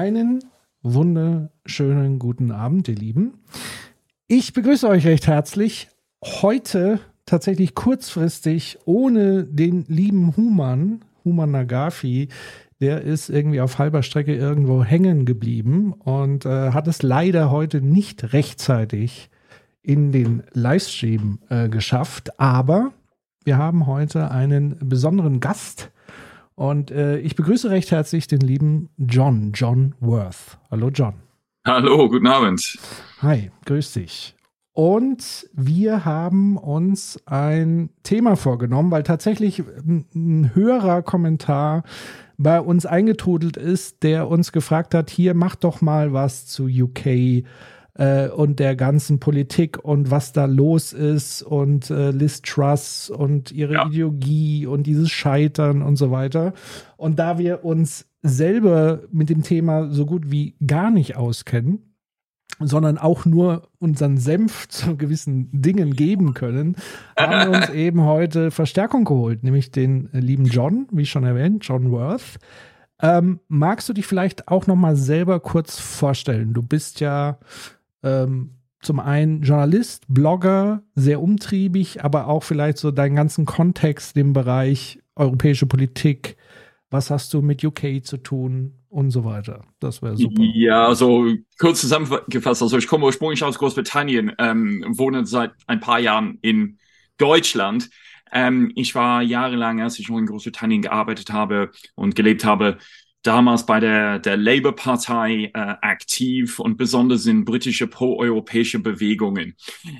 Einen wunderschönen guten Abend, ihr Lieben. Ich begrüße euch recht herzlich. Heute tatsächlich kurzfristig ohne den lieben Human, Human Nagafi. Der ist irgendwie auf halber Strecke irgendwo hängen geblieben und äh, hat es leider heute nicht rechtzeitig in den Livestream äh, geschafft. Aber wir haben heute einen besonderen Gast und äh, ich begrüße recht herzlich den lieben John, John Worth. Hallo John. Hallo, guten Abend. Hi, grüß dich. Und wir haben uns ein Thema vorgenommen, weil tatsächlich ein höherer Kommentar bei uns eingetrudelt ist, der uns gefragt hat, hier mach doch mal was zu UK äh, und der ganzen Politik und was da los ist und äh, Liz Truss und ihre ja. Ideologie und dieses Scheitern und so weiter. Und da wir uns selber mit dem Thema so gut wie gar nicht auskennen, sondern auch nur unseren Senf zu gewissen Dingen geben können, haben wir uns eben heute Verstärkung geholt, nämlich den lieben John, wie schon erwähnt, John Worth. Ähm, magst du dich vielleicht auch noch mal selber kurz vorstellen? Du bist ja ähm, zum einen Journalist, Blogger, sehr umtriebig, aber auch vielleicht so deinen ganzen Kontext im Bereich europäische Politik. Was hast du mit UK zu tun und so weiter? Das wäre super. Ja, also kurz zusammengefasst. Also ich komme ursprünglich aus Großbritannien, ähm, wohne seit ein paar Jahren in Deutschland. Ähm, ich war jahrelang, als ich noch in Großbritannien gearbeitet habe und gelebt habe, damals bei der, der Labour-Partei äh, aktiv und besonders in britische pro-europäische Bewegungen.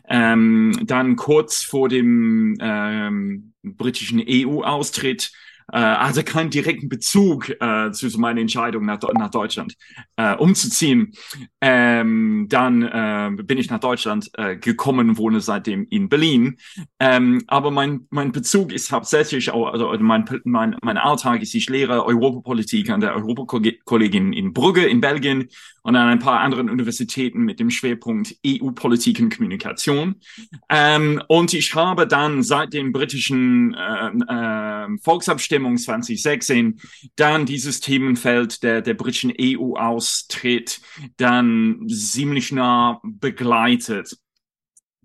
Ähm, dann kurz vor dem ähm, britischen EU-Austritt äh, also keinen direkten Bezug äh, zu meiner Entscheidung nach, nach Deutschland äh, umzuziehen. Ähm, dann bin ich nach Deutschland gekommen, wohne seitdem in Berlin. Ähm, aber mein, mein Bezug ist hauptsächlich, also mein, mein, mein Alltag ist, ich lehre Europapolitik an der Europakollegin in Brügge in Belgien und an ein paar anderen Universitäten mit dem Schwerpunkt EU-Politik und Kommunikation. Ähm, und ich habe dann seit dem britischen äh, äh, Volksabstimmung 2016 dann dieses Themenfeld der, der britischen EU-Austritt dann ziemlich nah begleitet.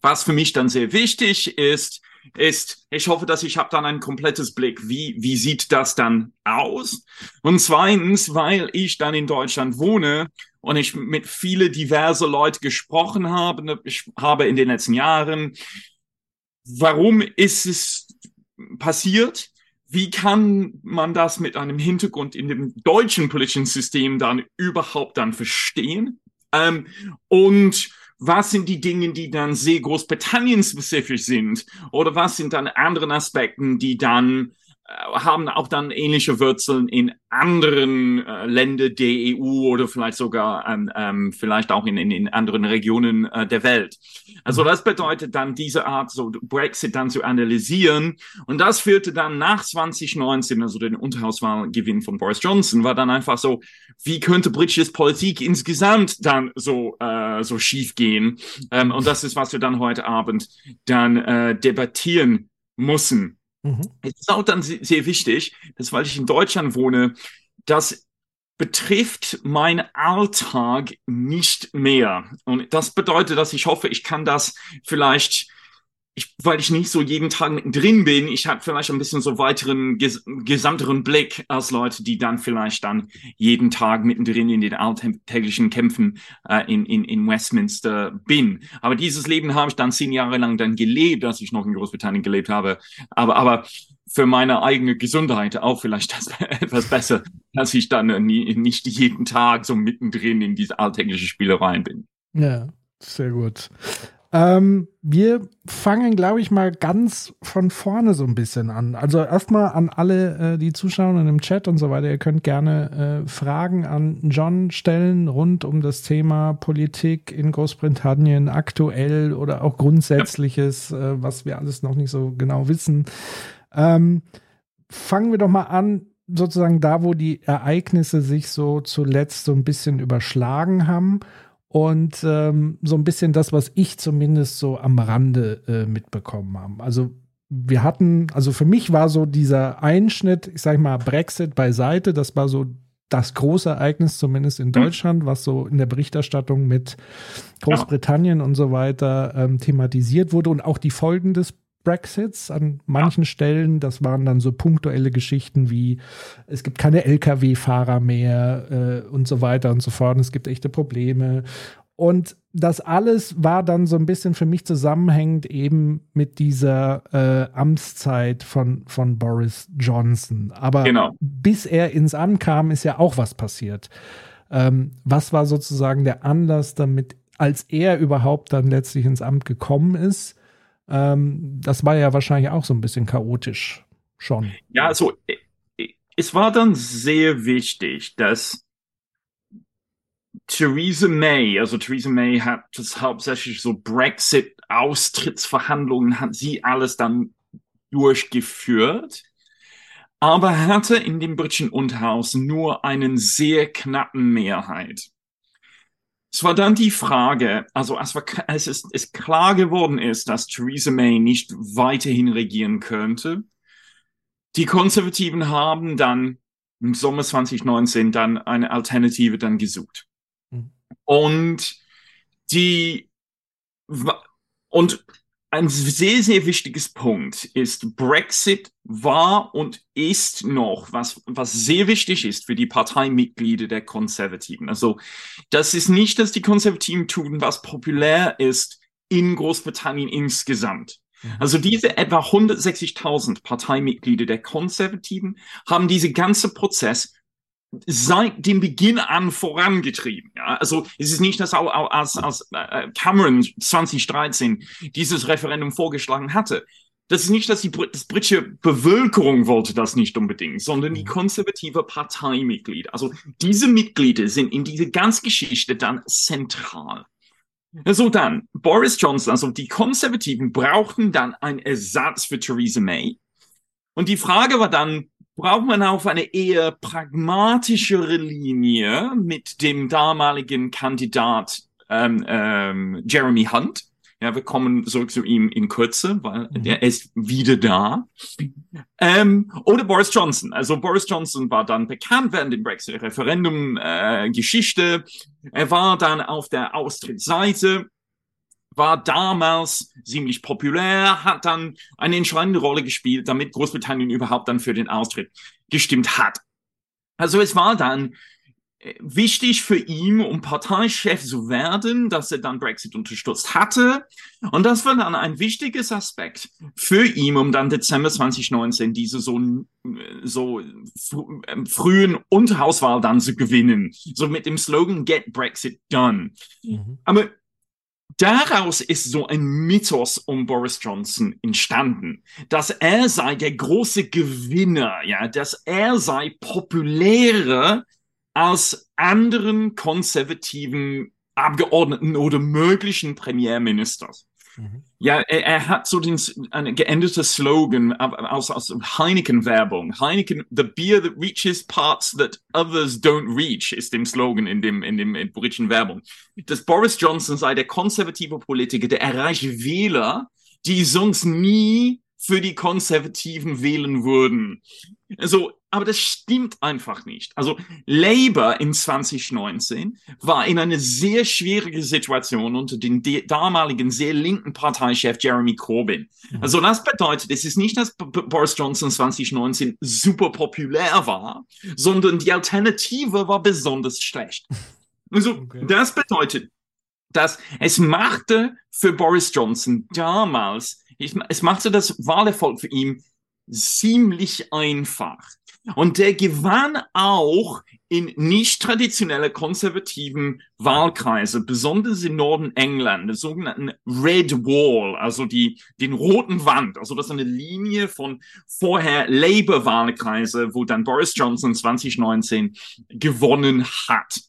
Was für mich dann sehr wichtig ist, ist, ich hoffe, dass ich habe dann ein komplettes Blick, wie, wie sieht das dann aus? Und zweitens, weil ich dann in Deutschland wohne und ich mit viele diverse Leute gesprochen habe, ne, ich habe in den letzten Jahren, warum ist es passiert? Wie kann man das mit einem Hintergrund in dem deutschen politischen System dann überhaupt dann verstehen? Ähm, und was sind die Dinge, die dann sehr Großbritannien-spezifisch sind? Oder was sind dann andere Aspekten, die dann haben auch dann ähnliche Wurzeln in anderen äh, Ländern der EU oder vielleicht sogar ähm, ähm, vielleicht auch in, in, in anderen Regionen äh, der Welt. Also das bedeutet dann diese Art so Brexit dann zu analysieren und das führte dann nach 2019, also den Unterhauswahlgewinn von Boris Johnson, war dann einfach so, wie könnte britische Politik insgesamt dann so äh, so schief gehen? Ähm, und das ist was wir dann heute Abend dann äh, debattieren müssen. Mhm. Es ist auch dann sehr wichtig, dass weil ich in Deutschland wohne, das betrifft mein Alltag nicht mehr. Und das bedeutet, dass ich hoffe, ich kann das vielleicht ich, weil ich nicht so jeden Tag drin bin, ich habe vielleicht ein bisschen so weiteren ges gesamteren Blick als Leute, die dann vielleicht dann jeden Tag mittendrin in den alltäglichen Kämpfen äh, in, in, in Westminster bin. Aber dieses Leben habe ich dann zehn Jahre lang dann gelebt, als ich noch in Großbritannien gelebt habe. Aber, aber für meine eigene Gesundheit auch vielleicht das etwas besser, dass ich dann äh, nie, nicht jeden Tag so mittendrin in diese alltägliche Spielereien bin. Ja, sehr gut. Ähm, wir fangen, glaube ich, mal ganz von vorne so ein bisschen an. Also erstmal an alle, äh, die zuschauen und im Chat und so weiter. Ihr könnt gerne äh, Fragen an John stellen rund um das Thema Politik in Großbritannien aktuell oder auch Grundsätzliches, äh, was wir alles noch nicht so genau wissen. Ähm, fangen wir doch mal an, sozusagen da, wo die Ereignisse sich so zuletzt so ein bisschen überschlagen haben und ähm, so ein bisschen das, was ich zumindest so am Rande äh, mitbekommen habe. Also wir hatten, also für mich war so dieser Einschnitt, ich sag mal, Brexit beiseite, das war so das große Ereignis, zumindest in hm. Deutschland, was so in der Berichterstattung mit Großbritannien ja. und so weiter ähm, thematisiert wurde und auch die Folgen des Brexits an manchen ja. Stellen. Das waren dann so punktuelle Geschichten wie es gibt keine Lkw-Fahrer mehr äh, und so weiter und so fort. Es gibt echte Probleme. Und das alles war dann so ein bisschen für mich zusammenhängend eben mit dieser äh, Amtszeit von, von Boris Johnson. Aber genau. bis er ins Amt kam, ist ja auch was passiert. Ähm, was war sozusagen der Anlass, damit, als er überhaupt dann letztlich ins Amt gekommen ist? Ähm, das war ja wahrscheinlich auch so ein bisschen chaotisch schon. Ja, also es war dann sehr wichtig, dass Theresa May, also Theresa May hat das hauptsächlich so Brexit-Austrittsverhandlungen, hat sie alles dann durchgeführt, aber hatte in dem britischen Unterhaus nur einen sehr knappen Mehrheit. Es war dann die Frage, also als, als es, es klar geworden ist, dass Theresa May nicht weiterhin regieren könnte, die Konservativen haben dann im Sommer 2019 dann eine Alternative dann gesucht. Mhm. Und die und ein sehr, sehr wichtiges Punkt ist, Brexit war und ist noch, was, was sehr wichtig ist für die Parteimitglieder der Konservativen. Also, das ist nicht, dass die Konservativen tun, was populär ist in Großbritannien insgesamt. Mhm. Also diese etwa 160.000 Parteimitglieder der Konservativen haben diese ganze Prozess seit dem Beginn an vorangetrieben. Ja? Also es ist nicht, dass auch, auch als, als äh, Cameron 2013 dieses Referendum vorgeschlagen hatte. Das ist nicht, dass die das britische Bevölkerung wollte das nicht unbedingt, sondern die mhm. konservative Parteimitglieder. Also diese Mitglieder sind in diese ganze Geschichte dann zentral. So dann, Boris Johnson, also die Konservativen brauchten dann einen Ersatz für Theresa May. Und die Frage war dann, braucht man auf eine eher pragmatischere Linie mit dem damaligen Kandidat ähm, ähm, Jeremy Hunt. Ja, wir kommen zurück zu ihm in Kürze, weil mhm. der ist wieder da. Ähm, oder Boris Johnson. Also Boris Johnson war dann bekannt während dem Brexit-Referendum äh, Geschichte. Er war dann auf der Austrittsseite war damals ziemlich populär, hat dann eine entscheidende Rolle gespielt, damit Großbritannien überhaupt dann für den Austritt gestimmt hat. Also es war dann äh, wichtig für ihn, um Parteichef zu werden, dass er dann Brexit unterstützt hatte. Und das war dann ein wichtiges Aspekt für ihn, um dann Dezember 2019 diese so, so ähm, frühen Unterhauswahl dann zu gewinnen. So mit dem Slogan Get Brexit Done. Mhm. Aber Daraus ist so ein Mythos um Boris Johnson entstanden, dass er sei der große Gewinner, ja, dass er sei populärer als anderen konservativen Abgeordneten oder möglichen Premierministers. Mhm. Ja, er, er, hat so den eine geänderte Slogan aus, aus Heineken-Werbung. Heineken, the beer that reaches parts that others don't reach, ist dem Slogan in dem, in dem in britischen Werbung. Dass Boris Johnson sei der konservative Politiker, der erreicht Wähler, die sonst nie für die Konservativen wählen würden. Also, aber das stimmt einfach nicht. Also Labour in 2019 war in einer sehr schwierigen Situation unter dem damaligen sehr linken Parteichef Jeremy Corbyn. Mhm. Also das bedeutet, es ist nicht, dass Boris Johnson 2019 super populär war, sondern die Alternative war besonders schlecht. Also okay. das bedeutet, dass es machte für Boris Johnson damals, es machte das Wahlerfolg für ihn ziemlich einfach. Und der gewann auch in nicht traditionelle konservativen Wahlkreise, besonders im Norden England, der sogenannten Red Wall, also die, den roten Wand. Also das ist eine Linie von vorher Labour-Wahlkreise, wo dann Boris Johnson 2019 gewonnen hat.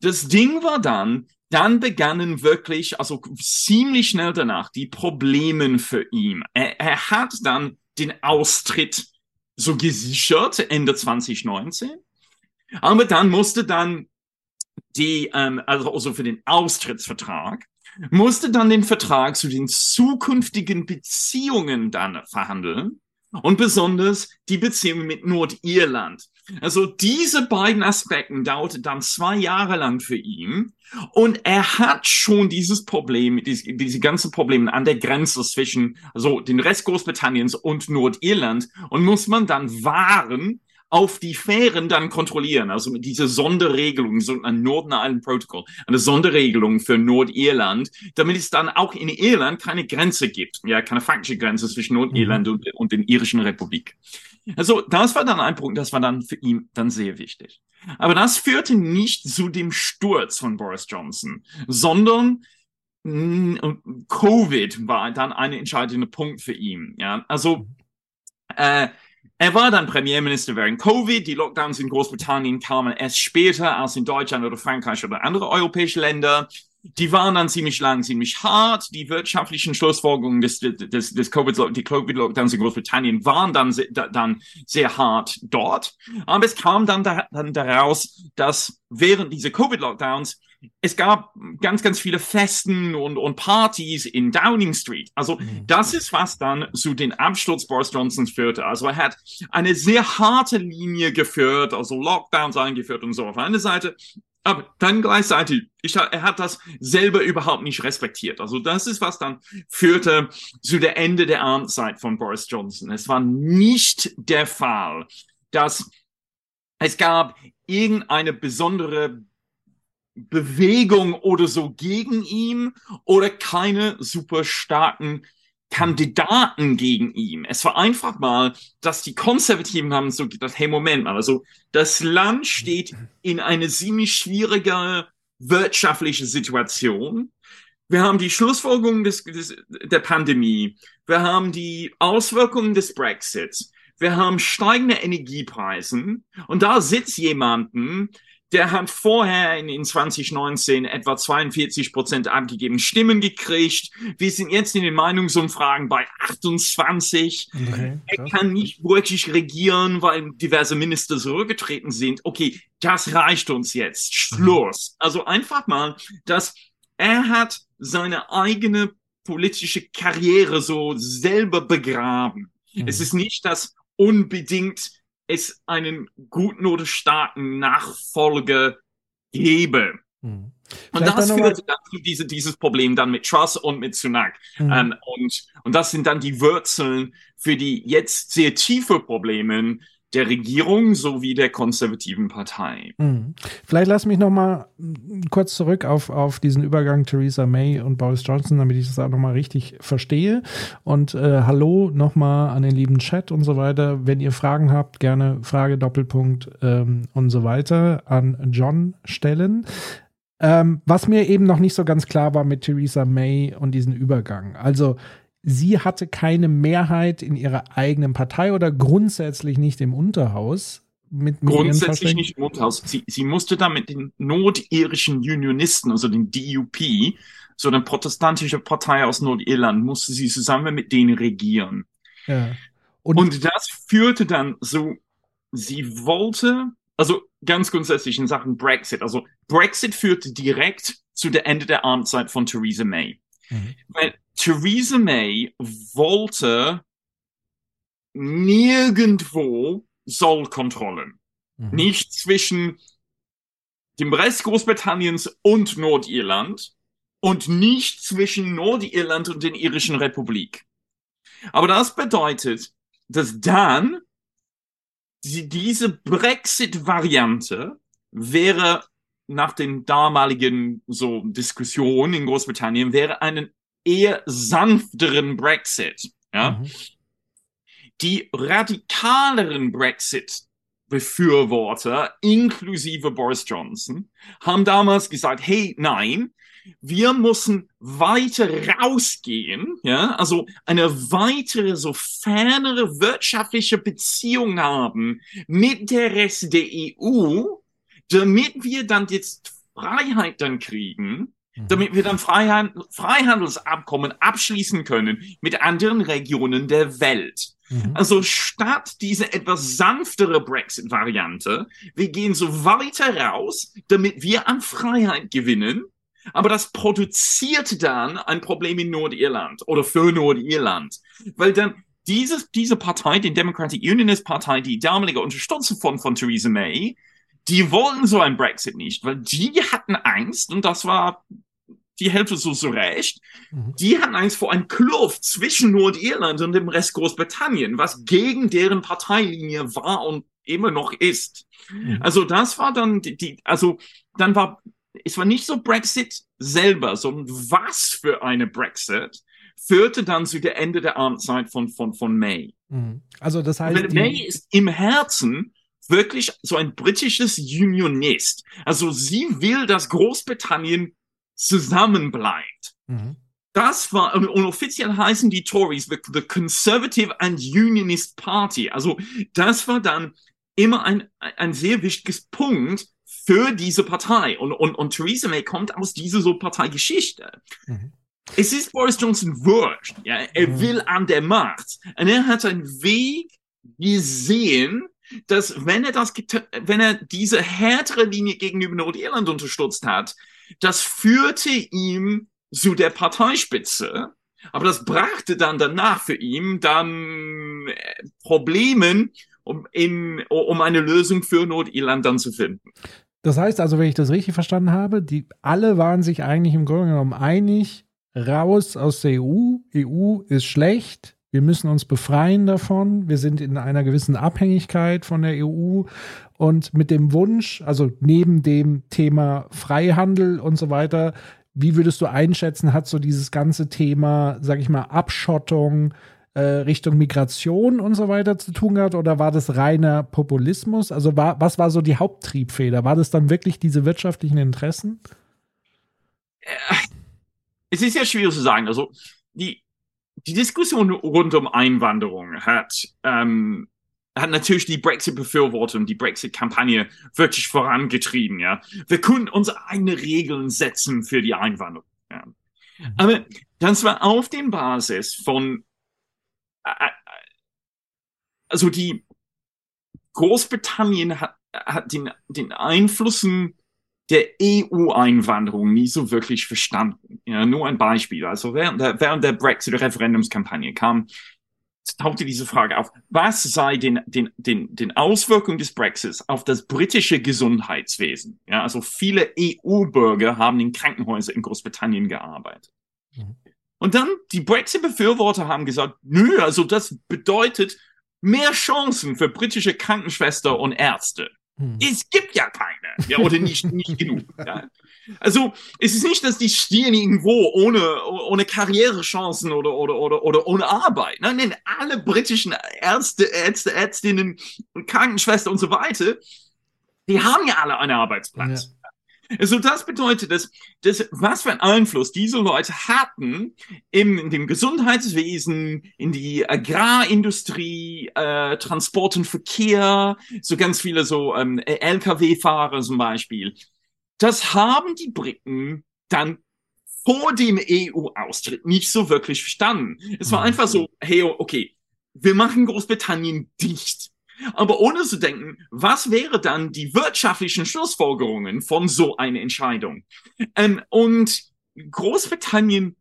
Das Ding war dann, dann begannen wirklich, also ziemlich schnell danach, die Probleme für ihn. Er, er hat dann den Austritt so gesichert Ende 2019. Aber dann musste dann die, ähm, also, also für den Austrittsvertrag, musste dann den Vertrag zu den zukünftigen Beziehungen dann verhandeln und besonders die Beziehung mit Nordirland. Also diese beiden Aspekte dauerte dann zwei Jahre lang für ihn. Und er hat schon dieses Problem, diese, diese ganzen Probleme an der Grenze zwischen also den Rest Großbritanniens und Nordirland. Und muss man dann wahren, auf die Fähren dann kontrollieren. Also mit dieser Sonderregelung, so ein Northern Ireland Protocol, eine Sonderregelung für Nordirland, damit es dann auch in Irland keine Grenze gibt, ja, keine faktische Grenze zwischen Nordirland mhm. und, und den irischen Republik. Also das war dann ein Punkt, das war dann für ihn dann sehr wichtig. Aber das führte nicht zu dem Sturz von Boris Johnson, sondern mm, Covid war dann ein entscheidender Punkt für ihn. Ja, also äh, er war dann Premierminister während Covid. Die Lockdowns in Großbritannien kamen erst später als in Deutschland oder Frankreich oder andere europäische Länder. Die waren dann ziemlich lang, ziemlich hart. Die wirtschaftlichen Schlussfolgerungen des, des, des Covid, die Covid-Lockdowns in Großbritannien waren dann, dann sehr hart dort. Aber es kam dann, da, dann daraus, dass während dieser Covid-Lockdowns es gab ganz, ganz viele Festen und, und Partys in Downing Street. Also mhm. das ist, was dann zu den Absturz Boris Johnsons führte. Also er hat eine sehr harte Linie geführt, also Lockdowns eingeführt und so auf einer Seite. Aber dann gleichzeitig, ich, er hat das selber überhaupt nicht respektiert. Also das ist, was dann führte zu der Ende der Amtszeit von Boris Johnson. Es war nicht der Fall, dass es gab irgendeine besondere Bewegung oder so gegen ihn oder keine super starken Kandidaten gegen ihn. Es war einfach mal, dass die Konservativen haben so gedacht, hey, Moment mal, also das Land steht in eine ziemlich schwierige wirtschaftliche Situation. Wir haben die Schlussfolgerung des, des, der Pandemie. Wir haben die Auswirkungen des Brexits. Wir haben steigende Energiepreisen. Und da sitzt jemanden, der hat vorher in, in 2019 etwa 42 Prozent abgegeben Stimmen gekriegt. Wir sind jetzt in den Meinungsumfragen bei 28. Okay, er kann nicht wirklich regieren, weil diverse Minister zurückgetreten sind. Okay, das reicht uns jetzt. Schluss. Mhm. Also einfach mal, dass er hat seine eigene politische Karriere so selber begraben. Mhm. Es ist nicht, dass unbedingt es einen guten oder starken Nachfolger gäbe. Hm. Und das führte dann zu diese, dieses Problem dann mit Truss und mit Sunak. Mhm. Ähm, und, und das sind dann die Wurzeln für die jetzt sehr tiefe Probleme, der Regierung sowie der konservativen Partei. Mhm. Vielleicht lass mich noch mal kurz zurück auf, auf diesen Übergang Theresa May und Boris Johnson, damit ich das auch noch mal richtig verstehe. Und äh, hallo noch mal an den lieben Chat und so weiter. Wenn ihr Fragen habt, gerne Frage Doppelpunkt ähm, und so weiter an John stellen. Ähm, was mir eben noch nicht so ganz klar war mit Theresa May und diesen Übergang. Also sie hatte keine Mehrheit in ihrer eigenen Partei oder grundsätzlich nicht im Unterhaus. Mit, mit grundsätzlich nicht im Unterhaus. Sie, sie musste da mit den nordirischen Unionisten, also den DUP, so eine protestantische Partei aus Nordirland, musste sie zusammen mit denen regieren. Ja. Und, Und das führte dann so, sie wollte, also ganz grundsätzlich in Sachen Brexit, also Brexit führte direkt zu der Ende der Amtszeit von Theresa May. Mhm. Weil Theresa May wollte nirgendwo Zollkontrollen. Mhm. Nicht zwischen dem Rest Großbritanniens und Nordirland und nicht zwischen Nordirland und der irischen Republik. Aber das bedeutet, dass dann die, diese Brexit-Variante wäre nach den damaligen so Diskussionen in Großbritannien wäre einen eher sanfteren Brexit. Ja? Mhm. Die radikaleren Brexit Brexit-Befürworter, inklusive Boris Johnson, haben damals gesagt, hey, nein, wir müssen weiter rausgehen, ja, also eine weitere, so fernere wirtschaftliche Beziehung haben mit der Rest der EU, damit wir dann jetzt Freiheit dann kriegen, mhm. damit wir dann Freiheit, Freihandelsabkommen abschließen können mit anderen Regionen der Welt. Mhm. Also statt diese etwas sanftere Brexit-Variante, wir gehen so weiter raus, damit wir an Freiheit gewinnen. Aber das produziert dann ein Problem in Nordirland oder für Nordirland. Weil dann diese, diese Partei, die Democratic Unionist Partei, die damalige Unterstützung von, von Theresa May, die wollten so ein Brexit nicht, weil die hatten Angst, und das war die Hälfte so, so recht, mhm. die hatten Angst vor einem Kluft zwischen Nordirland und dem Rest Großbritannien, was gegen deren Parteilinie war und immer noch ist. Mhm. Also das war dann die, die, also dann war, es war nicht so Brexit selber, sondern was für eine Brexit führte dann zu der Ende der Amtszeit von, von, von May. Mhm. Also das heißt. May ist im Herzen wirklich so ein britisches Unionist. Also sie will, dass Großbritannien zusammenbleibt. Mhm. Das war, und offiziell heißen die Tories the, the, Conservative and Unionist Party. Also das war dann immer ein, ein sehr wichtiges Punkt für diese Partei. Und, und, und Theresa May kommt aus dieser so Parteigeschichte. Mhm. Es ist Boris Johnson wurscht. Ja? Er mhm. will an der Macht. Und er hat einen Weg gesehen, dass wenn er das, wenn er diese härtere Linie gegenüber Nordirland unterstützt hat, das führte ihm zu der Parteispitze. Aber das brachte dann danach für ihn dann äh, Problemen, um, in, um eine Lösung für Nordirland dann zu finden. Das heißt also, wenn ich das richtig verstanden habe, die alle waren sich eigentlich im Grunde genommen einig, raus aus der EU, EU ist schlecht, wir müssen uns befreien davon. Wir sind in einer gewissen Abhängigkeit von der EU und mit dem Wunsch, also neben dem Thema Freihandel und so weiter, wie würdest du einschätzen, hat so dieses ganze Thema, sag ich mal, Abschottung äh, Richtung Migration und so weiter zu tun gehabt oder war das reiner Populismus? Also war, was war so die Haupttriebfeder? War das dann wirklich diese wirtschaftlichen Interessen? Es ist ja schwierig zu sagen. Also die, die Diskussion rund um Einwanderung hat, ähm, hat natürlich die Brexit-Befürworter und die Brexit-Kampagne wirklich vorangetrieben, ja. Wir können unsere eigenen Regeln setzen für die Einwanderung, ja. Mhm. Aber das war auf dem Basis von, äh, äh, also die Großbritannien hat, hat den, den Einflüssen der EU-Einwanderung nie so wirklich verstanden. Ja, nur ein Beispiel. Also während der, während der Brexit-Referendumskampagne kam, tauchte diese Frage auf, was sei den, den, den, den Auswirkungen des Brexits auf das britische Gesundheitswesen? Ja, also viele EU-Bürger haben in Krankenhäusern in Großbritannien gearbeitet. Mhm. Und dann die Brexit-Befürworter haben gesagt, nö, also das bedeutet mehr Chancen für britische Krankenschwester und Ärzte. Hm. Es gibt ja keine, ja, oder nicht, nicht genug. Ja. Also es ist nicht, dass die stehen irgendwo ohne, ohne Karrierechancen oder, oder, oder, oder ohne Arbeit. Nein, nein, alle britischen Ärzte, Ärzte, Ärztinnen, Krankenschwestern und so weiter, die haben ja alle einen Arbeitsplatz. Ja. Also das bedeutet, dass, dass was für einen Einfluss diese Leute hatten im, in dem Gesundheitswesen, in die Agrarindustrie, äh, Transport und Verkehr, so ganz viele so ähm, Lkw-Fahrer zum Beispiel. Das haben die Briten dann vor dem EU-Austritt nicht so wirklich verstanden. Es war mhm. einfach so, hey, okay, wir machen Großbritannien dicht aber ohne zu denken, was wäre dann die wirtschaftlichen Schlussfolgerungen von so einer Entscheidung? Ähm, und Großbritannien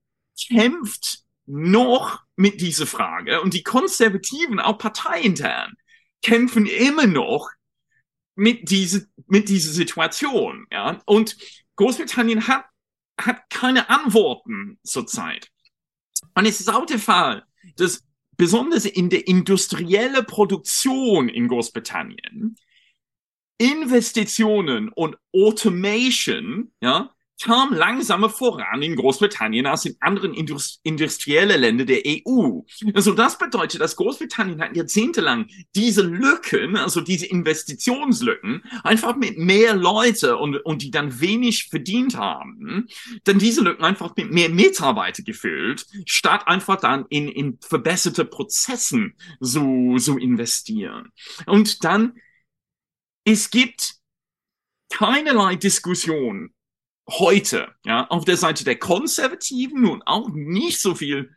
kämpft noch mit dieser Frage und die Konservativen, auch parteiintern, kämpfen immer noch mit dieser, mit dieser Situation. Ja? Und Großbritannien hat, hat keine Antworten zurzeit. Und es ist auch der Fall, dass besonders in der industriellen Produktion in Großbritannien, Investitionen und Automation, ja, kam langsamer voran in Großbritannien als in anderen Indust industriellen Ländern der EU. Also das bedeutet, dass Großbritannien hat jahrzehntelang diese Lücken, also diese Investitionslücken, einfach mit mehr Leute und, und die dann wenig verdient haben, dann diese Lücken einfach mit mehr Mitarbeiter gefüllt, statt einfach dann in, in verbesserte Prozessen so, so investieren. Und dann, es gibt keinerlei Diskussion heute, ja, auf der Seite der Konservativen und auch nicht so viel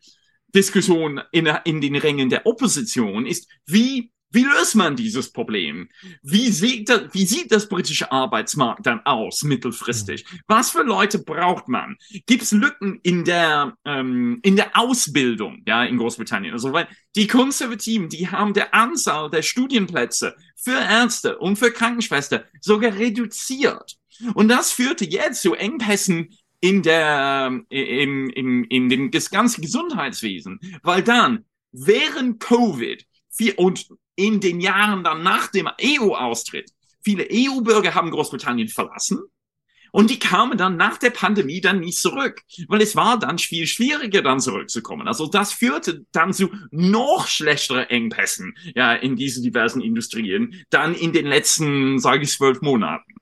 Diskussion in, in den Rängen der Opposition ist, wie, wie löst man dieses Problem? Wie sieht, das, wie sieht das britische Arbeitsmarkt dann aus mittelfristig? Was für Leute braucht man? Gibt es Lücken in der, ähm, in der Ausbildung, ja, in Großbritannien? Also, weil die Konservativen, die haben der Anzahl der Studienplätze für Ärzte und für Krankenschwestern sogar reduziert. Und das führte jetzt zu Engpässen in der, im, im, in dem, das ganze Gesundheitswesen. Weil dann, während Covid und in den Jahren dann nach dem EU-Austritt, viele EU-Bürger haben Großbritannien verlassen. Und die kamen dann nach der Pandemie dann nicht zurück, weil es war dann viel schwieriger, dann zurückzukommen. Also das führte dann zu noch schlechteren Engpässen ja, in diesen diversen Industrien, dann in den letzten, sage ich, zwölf Monaten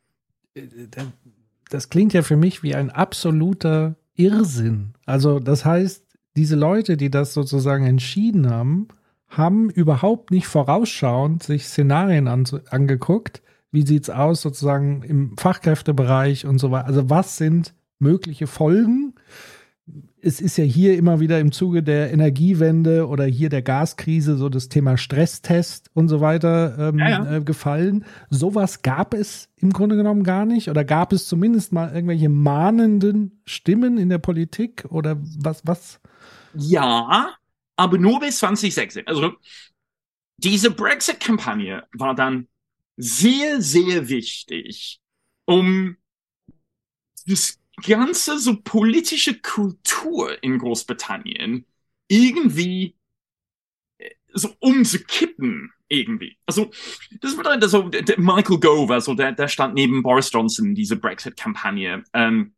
das klingt ja für mich wie ein absoluter Irrsinn. Also das heißt, diese Leute, die das sozusagen entschieden haben, haben überhaupt nicht vorausschauend sich Szenarien an, angeguckt. Wie sieht es aus sozusagen im Fachkräftebereich und so weiter? Also was sind mögliche Folgen? Es ist ja hier immer wieder im Zuge der Energiewende oder hier der Gaskrise so das Thema Stresstest und so weiter ähm, ja, ja. Äh, gefallen. Sowas gab es im Grunde genommen gar nicht oder gab es zumindest mal irgendwelche mahnenden Stimmen in der Politik oder was, was? Ja, aber nur bis 2016. Also diese Brexit-Kampagne war dann sehr, sehr wichtig, um das ganze so politische Kultur in Großbritannien irgendwie äh, so umzukippen irgendwie. Also das bedeutet also Michael Gove, also der, der stand neben Boris Johnson in dieser Brexit-Kampagne. Ähm,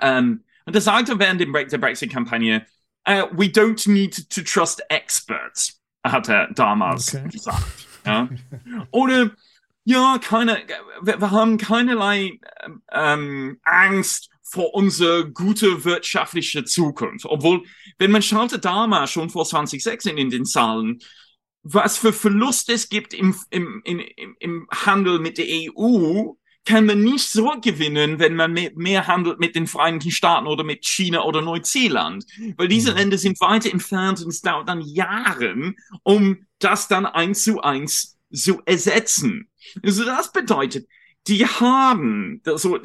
ähm, und er sagte während der Brexit-Kampagne, uh, we don't need to trust experts, hat er damals okay. gesagt. Ja? Oder ja, keine, wir, wir haben keinerlei ähm, Angst vor unsere gute wirtschaftliche Zukunft. Obwohl, wenn man schaute damals schon vor 2016 in den Zahlen, was für Verlust es gibt im, im, im, im Handel mit der EU, kann man nicht zurückgewinnen, wenn man mehr, mehr handelt mit den Vereinigten Staaten oder mit China oder Neuseeland. Weil diese mhm. Länder sind weiter entfernt und es dauert dann Jahre, um das dann eins zu eins zu ersetzen. Also das bedeutet, die haben, so,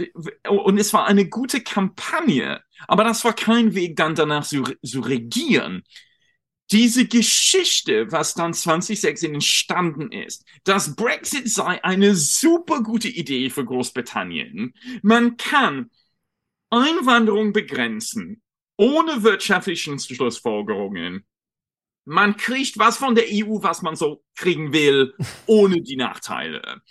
und es war eine gute Kampagne, aber das war kein Weg, dann danach zu, zu regieren. Diese Geschichte, was dann 2016 entstanden ist, dass Brexit sei eine super gute Idee für Großbritannien. Man kann Einwanderung begrenzen, ohne wirtschaftlichen Schlussfolgerungen. Man kriegt was von der EU, was man so kriegen will, ohne die Nachteile.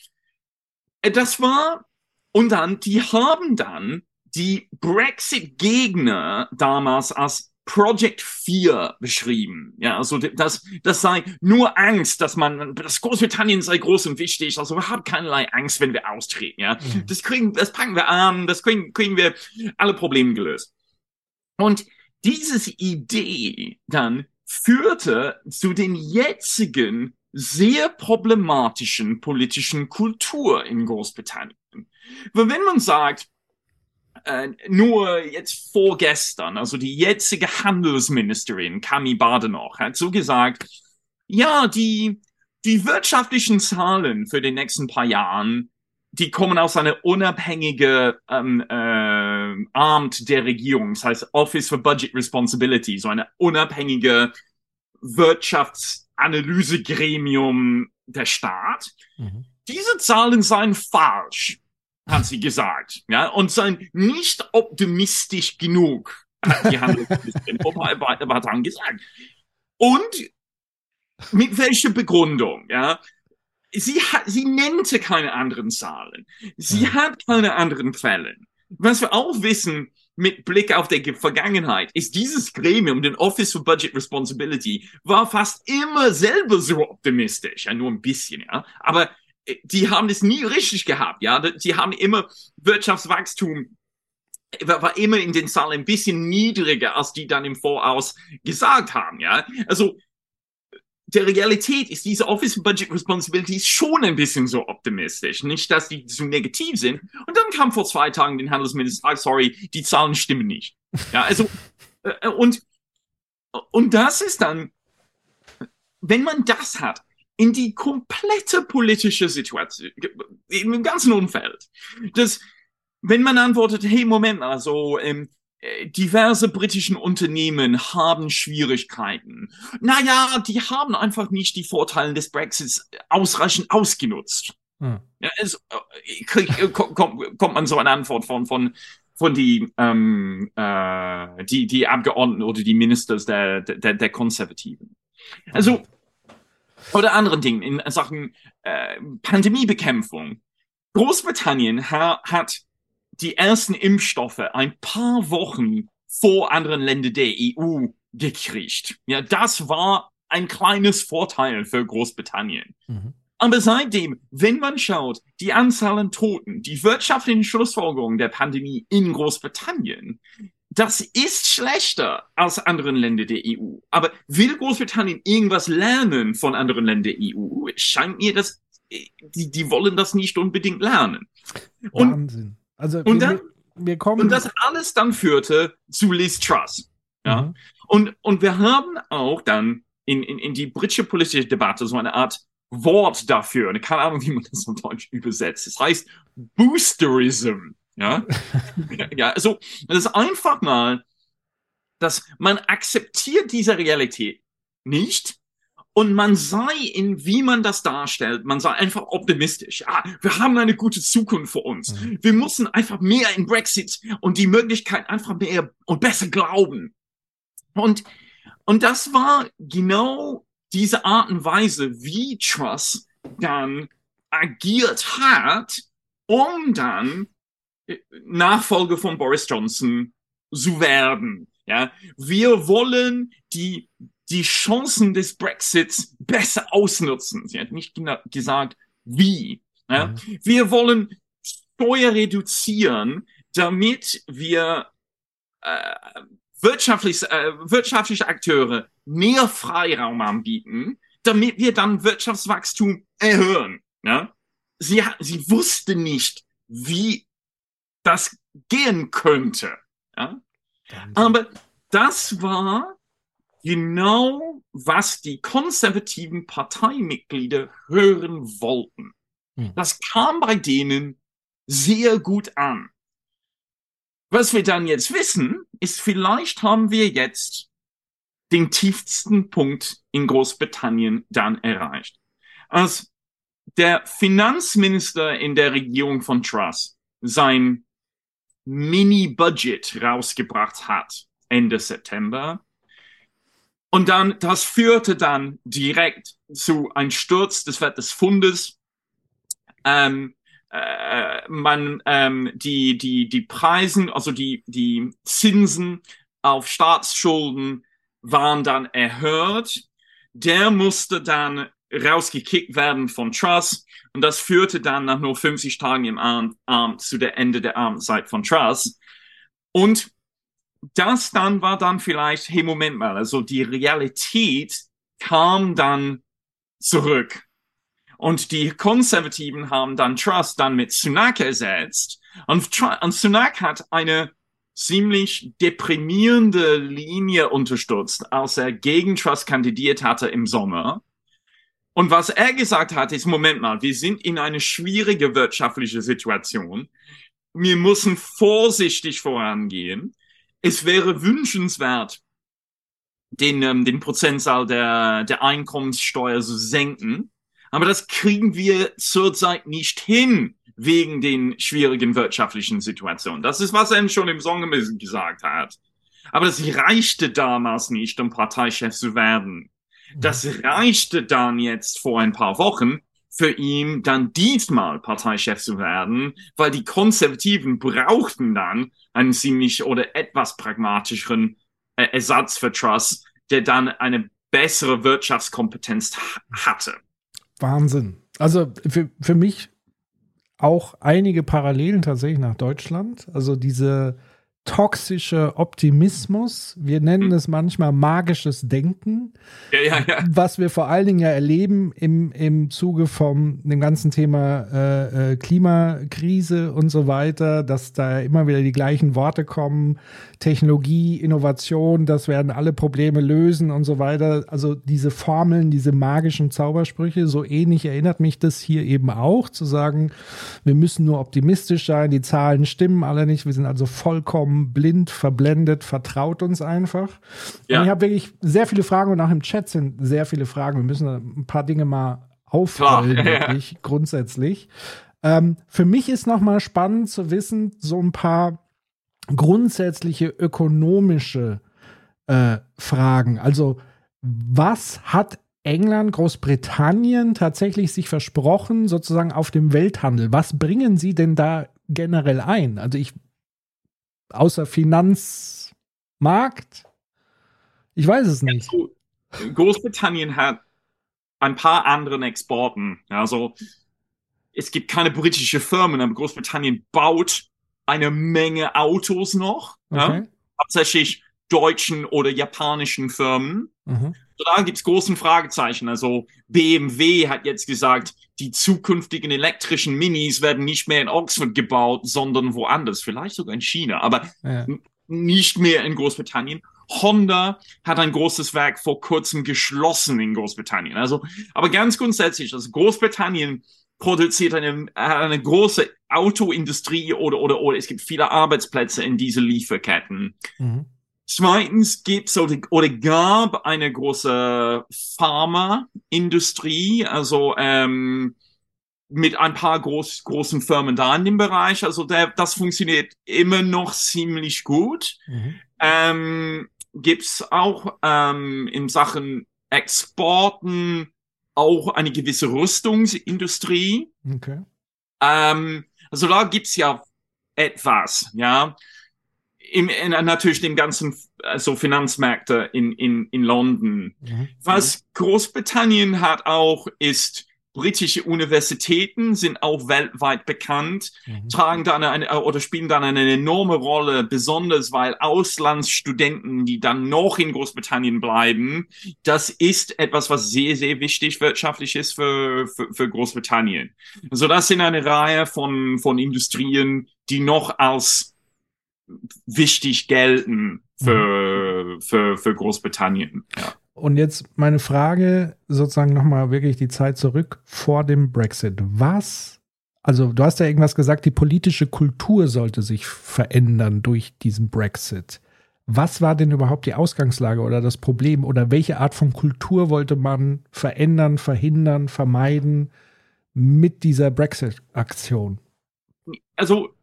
Äh, das war, und dann, die haben dann die Brexit-Gegner damals als Project 4 beschrieben. Ja, also das, das sei nur Angst, dass man, das Großbritannien sei groß und wichtig, also wir haben keinerlei Angst, wenn wir austreten. Ja, mhm. das kriegen, das packen wir an, das kriegen, kriegen wir alle Probleme gelöst. Und diese Idee dann führte zu den jetzigen sehr problematischen politischen Kultur in Großbritannien. Weil wenn man sagt, äh, nur jetzt vorgestern, also die jetzige Handelsministerin Kami Badenoch hat so gesagt, ja, die, die wirtschaftlichen Zahlen für die nächsten paar Jahren, die kommen aus einer unabhängigen ähm, äh, Amt der Regierung, das heißt Office for Budget Responsibility, so eine unabhängige Wirtschafts- Analysegremium der Staat. Mhm. Diese Zahlen seien falsch, hat sie gesagt, ja, und seien nicht optimistisch genug, hat die Handelsministerin gesagt. Und mit welcher Begründung, ja? Sie hat, sie nennte keine anderen Zahlen. Sie ja. hat keine anderen Quellen. was wir auch wissen, mit Blick auf die Vergangenheit, ist dieses Gremium, den Office for Budget Responsibility, war fast immer selber so optimistisch. Ja, nur ein bisschen, ja. Aber äh, die haben es nie richtig gehabt, ja. Die haben immer Wirtschaftswachstum war immer in den Zahlen ein bisschen niedriger, als die dann im Voraus gesagt haben, ja. Also, der Realität ist diese Office Budget Responsibility schon ein bisschen so optimistisch. Nicht, dass die so negativ sind. Und dann kam vor zwei Tagen den Handelsminister, ah, sorry, die Zahlen stimmen nicht. Ja, also, äh, und, und das ist dann, wenn man das hat, in die komplette politische Situation, im ganzen Umfeld, dass, wenn man antwortet, hey, Moment mal, so, ähm, äh, diverse britischen Unternehmen haben Schwierigkeiten. Naja, die haben einfach nicht die Vorteile des Brexits ausreichend ausgenutzt. Hm. Ja, es, äh, krieg, äh, kommt, kommt man so eine Antwort von, von, von die, ähm, äh, die, die Abgeordneten oder die Ministers der, der, der Konservativen. Also, oder anderen Dingen in Sachen äh, Pandemiebekämpfung. Großbritannien ha, hat die ersten Impfstoffe ein paar Wochen vor anderen Ländern der EU gekriegt. Ja, das war ein kleines Vorteil für Großbritannien. Mhm. Aber seitdem, wenn man schaut, die Anzahl an Toten, die wirtschaftlichen Schlussfolgerungen der Pandemie in Großbritannien, das ist schlechter als anderen Länder der EU. Aber will Großbritannien irgendwas lernen von anderen Ländern der EU? Scheint mir, dass die, die wollen das nicht unbedingt lernen. Wahnsinn. Und also und, dann, wir kommen und das alles dann führte zu Liz Truss. Ja? Mhm. Und, und wir haben auch dann in, in, in die britische politische Debatte so eine Art Wort dafür. Und keine Ahnung, wie man das auf Deutsch übersetzt. Es das heißt Boosterism. Ja, ja, also das ist einfach mal, dass man akzeptiert diese Realität nicht und man sei in, wie man das darstellt, man sei einfach optimistisch. Ja, wir haben eine gute Zukunft vor uns. Mhm. Wir müssen einfach mehr in Brexit und die Möglichkeit einfach mehr und besser glauben. Und, und das war genau diese Art und Weise, wie Truss dann agiert hat, um dann äh, Nachfolger von Boris Johnson zu werden. Ja, wir wollen die die Chancen des Brexits besser ausnutzen. Sie hat nicht gesagt, wie. Ja? Mhm. Wir wollen Steuer reduzieren, damit wir äh, wirtschaftlich, äh, wirtschaftliche Akteure mehr Freiraum anbieten, damit wir dann Wirtschaftswachstum erhöhen. Ja? Sie, sie wusste nicht, wie das gehen könnte. Ja? Aber das war genau, was die konservativen Parteimitglieder hören wollten. Hm. Das kam bei denen sehr gut an. Was wir dann jetzt wissen, ist, vielleicht haben wir jetzt den tiefsten Punkt in Großbritannien dann erreicht. Als der Finanzminister in der Regierung von Truss sein Mini-Budget rausgebracht hat, Ende September, und dann, das führte dann direkt zu einem Sturz des Wert des Fundes. Ähm, äh, man, ähm, die, die, die Preisen, also die, die Zinsen auf Staatsschulden waren dann erhöht. Der musste dann rausgekickt werden von Truss. Und das führte dann nach nur 50 Tagen im Abend, Abend zu der Ende der Abendzeit von Truss. Und das dann war dann vielleicht, hey, Moment mal, also die Realität kam dann zurück. Und die Konservativen haben dann Trust dann mit Sunak ersetzt. Und, und Sunak hat eine ziemlich deprimierende Linie unterstützt, als er gegen Trust kandidiert hatte im Sommer. Und was er gesagt hat, ist, Moment mal, wir sind in eine schwierige wirtschaftliche Situation. Wir müssen vorsichtig vorangehen es wäre wünschenswert, den, ähm, den Prozentzahl der, der Einkommenssteuer zu senken. Aber das kriegen wir zurzeit nicht hin wegen den schwierigen wirtschaftlichen Situationen. Das ist, was er schon im Song gesagt hat. Aber das reichte damals nicht, um Parteichef zu werden. Das reichte dann jetzt vor ein paar Wochen für ihn dann diesmal Parteichef zu werden, weil die Konservativen brauchten dann einen ziemlich oder etwas pragmatischeren äh, Ersatz für Truss, der dann eine bessere Wirtschaftskompetenz hatte. Wahnsinn. Also für, für mich auch einige Parallelen tatsächlich nach Deutschland. Also diese toxische Optimismus. Wir nennen es manchmal magisches Denken. Ja, ja, ja. Was wir vor allen Dingen ja erleben im, im Zuge vom dem ganzen Thema äh, äh, Klimakrise und so weiter, dass da immer wieder die gleichen Worte kommen. Technologie, Innovation, das werden alle Probleme lösen und so weiter. Also diese Formeln, diese magischen Zaubersprüche, so ähnlich erinnert mich das hier eben auch, zu sagen, wir müssen nur optimistisch sein, die Zahlen stimmen alle nicht, wir sind also vollkommen blind, verblendet, vertraut uns einfach. Ja. Und ich habe wirklich sehr viele Fragen und auch im Chat sind sehr viele Fragen. Wir müssen ein paar Dinge mal aufrollen, wirklich ja. grundsätzlich. Ähm, für mich ist nochmal spannend zu wissen, so ein paar grundsätzliche ökonomische äh, Fragen. Also, was hat England, Großbritannien tatsächlich sich versprochen, sozusagen auf dem Welthandel? Was bringen sie denn da generell ein? Also ich außer Finanzmarkt? Ich weiß es nicht. Großbritannien hat ein paar anderen Exporten. Also es gibt keine britische Firmen, aber Großbritannien baut eine Menge Autos noch. Okay. Ja? Tatsächlich deutschen oder japanischen Firmen. Mhm. Da gibt es großen Fragezeichen. Also BMW hat jetzt gesagt, die zukünftigen elektrischen Minis werden nicht mehr in Oxford gebaut, sondern woanders, vielleicht sogar in China, aber ja. nicht mehr in Großbritannien. Honda hat ein großes Werk vor kurzem geschlossen in Großbritannien. Also, aber ganz grundsätzlich, also Großbritannien produziert eine, eine große Autoindustrie oder, oder, oder es gibt viele Arbeitsplätze in diese Lieferketten. Mhm. Zweitens gibt es oder, oder gab eine große Pharmaindustrie, also ähm, mit ein paar groß, großen Firmen da in dem Bereich. Also der, das funktioniert immer noch ziemlich gut. Mhm. Ähm, gibt auch ähm, in Sachen Exporten auch eine gewisse Rüstungsindustrie. Okay. Ähm, also da gibt's ja etwas, ja im, in, natürlich dem ganzen also Finanzmärkte in, in, in London. Mhm. Was Großbritannien hat auch, ist britische Universitäten sind auch weltweit bekannt, mhm. tragen dann eine, oder spielen dann eine enorme Rolle, besonders weil Auslandsstudenten, die dann noch in Großbritannien bleiben, das ist etwas, was sehr, sehr wichtig wirtschaftlich ist für, für, für Großbritannien. Also das sind eine Reihe von, von Industrien, die noch als wichtig gelten für, mhm. für, für Großbritannien. Ja. Und jetzt meine Frage, sozusagen nochmal wirklich die Zeit zurück vor dem Brexit. Was, also du hast ja irgendwas gesagt, die politische Kultur sollte sich verändern durch diesen Brexit. Was war denn überhaupt die Ausgangslage oder das Problem oder welche Art von Kultur wollte man verändern, verhindern, vermeiden mit dieser Brexit-Aktion? Also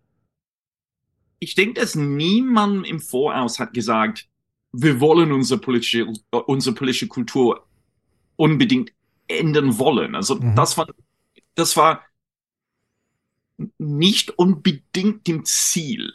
ich denke, dass niemand im Voraus hat gesagt, wir wollen unsere politische, unsere politische Kultur unbedingt ändern wollen. Also mhm. das war, das war nicht unbedingt dem Ziel.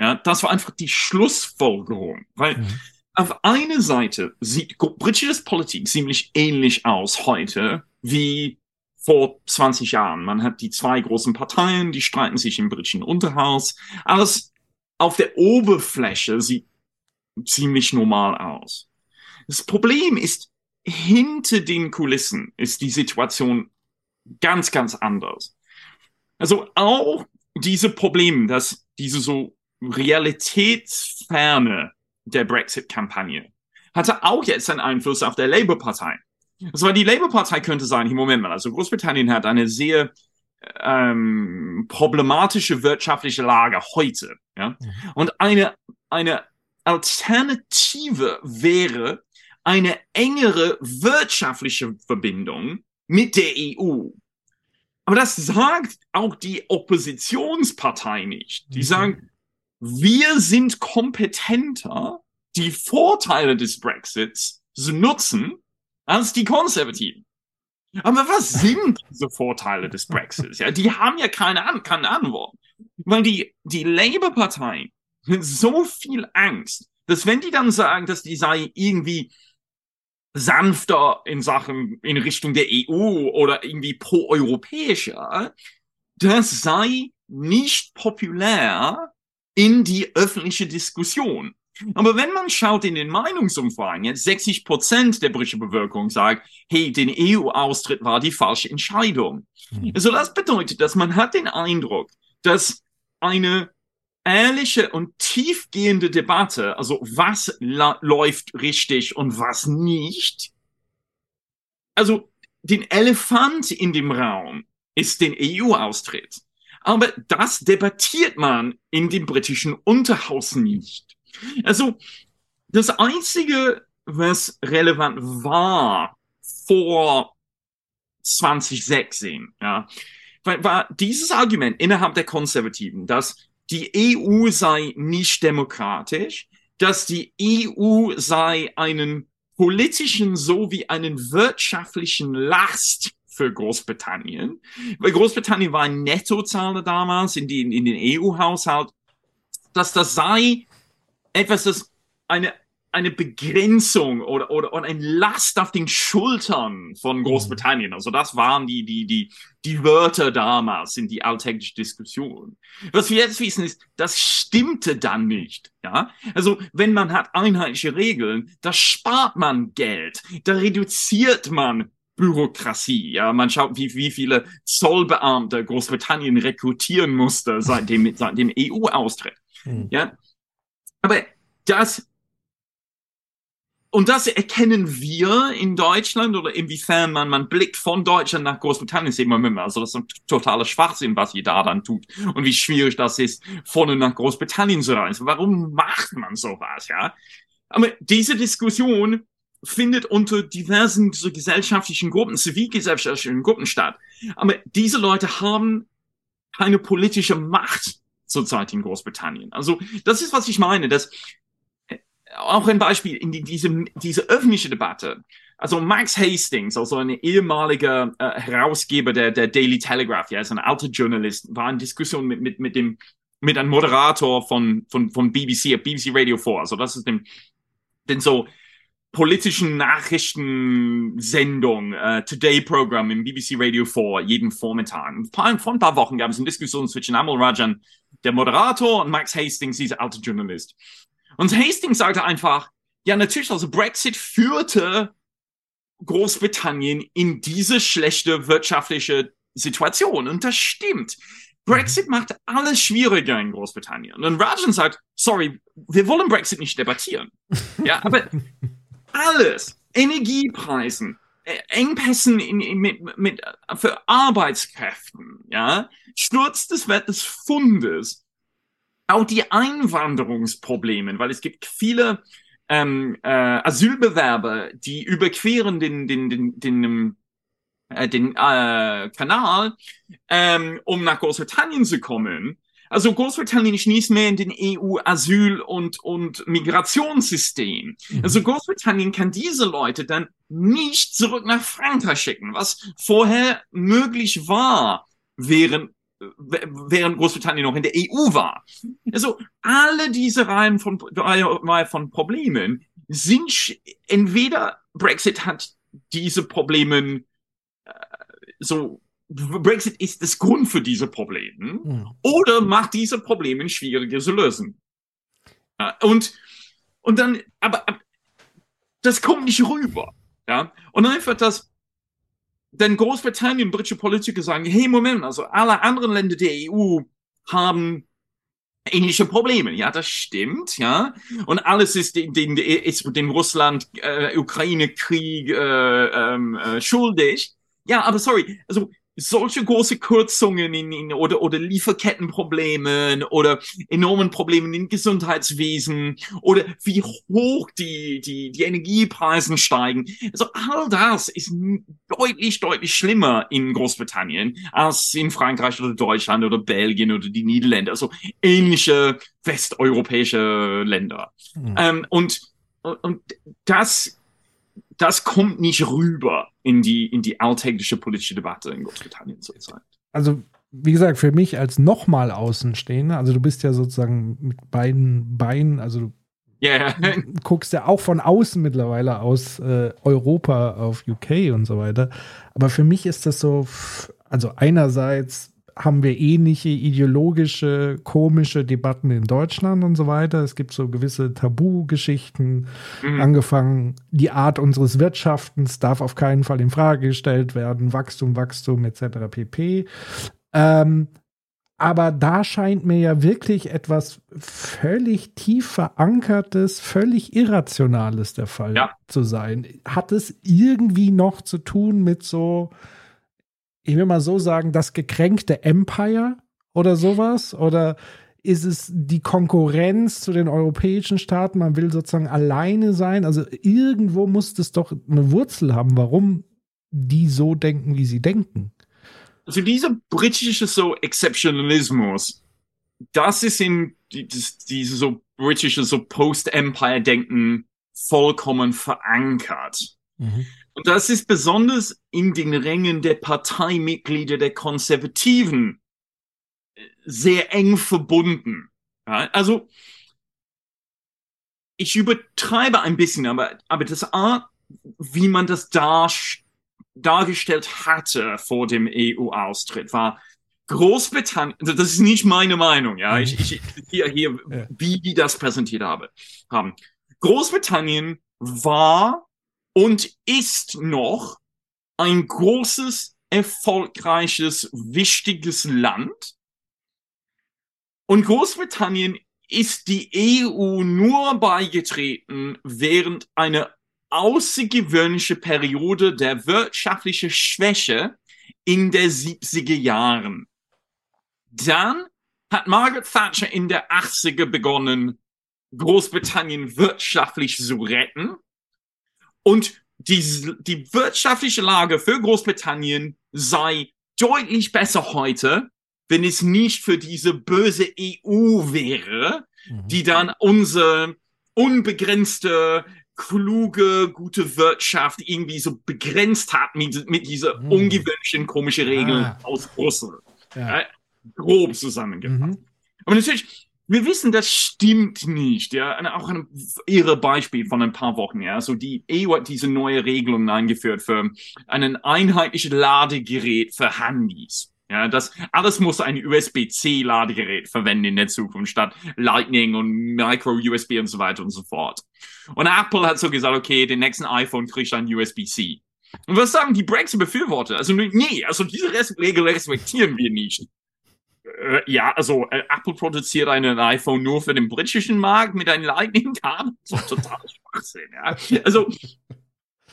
Ja, das war einfach die Schlussfolgerung, weil mhm. auf einer Seite sieht britische Politik ziemlich ähnlich aus heute wie vor 20 Jahren. Man hat die zwei großen Parteien, die streiten sich im britischen Unterhaus. Alles auf der Oberfläche sieht ziemlich normal aus. Das Problem ist, hinter den Kulissen ist die Situation ganz, ganz anders. Also auch diese Probleme, dass diese so Realitätsferne der Brexit-Kampagne hatte auch jetzt einen Einfluss auf der Labour-Partei. Also die Labour-Partei könnte sagen, im Moment mal, also Großbritannien hat eine sehr ähm, problematische wirtschaftliche Lage heute. Ja? Mhm. Und eine, eine Alternative wäre eine engere wirtschaftliche Verbindung mit der EU. Aber das sagt auch die Oppositionspartei nicht. Die mhm. sagen, wir sind kompetenter, die Vorteile des Brexits zu nutzen als die Konservativen. Aber was sind diese Vorteile des Brexits? Ja, die haben ja keine, An keine Antwort. Weil die, die Labour-Partei hat so viel Angst, dass wenn die dann sagen, dass die sei irgendwie sanfter in Sachen in Richtung der EU oder irgendwie pro-europäischer, das sei nicht populär in die öffentliche Diskussion. Aber wenn man schaut in den Meinungsumfragen, jetzt 60 Prozent der britischen Bevölkerung sagt, hey, den EU-Austritt war die falsche Entscheidung. Mhm. Also das bedeutet, dass man hat den Eindruck, dass eine ehrliche und tiefgehende Debatte, also was läuft richtig und was nicht, also den Elefant in dem Raum ist den EU-Austritt. Aber das debattiert man in dem britischen Unterhaus nicht. Also das Einzige, was relevant war vor 2016, ja, war dieses Argument innerhalb der Konservativen, dass die EU sei nicht demokratisch, dass die EU sei einen politischen sowie einen wirtschaftlichen Last für Großbritannien. Weil Großbritannien war ein Nettozahler damals in, die, in den EU-Haushalt, dass das sei etwas, das eine eine Begrenzung oder, oder, oder ein Last auf den Schultern von. Großbritannien. Also das waren die, die, die, die Wörter damals in die alltägliche Diskussion. Was wir jetzt wissen ist, das stimmte dann nicht. Ja, also wenn man hat einheitliche Regeln, da spart man Geld, da reduziert man Bürokratie. Ja, man schaut, wie, wie viele Zollbeamte Großbritannien rekrutieren musste seit dem, seit dem EU-Austritt. Mhm. Ja, aber das und das erkennen wir in Deutschland oder inwiefern man, man blickt von Deutschland nach Großbritannien, sehen wir immer, also das ist ein totaler Schwachsinn, was ihr da dann tut und wie schwierig das ist, vorne nach Großbritannien zu reisen. Warum macht man sowas, ja? Aber diese Diskussion findet unter diversen so gesellschaftlichen Gruppen, zivilgesellschaftlichen Gruppen statt. Aber diese Leute haben keine politische Macht zurzeit in Großbritannien. Also das ist, was ich meine, dass auch ein Beispiel in die, diese, diese öffentliche Debatte. Also Max Hastings, also ein ehemaliger äh, Herausgeber der, der Daily Telegraph, ja, ist ein alter Journalist, war in Diskussion mit, mit, mit dem, mit einem Moderator von, von, von BBC, BBC Radio 4. Also das ist dem, den so politischen Nachrichtensendung, uh, Today Program im BBC Radio 4, jeden Vormittag. Vor ein paar Wochen gab es eine Diskussion zwischen Amal Rajan, der Moderator, und Max Hastings, dieser alte Journalist. Und Hastings sagte einfach, ja, natürlich, also Brexit führte Großbritannien in diese schlechte wirtschaftliche Situation. Und das stimmt. Brexit macht alles schwieriger in Großbritannien. Und Rajan sagt, sorry, wir wollen Brexit nicht debattieren. ja, aber alles, Energiepreisen, Engpässen in, in, mit, mit, für Arbeitskräften, ja, Sturz des des Fundes, auch die Einwanderungsprobleme, weil es gibt viele ähm, äh, Asylbewerber, die überqueren den, den, den, den, ähm, äh, den äh, Kanal, ähm, um nach Großbritannien zu kommen. Also Großbritannien ist nicht mehr in den EU-Asyl- und, und Migrationssystem. Mhm. Also Großbritannien kann diese Leute dann nicht zurück nach Frankreich schicken, was vorher möglich war, während während Großbritannien noch in der EU war. Also alle diese Reihen von, Reihe von Problemen sind entweder Brexit hat diese Probleme äh, so Brexit ist das Grund für diese Probleme mhm. oder macht diese Probleme schwieriger zu lösen. Und und dann aber, aber das kommt nicht rüber, ja? Und einfach das denn Großbritannien, britische Politiker sagen, hey, Moment, also alle anderen Länder der EU haben ähnliche Probleme. Ja, das stimmt, ja. Und alles ist den, den, ist dem Russland, äh, Ukraine-Krieg äh, ähm, äh, schuldig. Ja, aber sorry, also solche große Kürzungen in, in, oder, oder Lieferkettenproblemen oder enormen Problemen im Gesundheitswesen oder wie hoch die, die, die Energiepreisen steigen. Also all das ist deutlich, deutlich schlimmer in Großbritannien als in Frankreich oder Deutschland oder Belgien oder die Niederlande. Also ähnliche westeuropäische Länder. Mhm. Ähm, und, und das das kommt nicht rüber in die, in die alltägliche politische Debatte in Großbritannien zurzeit. Also, wie gesagt, für mich als nochmal Außenstehender, also du bist ja sozusagen mit beiden Beinen, also du yeah. guckst ja auch von außen mittlerweile aus äh, Europa auf UK und so weiter. Aber für mich ist das so, also einerseits haben wir ähnliche ideologische, komische Debatten in Deutschland und so weiter. Es gibt so gewisse Tabugeschichten, mhm. angefangen, die Art unseres Wirtschaftens darf auf keinen Fall in Frage gestellt werden, Wachstum, Wachstum etc. pp. Ähm, aber da scheint mir ja wirklich etwas völlig tief verankertes, völlig irrationales der Fall ja. zu sein. Hat es irgendwie noch zu tun mit so ich will mal so sagen, das gekränkte Empire oder sowas? Oder ist es die Konkurrenz zu den europäischen Staaten? Man will sozusagen alleine sein. Also irgendwo muss das doch eine Wurzel haben, warum die so denken, wie sie denken. Also dieser britische so Exceptionalismus, das ist in diese so britische so Post-Empire-Denken vollkommen verankert. Mhm. Und das ist besonders in den Rängen der Parteimitglieder der Konservativen äh, sehr eng verbunden. Ja, also, ich übertreibe ein bisschen, aber, aber das Art, wie man das dar, dargestellt hatte vor dem EU-Austritt, war Großbritannien, also das ist nicht meine Meinung, ja, ich, ich hier, hier, ja. wie die das präsentiert habe, haben. Großbritannien war und ist noch ein großes, erfolgreiches, wichtiges Land. Und Großbritannien ist die EU nur beigetreten während einer außergewöhnlichen Periode der wirtschaftlichen Schwäche in der 70er Jahren. Dann hat Margaret Thatcher in der 80er begonnen, Großbritannien wirtschaftlich zu retten. Und die, die wirtschaftliche Lage für Großbritannien sei deutlich besser heute, wenn es nicht für diese böse EU wäre, mhm. die dann unsere unbegrenzte, kluge, gute Wirtschaft irgendwie so begrenzt hat mit, mit dieser mhm. ungewöhnlichen, komischen Regel ah. aus Brüssel. Ja. Ja, grob zusammengefasst. Mhm. Aber natürlich, wir wissen, das stimmt nicht. Ja, auch ein irre Beispiel von ein paar Wochen. Ja, so die EU hat diese neue Regelung eingeführt für ein einheitliches Ladegerät für Handys. Ja, das alles muss ein USB-C-Ladegerät verwenden in der Zukunft statt Lightning und Micro-USB und so weiter und so fort. Und Apple hat so gesagt, okay, den nächsten iPhone kriegt ein USB-C. Und was sagen die Brexit-Befürworter? Also, nee, also diese Regel respektieren wir nicht. Äh, ja, also äh, Apple produziert einen iPhone nur für den britischen Markt mit einem Lightning-Kabel. So total Schwachsinn, ja. Also,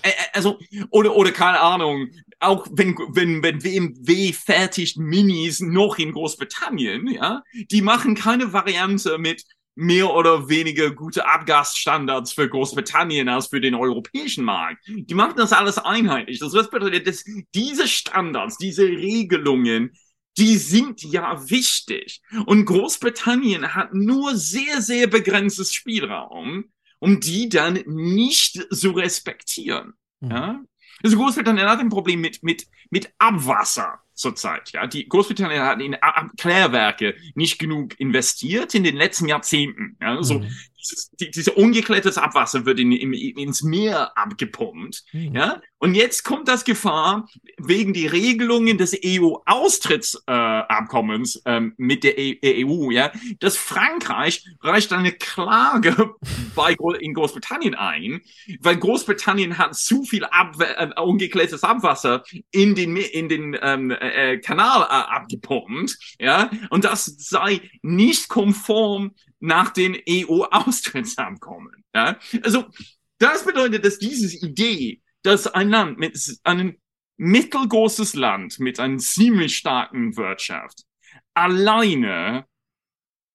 äh, äh, also, oder, oder keine Ahnung, auch wenn, wenn, wenn BMW fertigt Minis noch in Großbritannien, ja, die machen keine Variante mit mehr oder weniger gute Abgasstandards für Großbritannien als für den europäischen Markt. Die machen das alles einheitlich. Das bedeutet, dass diese Standards, diese Regelungen die sind ja wichtig. Und Großbritannien hat nur sehr, sehr begrenztes Spielraum, um die dann nicht zu respektieren. Mhm. Ja? Also Großbritannien hat ein Problem mit, mit, mit Abwasser zurzeit. Ja, die Großbritannien hat in Klärwerke nicht genug investiert in den letzten Jahrzehnten. Ja, also mhm. Dieses, die, diese ungeklärtes Abwasser wird in, in, ins Meer abgepumpt. Mhm. Ja, und jetzt kommt das Gefahr wegen die Regelungen des EU-Austrittsabkommens äh, ähm, mit der e EU. Ja, dass Frankreich reicht eine Klage bei in Großbritannien ein, weil Großbritannien hat zu viel Ab äh, ungeklärtes Abwasser in den in den ähm, äh, Kanal äh, abgepumpt, ja, und das sei nicht konform nach den EU-Austrittsabkommen. Ja? Also das bedeutet, dass diese Idee, dass ein Land mit einem mittelgroßes Land mit einer ziemlich starken Wirtschaft alleine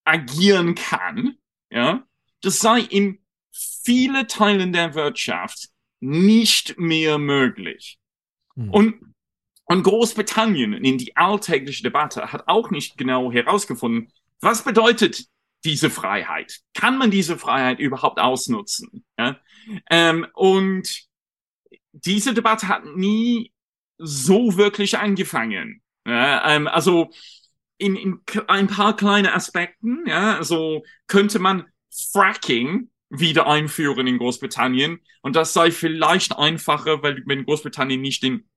agieren kann, ja, das sei in viele Teilen der Wirtschaft nicht mehr möglich. Hm. Und und Großbritannien in die alltägliche Debatte hat auch nicht genau herausgefunden, was bedeutet diese Freiheit? Kann man diese Freiheit überhaupt ausnutzen? Ja? Ähm, und diese Debatte hat nie so wirklich angefangen. Ja, ähm, also in, in ein paar kleine Aspekten, ja, also könnte man Fracking wieder einführen in Großbritannien und das sei vielleicht einfacher, weil wenn Großbritannien nicht den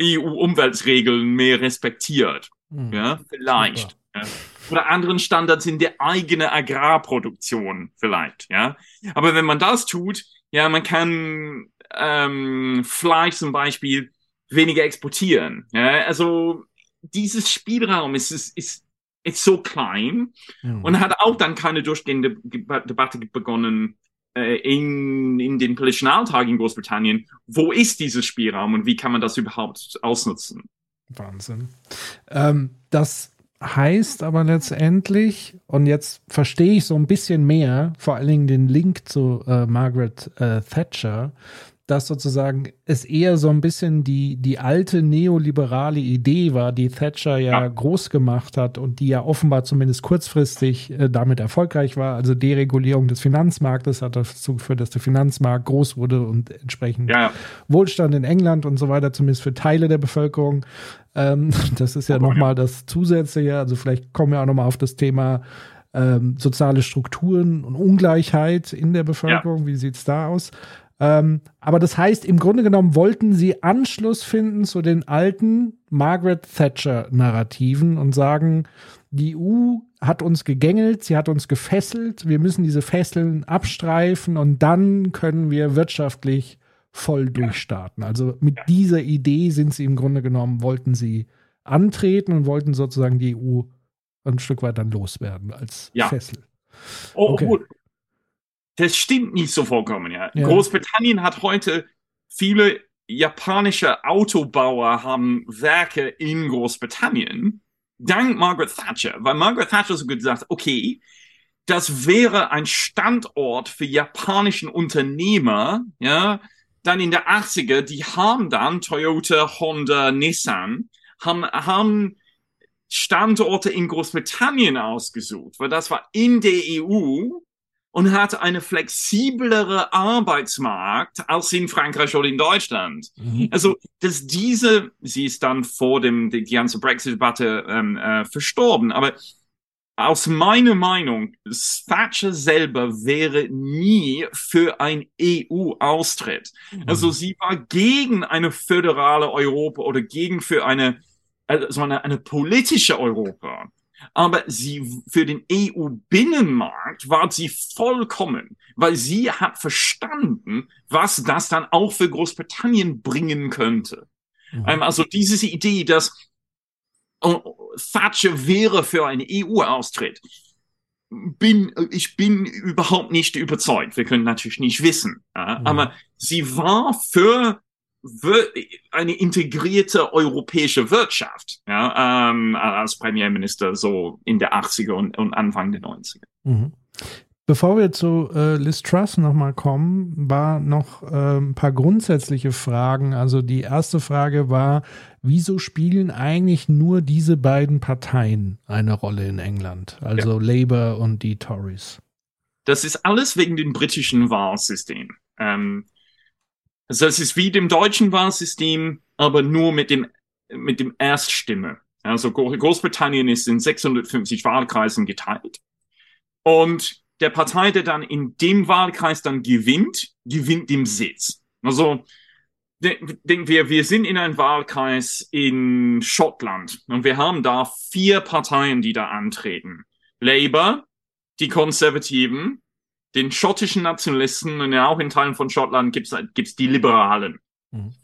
EU-Umweltregeln mehr respektiert. Hm. Ja, vielleicht. Ja. Oder anderen Standards in der eigenen Agrarproduktion vielleicht. Ja, aber wenn man das tut, ja, man kann ähm, Fleisch zum Beispiel weniger exportieren. Ja, also dieses Spielraum ist, ist, ist, ist so klein mhm. und hat auch dann keine durchgehende Debatte begonnen äh, in, in den politischen Alltag in Großbritannien. Wo ist dieses Spielraum und wie kann man das überhaupt ausnutzen? Wahnsinn. Ähm, das heißt aber letztendlich, und jetzt verstehe ich so ein bisschen mehr, vor allen Dingen den Link zu äh, Margaret äh, Thatcher, dass sozusagen es eher so ein bisschen die, die alte neoliberale Idee war, die Thatcher ja, ja. groß gemacht hat und die ja offenbar zumindest kurzfristig äh, damit erfolgreich war. Also Deregulierung des Finanzmarktes hat dazu geführt, dass der Finanzmarkt groß wurde und entsprechend ja. Wohlstand in England und so weiter, zumindest für Teile der Bevölkerung. Ähm, das ist ja oh, nochmal das Zusätzliche. Also vielleicht kommen wir auch nochmal auf das Thema ähm, soziale Strukturen und Ungleichheit in der Bevölkerung. Ja. Wie sieht es da aus? Ähm, aber das heißt, im Grunde genommen wollten sie Anschluss finden zu den alten Margaret Thatcher-Narrativen und sagen, die EU hat uns gegängelt, sie hat uns gefesselt, wir müssen diese Fesseln abstreifen und dann können wir wirtschaftlich voll durchstarten. Also mit dieser Idee sind sie im Grunde genommen, wollten sie antreten und wollten sozusagen die EU ein Stück weit dann loswerden als ja. Fessel. Oh, okay. gut das stimmt nicht so vollkommen, ja. ja. Großbritannien hat heute viele japanische Autobauer haben Werke in Großbritannien, dank Margaret Thatcher, weil Margaret Thatcher so gesagt, okay, das wäre ein Standort für japanischen Unternehmer, ja, dann in der 80er, die haben dann Toyota, Honda, Nissan, haben, haben Standorte in Großbritannien ausgesucht, weil das war in der EU und hat eine flexiblere Arbeitsmarkt als in Frankreich oder in Deutschland. Mhm. Also, dass diese, sie ist dann vor dem, die, die ganze Brexit-Debatte ähm, äh, verstorben, aber aus meiner Meinung, Thatcher selber wäre nie für ein EU-Austritt. Mhm. Also sie war gegen eine föderale Europa oder gegen für eine, also eine, eine politische Europa aber sie für den EU-Binnenmarkt war sie vollkommen, weil sie hat verstanden, was das dann auch für Großbritannien bringen könnte. Mhm. Ähm, also diese Idee, dass oh, Thatcher wäre für einen EU-Austritt, bin, ich bin überhaupt nicht überzeugt. Wir können natürlich nicht wissen, mhm. aber sie war für eine integrierte europäische Wirtschaft ja, ähm, als Premierminister so in der 80er und, und Anfang der 90er. Mhm. Bevor wir zu äh, Liz Truss nochmal kommen, war noch äh, ein paar grundsätzliche Fragen. Also die erste Frage war, wieso spielen eigentlich nur diese beiden Parteien eine Rolle in England? Also ja. Labour und die Tories. Das ist alles wegen dem britischen Wahlsystem. Ähm, also es ist wie dem deutschen Wahlsystem, aber nur mit dem, mit dem Erststimme. Also Großbritannien ist in 650 Wahlkreisen geteilt. Und der Partei, der dann in dem Wahlkreis dann gewinnt, gewinnt den Sitz. Also denken wir, wir sind in einem Wahlkreis in Schottland und wir haben da vier Parteien, die da antreten. Labour, die Konservativen, den schottischen Nationalisten und ja auch in Teilen von Schottland gibt's gibt's die Liberalen. Mhm.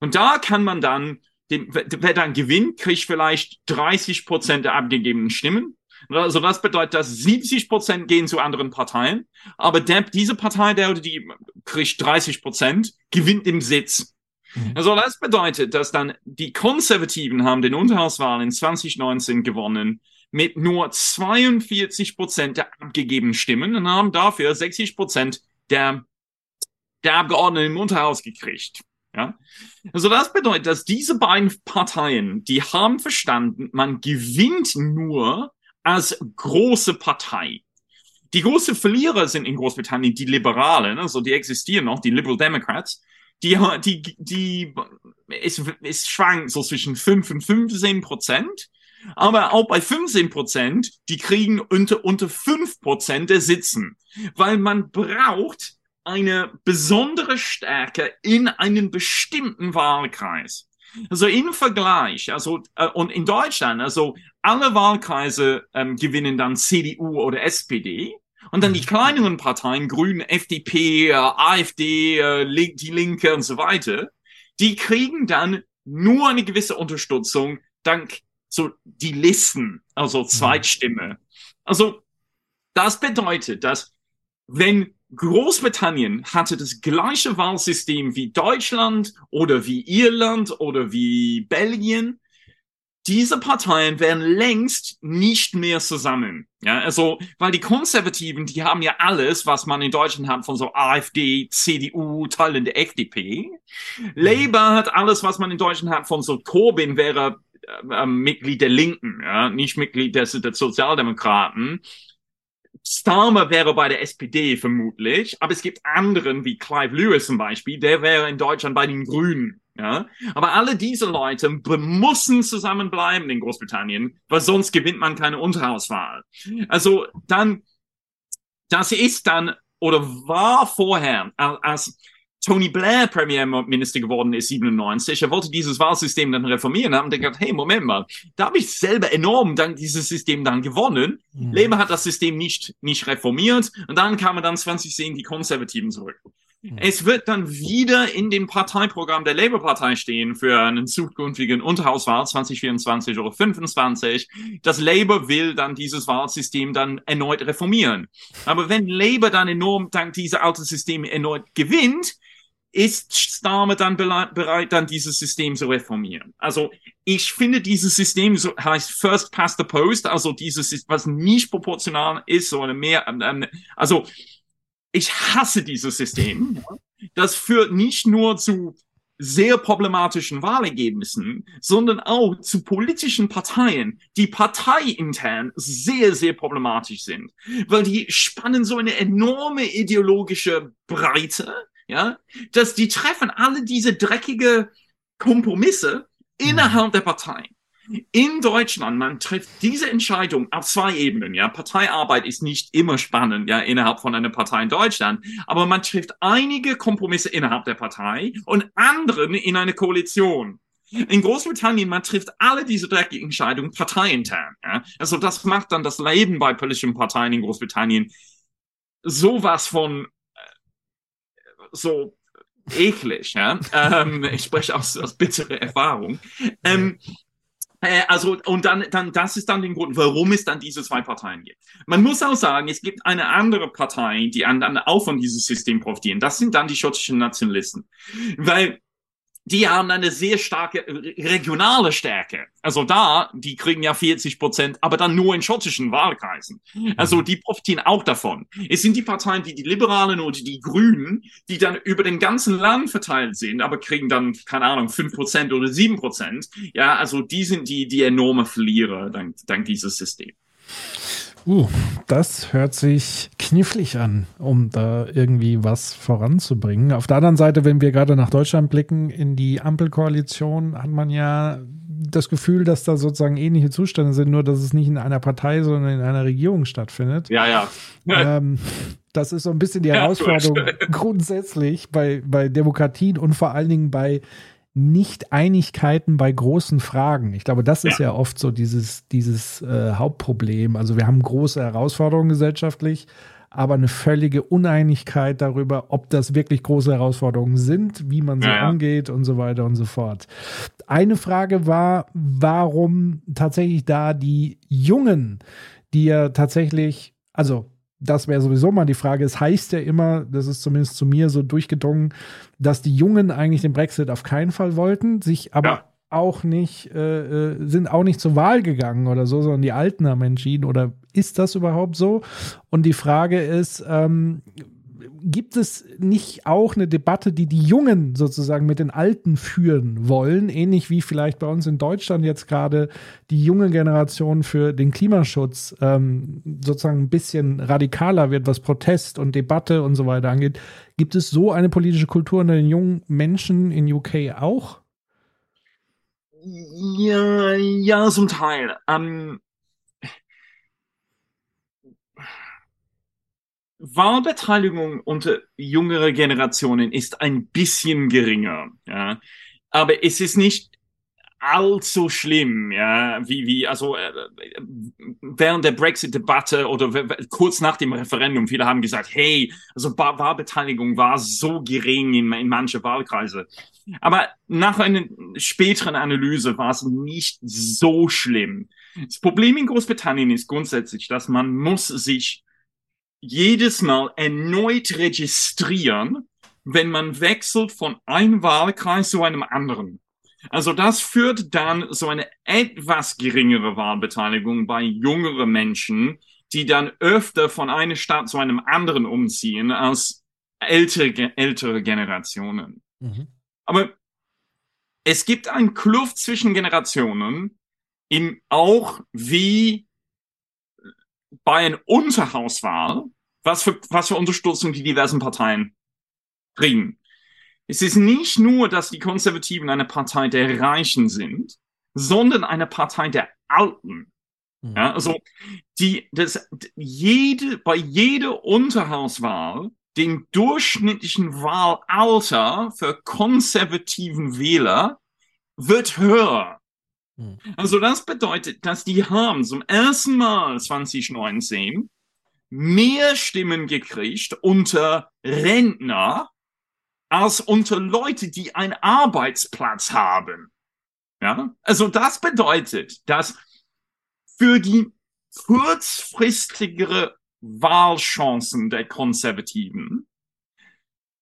Und da kann man dann, den, wer dann gewinnt, kriegt vielleicht 30 Prozent der abgegebenen Stimmen. Also das bedeutet, dass 70 Prozent gehen zu anderen Parteien, aber der, diese Partei, der oder die kriegt 30 Prozent, gewinnt den Sitz. Mhm. Also das bedeutet, dass dann die Konservativen haben den Unterhauswahl in 2019 gewonnen mit nur 42 Prozent der abgegebenen Stimmen und haben dafür 60 Prozent der, der Abgeordneten im Unterhaus gekriegt. Ja? Also das bedeutet, dass diese beiden Parteien, die haben verstanden, man gewinnt nur als große Partei. Die großen Verlierer sind in Großbritannien die Liberalen, also die existieren noch, die Liberal Democrats. die, die, die, es, es schwankt so zwischen 5 und 15 Prozent. Aber auch bei 15 Prozent, die kriegen unter, unter 5 Prozent der Sitzen. Weil man braucht eine besondere Stärke in einem bestimmten Wahlkreis. Also im Vergleich, also äh, und in Deutschland, also alle Wahlkreise ähm, gewinnen dann CDU oder SPD. Und dann die kleineren Parteien, Grünen, FDP, äh, AfD, äh, die Linke und so weiter, die kriegen dann nur eine gewisse Unterstützung dank so die Listen, also Zweitstimme. Also das bedeutet, dass wenn Großbritannien hatte das gleiche Wahlsystem wie Deutschland oder wie Irland oder wie Belgien. Diese Parteien wären längst nicht mehr zusammen. Ja, also, weil die Konservativen, die haben ja alles, was man in Deutschland hat, von so AfD, CDU, Teilen der FDP. Labour hat alles, was man in Deutschland hat, von so Corbyn wäre äh, Mitglied der Linken, ja, nicht Mitglied der, der Sozialdemokraten. Starmer wäre bei der SPD vermutlich, aber es gibt anderen wie Clive Lewis zum Beispiel, der wäre in Deutschland bei den Grünen. Ja, aber alle diese Leute müssen zusammenbleiben in Großbritannien, weil sonst gewinnt man keine Unterhauswahl. Also dann, das ist dann oder war vorher als Tony Blair Premierminister geworden ist, 97, er wollte dieses Wahlsystem dann reformieren, haben gedacht, hey, Moment mal, da habe ich selber enorm dank dieses System dann gewonnen. Mhm. Labour hat das System nicht, nicht reformiert und dann kamen dann 2010 die Konservativen zurück. Mhm. Es wird dann wieder in dem Parteiprogramm der Labour-Partei stehen für einen zukünftigen Unterhauswahl 2024 oder 2025. Das Labour will dann dieses Wahlsystem dann erneut reformieren. Aber wenn Labour dann enorm dank dieser alten Systeme erneut gewinnt, ist Starmer dann bereit, dann dieses System zu reformieren. Also ich finde, dieses System so heißt First Past the Post, also dieses, was nicht proportional ist, sondern mehr, ähm, ähm, also ich hasse dieses System. Das führt nicht nur zu sehr problematischen Wahlergebnissen, sondern auch zu politischen Parteien, die parteiintern sehr, sehr problematisch sind, weil die spannen so eine enorme ideologische Breite ja, dass die treffen alle diese dreckige Kompromisse innerhalb mhm. der Partei. In Deutschland, man trifft diese Entscheidung auf zwei Ebenen, ja. Parteiarbeit ist nicht immer spannend, ja, innerhalb von einer Partei in Deutschland. Aber man trifft einige Kompromisse innerhalb der Partei und anderen in einer Koalition. In Großbritannien, man trifft alle diese dreckigen Entscheidungen parteiintern, ja. Also das macht dann das Leben bei politischen Parteien in Großbritannien sowas von so eklig. Ja? ähm, ich spreche aus, aus bitterer Erfahrung. Ähm, äh, also, und dann, dann, das ist dann der Grund, warum es dann diese zwei Parteien gibt. Man muss auch sagen, es gibt eine andere Partei, die dann auch von diesem System profitieren. Das sind dann die schottischen Nationalisten. Weil die haben eine sehr starke regionale Stärke. Also da, die kriegen ja 40 Prozent, aber dann nur in schottischen Wahlkreisen. Also mhm. die profitieren auch davon. Es sind die Parteien, die die Liberalen oder die Grünen, die dann über den ganzen Land verteilt sind, aber kriegen dann, keine Ahnung, 5 Prozent oder 7 Prozent. Ja, also die sind die, die enorme Verlierer dank, dank dieses Systems. Uh, das hört sich knifflig an, um da irgendwie was voranzubringen. Auf der anderen Seite, wenn wir gerade nach Deutschland blicken, in die Ampelkoalition, hat man ja das Gefühl, dass da sozusagen ähnliche Zustände sind, nur dass es nicht in einer Partei, sondern in einer Regierung stattfindet. Ja, ja. Ähm, das ist so ein bisschen die Herausforderung grundsätzlich bei, bei Demokratien und vor allen Dingen bei nicht-Einigkeiten bei großen Fragen. Ich glaube, das ist ja, ja oft so dieses, dieses äh, Hauptproblem. Also wir haben große Herausforderungen gesellschaftlich, aber eine völlige Uneinigkeit darüber, ob das wirklich große Herausforderungen sind, wie man sie ja, ja. angeht und so weiter und so fort. Eine Frage war, warum tatsächlich da die Jungen, die ja tatsächlich, also das wäre sowieso mal die Frage. Es heißt ja immer, das ist zumindest zu mir so durchgedrungen, dass die Jungen eigentlich den Brexit auf keinen Fall wollten, sich aber ja. auch nicht, äh, äh, sind auch nicht zur Wahl gegangen oder so, sondern die Alten haben entschieden. Oder ist das überhaupt so? Und die Frage ist, ähm, gibt es nicht auch eine Debatte, die die Jungen sozusagen mit den Alten führen wollen, ähnlich wie vielleicht bei uns in Deutschland jetzt gerade die junge Generation für den Klimaschutz ähm, sozusagen ein bisschen radikaler wird, was Protest und Debatte und so weiter angeht. Gibt es so eine politische Kultur unter den jungen Menschen in UK auch? Ja, ja, zum Teil. Ähm, Wahlbeteiligung unter jüngere Generationen ist ein bisschen geringer, ja. Aber es ist nicht allzu schlimm, ja, wie, wie, also äh, während der Brexit-Debatte oder kurz nach dem Referendum, viele haben gesagt, hey, also Wahlbeteiligung war so gering in, in manche Wahlkreise. Aber nach einer späteren Analyse war es nicht so schlimm. Das Problem in Großbritannien ist grundsätzlich, dass man muss sich jedes Mal erneut registrieren, wenn man wechselt von einem Wahlkreis zu einem anderen. Also das führt dann so eine etwas geringere Wahlbeteiligung bei jüngeren Menschen, die dann öfter von einer Stadt zu einem anderen umziehen als ältere, ältere Generationen. Mhm. Aber es gibt einen Kluft zwischen Generationen, in auch wie bei einer Unterhauswahl, was für, was für Unterstützung die diversen Parteien kriegen. Es ist nicht nur, dass die Konservativen eine Partei der Reichen sind, sondern eine Partei der Alten. Mhm. Ja, also die, das, jede, bei jeder Unterhauswahl den durchschnittlichen Wahlalter für konservativen Wähler wird höher. Hm. Also das bedeutet, dass die haben zum ersten Mal 2019 mehr Stimmen gekriegt unter Rentner als unter Leute, die einen Arbeitsplatz haben. Ja, also das bedeutet, dass für die kurzfristigere Wahlchancen der Konservativen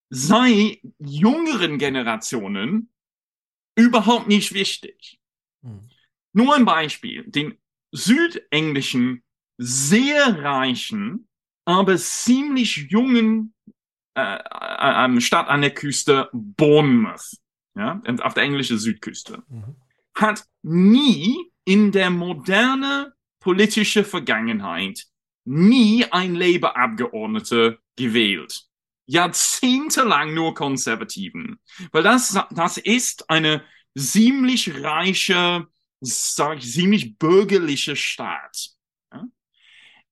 sei jüngeren Generationen überhaupt nicht wichtig. Hm. Nur ein Beispiel. Den südenglischen, sehr reichen, aber ziemlich jungen äh, äh, Stadt an der Küste Bournemouth, ja, auf der englischen Südküste, mhm. hat nie in der moderne politische Vergangenheit nie ein Labour-Abgeordneter gewählt. Jahrzehntelang nur Konservativen. Weil das, das ist eine ziemlich reiche, sag ich, ziemlich bürgerliche Staat.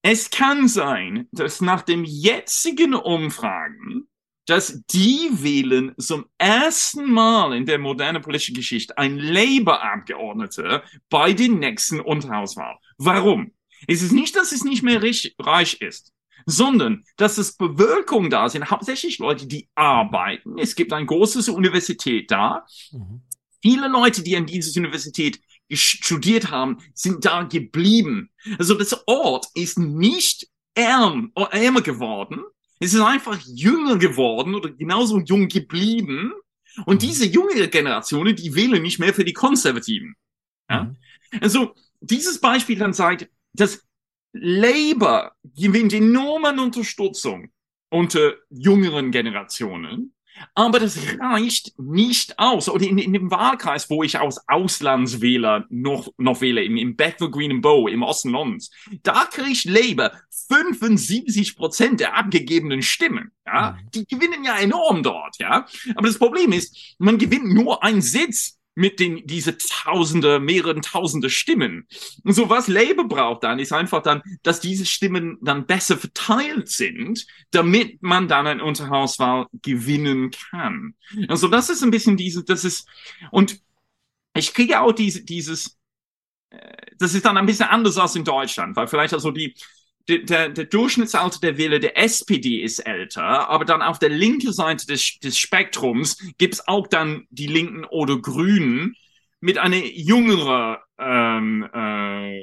Es kann sein, dass nach dem jetzigen Umfragen, dass die wählen zum ersten Mal in der modernen politischen Geschichte ein Labour-Abgeordneter bei den nächsten Unterhauswahlen. Warum? Es ist nicht, dass es nicht mehr reich ist sondern dass es Bewölkung da sind, hauptsächlich Leute, die arbeiten. Es gibt eine große Universität da. Mhm. Viele Leute, die an dieser Universität studiert haben, sind da geblieben. Also das Ort ist nicht ärm, ärmer geworden. Es ist einfach jünger geworden oder genauso jung geblieben. Und mhm. diese junge Generation, die wählen nicht mehr für die Konservativen. Ja? Mhm. Also dieses Beispiel dann zeigt, dass Labour gewinnt enorme Unterstützung unter jüngeren Generationen. Aber das reicht nicht aus. Oder in, in dem Wahlkreis, wo ich als Auslandswähler noch, noch wähle, im, im Bethnal Green and Bow im Osten Londons, da kriegt Labour 75 Prozent der abgegebenen Stimmen. Ja, mhm. die gewinnen ja enorm dort. Ja, aber das Problem ist, man gewinnt nur einen Sitz mit den, diese Tausende, mehreren Tausende Stimmen. Und so was Labour braucht dann, ist einfach dann, dass diese Stimmen dann besser verteilt sind, damit man dann eine Unterhauswahl gewinnen kann. Also das ist ein bisschen diese, das ist, und ich kriege auch diese, dieses, äh, das ist dann ein bisschen anders als in Deutschland, weil vielleicht also die, der, der Durchschnittsalter der Wähler der SPD ist älter, aber dann auf der linken Seite des, des Spektrums gibt's auch dann die Linken oder Grünen mit einer jüngere ähm, äh,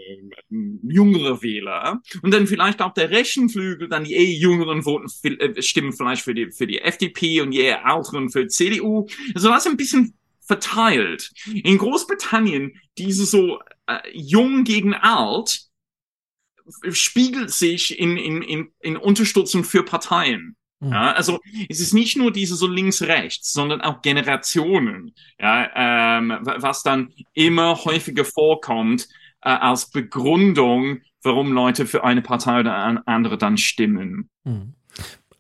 jüngere Wähler und dann vielleicht auch der rechten Flügel, dann die eher jüngeren voten, äh, stimmen vielleicht für die für die FDP und die eher älteren für CDU. Also das ist ein bisschen verteilt. In Großbritannien diese so äh, jung gegen alt spiegelt sich in, in, in, in Unterstützung für Parteien. Mhm. Ja, also es ist nicht nur diese so links-rechts, sondern auch Generationen, ja, ähm, was dann immer häufiger vorkommt äh, als Begründung, warum Leute für eine Partei oder andere dann stimmen. Mhm.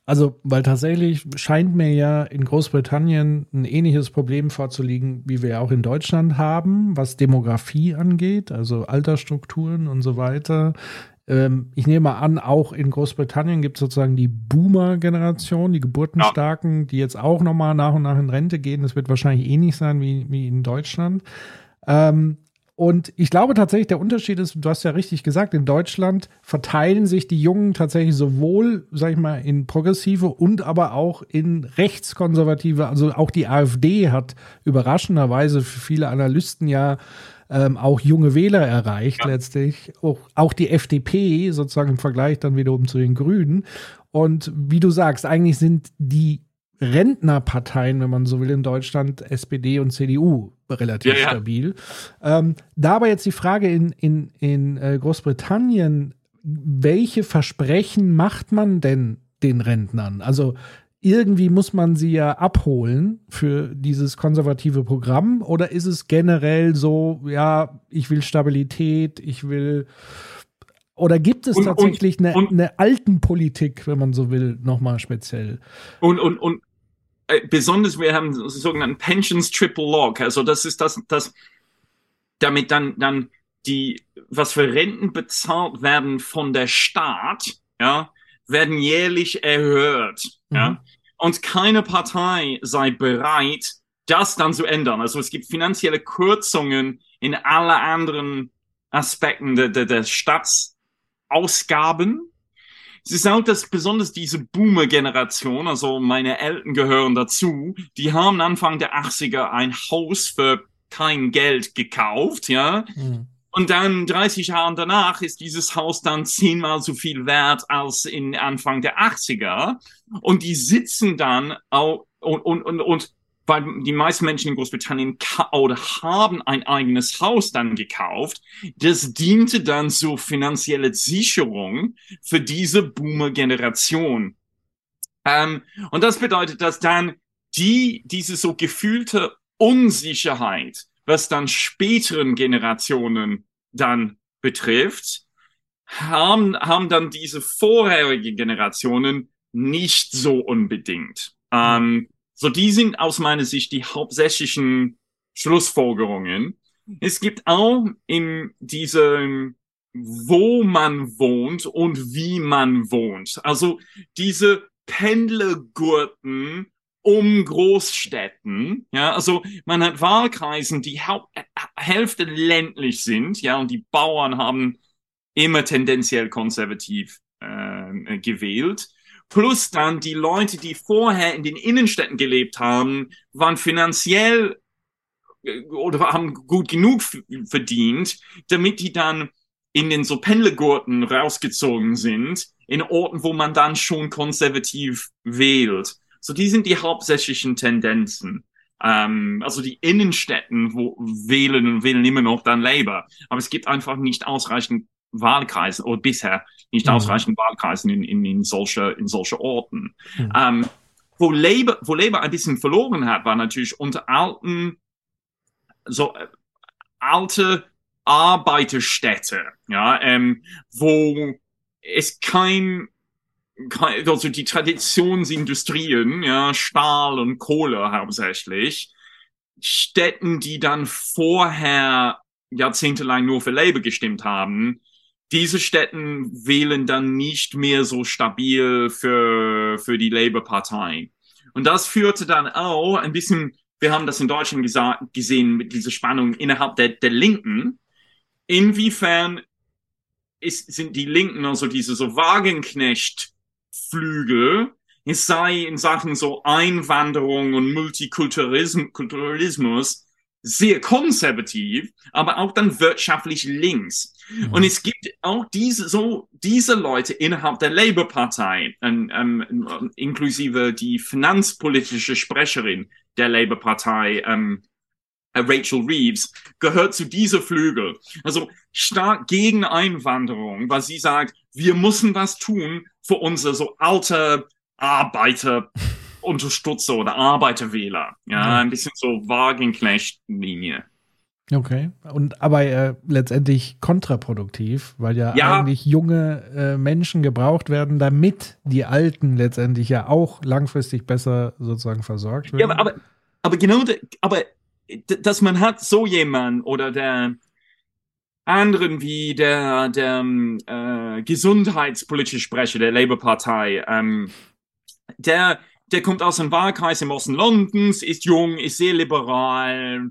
Also, weil tatsächlich scheint mir ja in Großbritannien ein ähnliches Problem vorzuliegen, wie wir auch in Deutschland haben, was Demografie angeht, also Altersstrukturen und so weiter. Ähm, ich nehme an, auch in Großbritannien gibt es sozusagen die Boomer-Generation, die Geburtenstarken, ja. die jetzt auch nochmal nach und nach in Rente gehen. Das wird wahrscheinlich ähnlich sein wie, wie in Deutschland. Ähm, und ich glaube tatsächlich, der Unterschied ist, du hast ja richtig gesagt, in Deutschland verteilen sich die Jungen tatsächlich sowohl, sag ich mal, in progressive und aber auch in rechtskonservative. Also auch die AfD hat überraschenderweise für viele Analysten ja ähm, auch junge Wähler erreicht ja. letztlich. Auch, auch die FDP sozusagen im Vergleich dann wiederum zu den Grünen. Und wie du sagst, eigentlich sind die Rentnerparteien, wenn man so will, in Deutschland, SPD und CDU, relativ ja, ja. stabil. Ähm, da aber jetzt die Frage in, in, in äh, Großbritannien, welche Versprechen macht man denn den Rentnern? Also irgendwie muss man sie ja abholen für dieses konservative Programm oder ist es generell so, ja, ich will Stabilität, ich will oder gibt es und, tatsächlich und, eine, und, eine Altenpolitik, wenn man so will, nochmal speziell? Und, und, und äh, besonders, wir haben so sogenannten Pensions Triple Log. Also das ist das, das damit dann, dann die, was für Renten bezahlt werden von der Staat, ja, werden jährlich erhöht. Mhm. Ja. Und keine Partei sei bereit, das dann zu ändern. Also es gibt finanzielle Kürzungen in alle anderen Aspekten der, der, der Staatsausgaben es ist auch, dass besonders diese Boomer-Generation, also meine Eltern gehören dazu, die haben Anfang der 80er ein Haus für kein Geld gekauft, ja. Mhm. Und dann 30 Jahre danach ist dieses Haus dann zehnmal so viel wert als in Anfang der 80er. Und die sitzen dann auch, und, und, und, und weil die meisten Menschen in Großbritannien oder haben ein eigenes Haus dann gekauft. Das diente dann zur finanzielle Sicherung für diese Boomer-Generation. Ähm, und das bedeutet, dass dann die, diese so gefühlte Unsicherheit, was dann späteren Generationen dann betrifft, haben, haben dann diese vorherigen Generationen nicht so unbedingt. Ähm, so, die sind aus meiner Sicht die hauptsächlichen Schlussfolgerungen. Es gibt auch in diesem, wo man wohnt und wie man wohnt. Also diese Pendlergurten um Großstädten. Ja, also man hat Wahlkreisen, die Hälfte ländlich sind, ja, und die Bauern haben immer tendenziell konservativ äh, gewählt. Plus dann die Leute, die vorher in den Innenstädten gelebt haben, waren finanziell äh, oder haben gut genug verdient, damit die dann in den so Pendlergurten rausgezogen sind, in Orten, wo man dann schon konservativ wählt. So, die sind die hauptsächlichen Tendenzen. Ähm, also die Innenstädten, wo wählen und wählen immer noch dann Labour. Aber es gibt einfach nicht ausreichend Wahlkreise oder bisher nicht mhm. ausreichend Wahlkreisen in, in, in, solche, in solche Orten. Mhm. Ähm, wo Labour, wo Labour ein bisschen verloren hat, war natürlich unter alten, so äh, alte Arbeiterstädte, ja, ähm, wo es kein, also die Traditionsindustrien, ja, Stahl und Kohle hauptsächlich, Städten, die dann vorher jahrzehntelang nur für Labour gestimmt haben, diese Städten wählen dann nicht mehr so stabil für, für die Labour-Partei. Und das führte dann auch ein bisschen, wir haben das in Deutschland gesehen mit dieser Spannung innerhalb der, der Linken. Inwiefern ist, sind die Linken, also diese so Wagenknecht-Flügel, es sei in Sachen so Einwanderung und Multikulturalismus sehr konservativ, aber auch dann wirtschaftlich links. Mhm. Und es gibt auch diese, so, diese Leute innerhalb der Labour-Partei, ähm, ähm, inklusive die finanzpolitische Sprecherin der Labour-Partei, ähm, äh, Rachel Reeves, gehört zu dieser Flügel. Also stark gegen Einwanderung, weil sie sagt, wir müssen was tun für unsere so alte Arbeiterunterstützer oder Arbeiterwähler. Ja, ein bisschen so Wagenknecht-Linie. Okay. Und aber äh, letztendlich kontraproduktiv, weil ja, Ja. eigentlich junge äh, Menschen gebraucht werden, damit die Alten letztendlich ja auch langfristig besser sozusagen versorgt werden. Ja, aber, aber, aber genau, aber dass man hat so jemand oder der anderen wie der, der ähm, äh, gesundheitspolitische Sprecher der Labour-Partei, ähm, der, der kommt aus einem Wahlkreis im Osten Londons, ist jung, ist sehr liberal,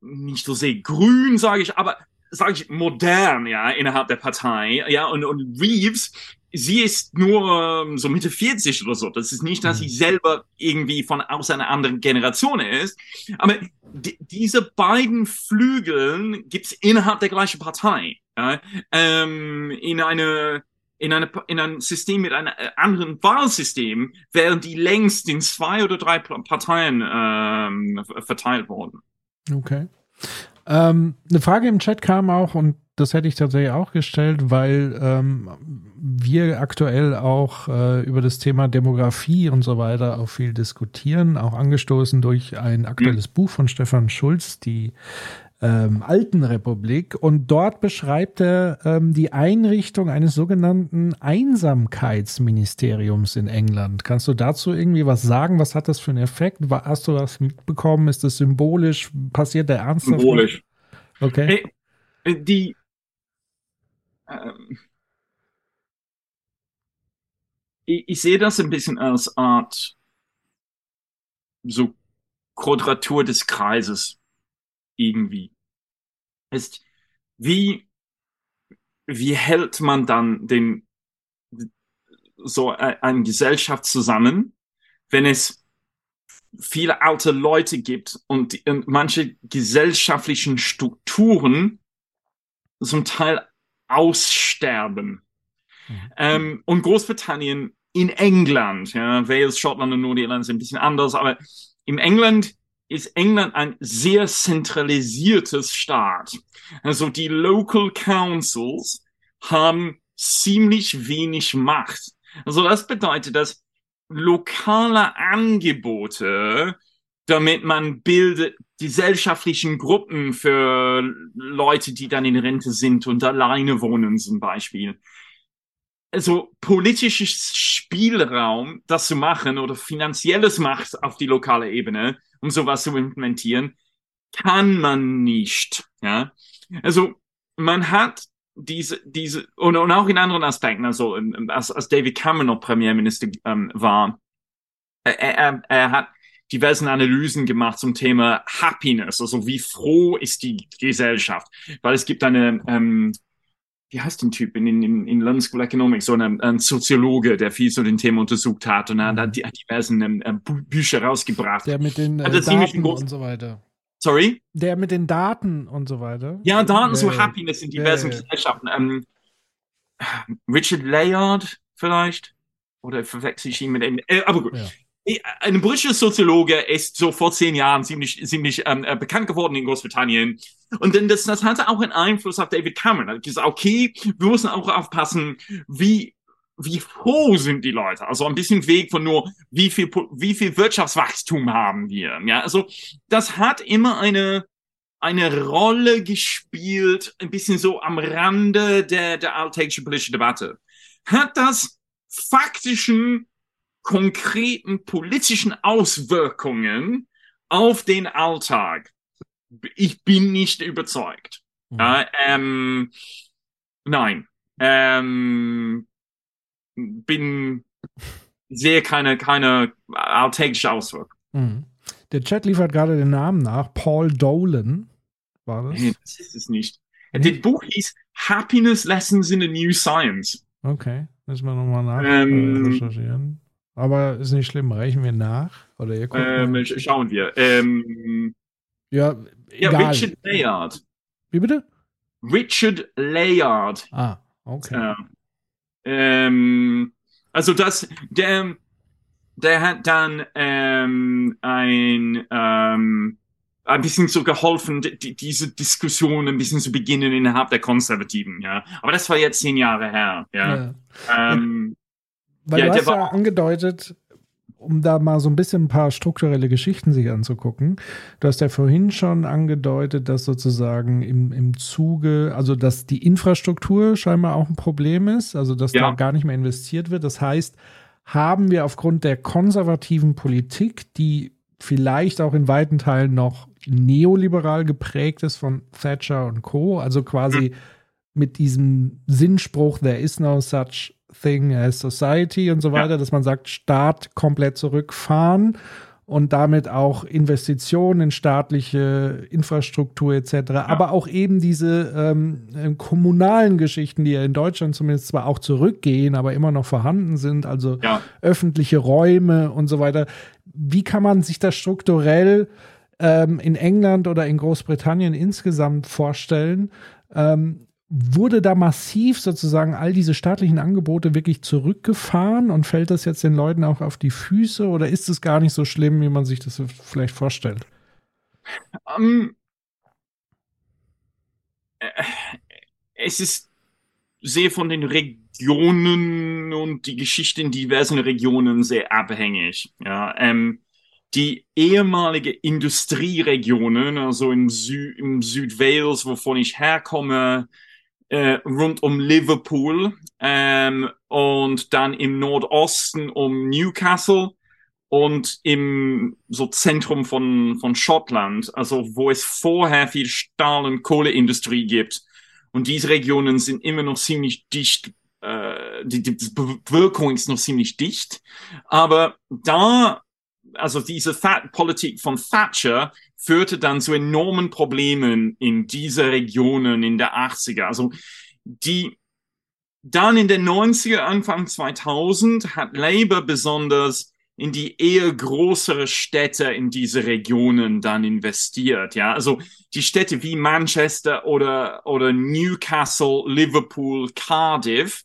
nicht so sehr grün, sage ich, aber sage ich modern, ja, innerhalb der Partei, ja, und, und Reeves, sie ist nur ähm, so Mitte 40 oder so. Das ist nicht, dass sie selber irgendwie von aus einer anderen Generation ist, aber di- diese beiden Flügeln gibt's innerhalb der gleichen Partei, ja, ähm, in eine in, eine, in ein System mit einem äh, anderen Wahlsystem wären die längst in zwei oder drei Parteien ähm, ver- verteilt worden. Okay. Ähm, eine Frage im Chat kam auch, und das hätte ich tatsächlich auch gestellt, weil ähm, wir aktuell auch äh, über das Thema Demografie und so weiter auch viel diskutieren, auch angestoßen durch ein aktuelles Buch von Stefan Schulz, die ähm, Alten Republik. Und dort beschreibt er ähm, die Einrichtung eines sogenannten Einsamkeitsministeriums in England. Kannst du dazu irgendwie was sagen? Was hat das für einen Effekt? Hast du was mitbekommen? Ist das symbolisch? Passiert der ernsthaft? Symbolisch. Okay. Äh, die ähm, ich, ich sehe das ein bisschen als Art so Quadratur des Kreises irgendwie. Ist wie wie hält man dann den so äh, eine Gesellschaft zusammen, wenn es viele alte Leute gibt und, die- und manche gesellschaftlichen Strukturen zum Teil aussterben. Ähm, und Großbritannien in England, ja, Wales, Schottland und Nordirland sind ein bisschen anders, aber im England ist England ein sehr zentralisiertes Staat. Also die Local Councils haben ziemlich wenig Macht. Also das bedeutet, dass lokale Angebote, damit man bildet gesellschaftlichen Gruppen für Leute, die dann in Rente sind und alleine wohnen zum Beispiel. Also politisches Spielraum, das zu machen oder finanzielles Macht auf die lokale Ebene, um sowas zu implementieren, kann man nicht. Ja, also man hat diese, diese, und, und auch in anderen Aspekten, also ähm, als, als David Cameron noch Premierminister ähm, war, er, er, er hat diversen Analysen gemacht zum Thema Happiness, also wie froh ist die Gesellschaft, weil es gibt eine, ähm, wie heißt den Typ in, in, in London School Economics, so ein, ein Soziologe, der viel zu den Themen untersucht hat und hat die- hat diversen ähm, äh, Bü- Bücher rausgebracht. Der mit den äh, Daten und so weiter. Sorry? Der mit den Daten und so weiter. Ja, Daten zu Äh, Happiness in diversen. Gesellschaften. Ähm, Richard Layard vielleicht? Oder verwechsel ich ihn mit dem? Äh, aber gut. Ja. Eh, Ein britischer Soziologe ist so vor zehn Jahren ziemlich, ziemlich ähm, äh, bekannt geworden in Großbritannien. Und dann das, das hatte auch einen Einfluss auf David Cameron. Er gesagt, okay, wir müssen auch aufpassen, wie, wie froh sind die Leute. Also ein bisschen Weg von nur, wie viel, wie viel Wirtschaftswachstum haben wir. Ja, also das hat immer eine, eine Rolle gespielt, ein bisschen so am Rande der, der alltäglichen politischen Debatte. Hat das faktischen, konkreten politischen Auswirkungen auf den Alltag? Ich bin nicht überzeugt. Mhm. Ja, ähm, nein. Ähm, bin sehe keine, keine alltägliche Auswirkung. Mhm. Der Chat liefert gerade den Namen nach. Paul Dolan war das. Nee, das ist es nicht. Das Buch hieß Happiness Lessons in a New Science. Okay, müssen wir nochmal nach Ähm, äh. Aber ist nicht schlimm, reichen wir nach? Oder ihr guckt Ähm, schauen wir. Ähm, Ja, ja, egal. Richard Layard. Wie bitte? Richard Layard. Ah, okay. Ja. Ähm, also das, der, der hat dann ähm, ein, ähm, ein bisschen so geholfen, die, diese Diskussion ein bisschen zu beginnen innerhalb der Konservativen, ja. Aber das war jetzt zehn Jahre her, ja. Ja. Ähm, Weil ja, du hast ja angedeutet, um da mal so ein bisschen ein paar strukturelle Geschichten sich anzugucken. Du hast ja vorhin schon angedeutet, dass sozusagen im, im Zuge, also dass die Infrastruktur scheinbar auch ein Problem ist, also dass ja. da gar nicht mehr investiert wird. Das heißt, haben wir aufgrund der konservativen Politik, die vielleicht auch in weiten Teilen noch neoliberal geprägt ist von Thatcher und Co., also quasi mhm. mit diesem Sinnspruch, there is no such thing as society und so weiter, ja. dass man sagt, Staat komplett zurückfahren und damit auch Investitionen in staatliche Infrastruktur etc., ja. aber auch eben diese ähm, äh, kommunalen Geschichten, die ja in Deutschland zumindest zwar auch zurückgehen, aber immer noch vorhanden sind, also ja. öffentliche Räume und so weiter. Wie kann man sich das strukturell ähm, in England oder in Großbritannien insgesamt vorstellen? Ähm, wurde da massiv sozusagen all diese staatlichen Angebote wirklich zurückgefahren und fällt das jetzt den Leuten auch auf die Füße oder ist es gar nicht so schlimm, wie man sich das vielleicht vorstellt? Um, ähm, äh, es ist sehr von den Regionen und die Geschichte in diversen Regionen sehr abhängig. Ja, ähm, die ehemalige Industrieregionen, also im, Sü im Südwales, wovon ich herkomme, äh, rund um Liverpool ähm, und dann im Nordosten um Newcastle und im so Zentrum von, von Schottland, also wo es vorher viel Stahl- und Kohleindustrie gibt. Und diese Regionen sind immer noch ziemlich dicht, äh, die, die Bevölkerung ist noch ziemlich dicht. Aber da, also diese Fat Politik von Thatcher führte dann zu enormen Problemen in diese Regionen in der 80er. Also die dann in den 90er, Anfang 2000 hat Labour besonders in die eher größere Städte in diese Regionen dann investiert. Ja, also die Städte wie Manchester oder, oder Newcastle, Liverpool, Cardiff,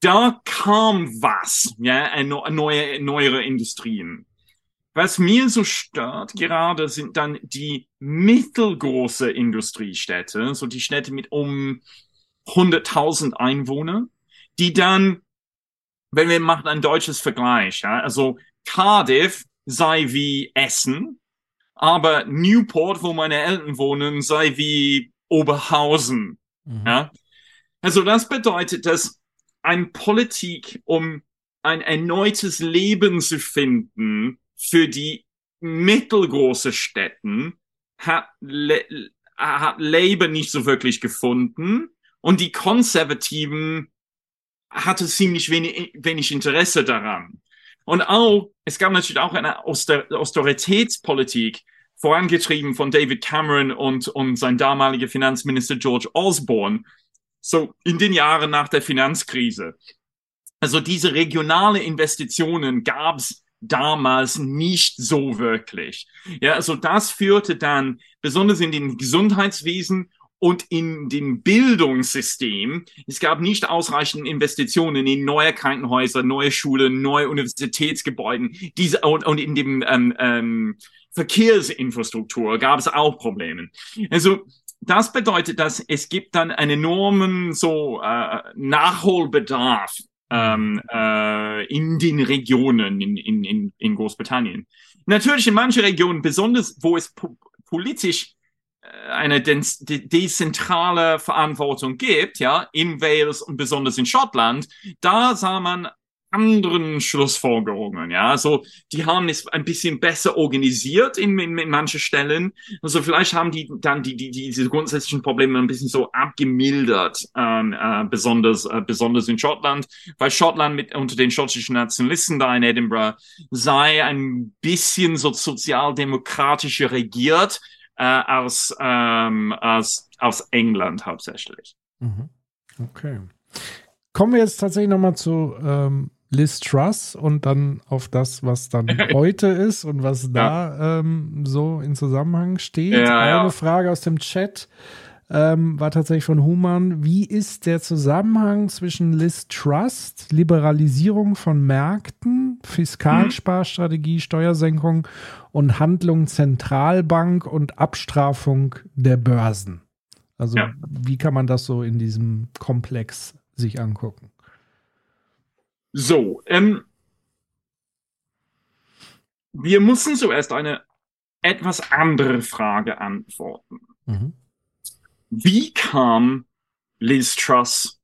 da kam was, ja, neue, neuere Industrien. Was mir so stört gerade sind dann die mittelgroße Industriestädte, so die Städte mit um 100.000 Einwohner, die dann, wenn wir machen ein deutsches Vergleich, ja, also Cardiff sei wie Essen, aber Newport, wo meine Eltern wohnen, sei wie Oberhausen. Mhm. Ja? Also das bedeutet, dass ein Politik, um ein erneutes Leben zu finden, für die mittelgroße Städten hat, Le hat Labour nicht so wirklich gefunden und die Konservativen hatte ziemlich wenig, wenig Interesse daran. Und auch, es gab natürlich auch eine Austeritätspolitik, vorangetrieben von David Cameron und, und sein damaliger Finanzminister George Osborne, so in den Jahren nach der Finanzkrise. Also diese regionale Investitionen gab's damals nicht so wirklich. Ja, also das führte dann besonders in den Gesundheitswesen und in dem Bildungssystem, es gab nicht ausreichend Investitionen in neue Krankenhäuser, neue Schulen, neue Universitätsgebäuden, diese und, und in dem ähm, ähm, Verkehrsinfrastruktur gab es auch Probleme. Also das bedeutet, dass es gibt dann einen enormen so äh, Nachholbedarf ähm, äh, in den Regionen in, in, in, in Großbritannien. Natürlich in manchen Regionen, besonders wo es po politisch äh, eine dezentrale Verantwortung gibt, ja, in Wales und besonders in Schottland, da sah man anderen Schlussfolgerungen. Ja, also die haben es ein bisschen besser organisiert in, in, in manchen Stellen. Also vielleicht haben die dann die, die, die diese grundsätzlichen Probleme ein bisschen so abgemildert, ähm, äh, besonders äh, besonders in Schottland, weil Schottland mit unter den schottischen Nationalisten da in Edinburgh sei ein bisschen so sozialdemokratischer regiert äh, als ähm, als aus England hauptsächlich. Mhm. Okay. Kommen wir jetzt tatsächlich nochmal zu ähm, Liz Truss und dann auf das, was dann heute ist und was ja. da ähm, so in Zusammenhang steht. Ja, Eine ja. Frage aus dem Chat ähm, war tatsächlich von Human. Wie ist der Zusammenhang zwischen Liz Trust, Liberalisierung von Märkten, Fiskalsparstrategie, mhm. Steuersenkung und Handlung Zentralbank und Abstrafung der Börsen? Also wie kann man das so in diesem Komplex sich angucken? So, ähm, wir müssen zuerst eine etwas andere Frage antworten. Mhm. Wie kam Liz Truss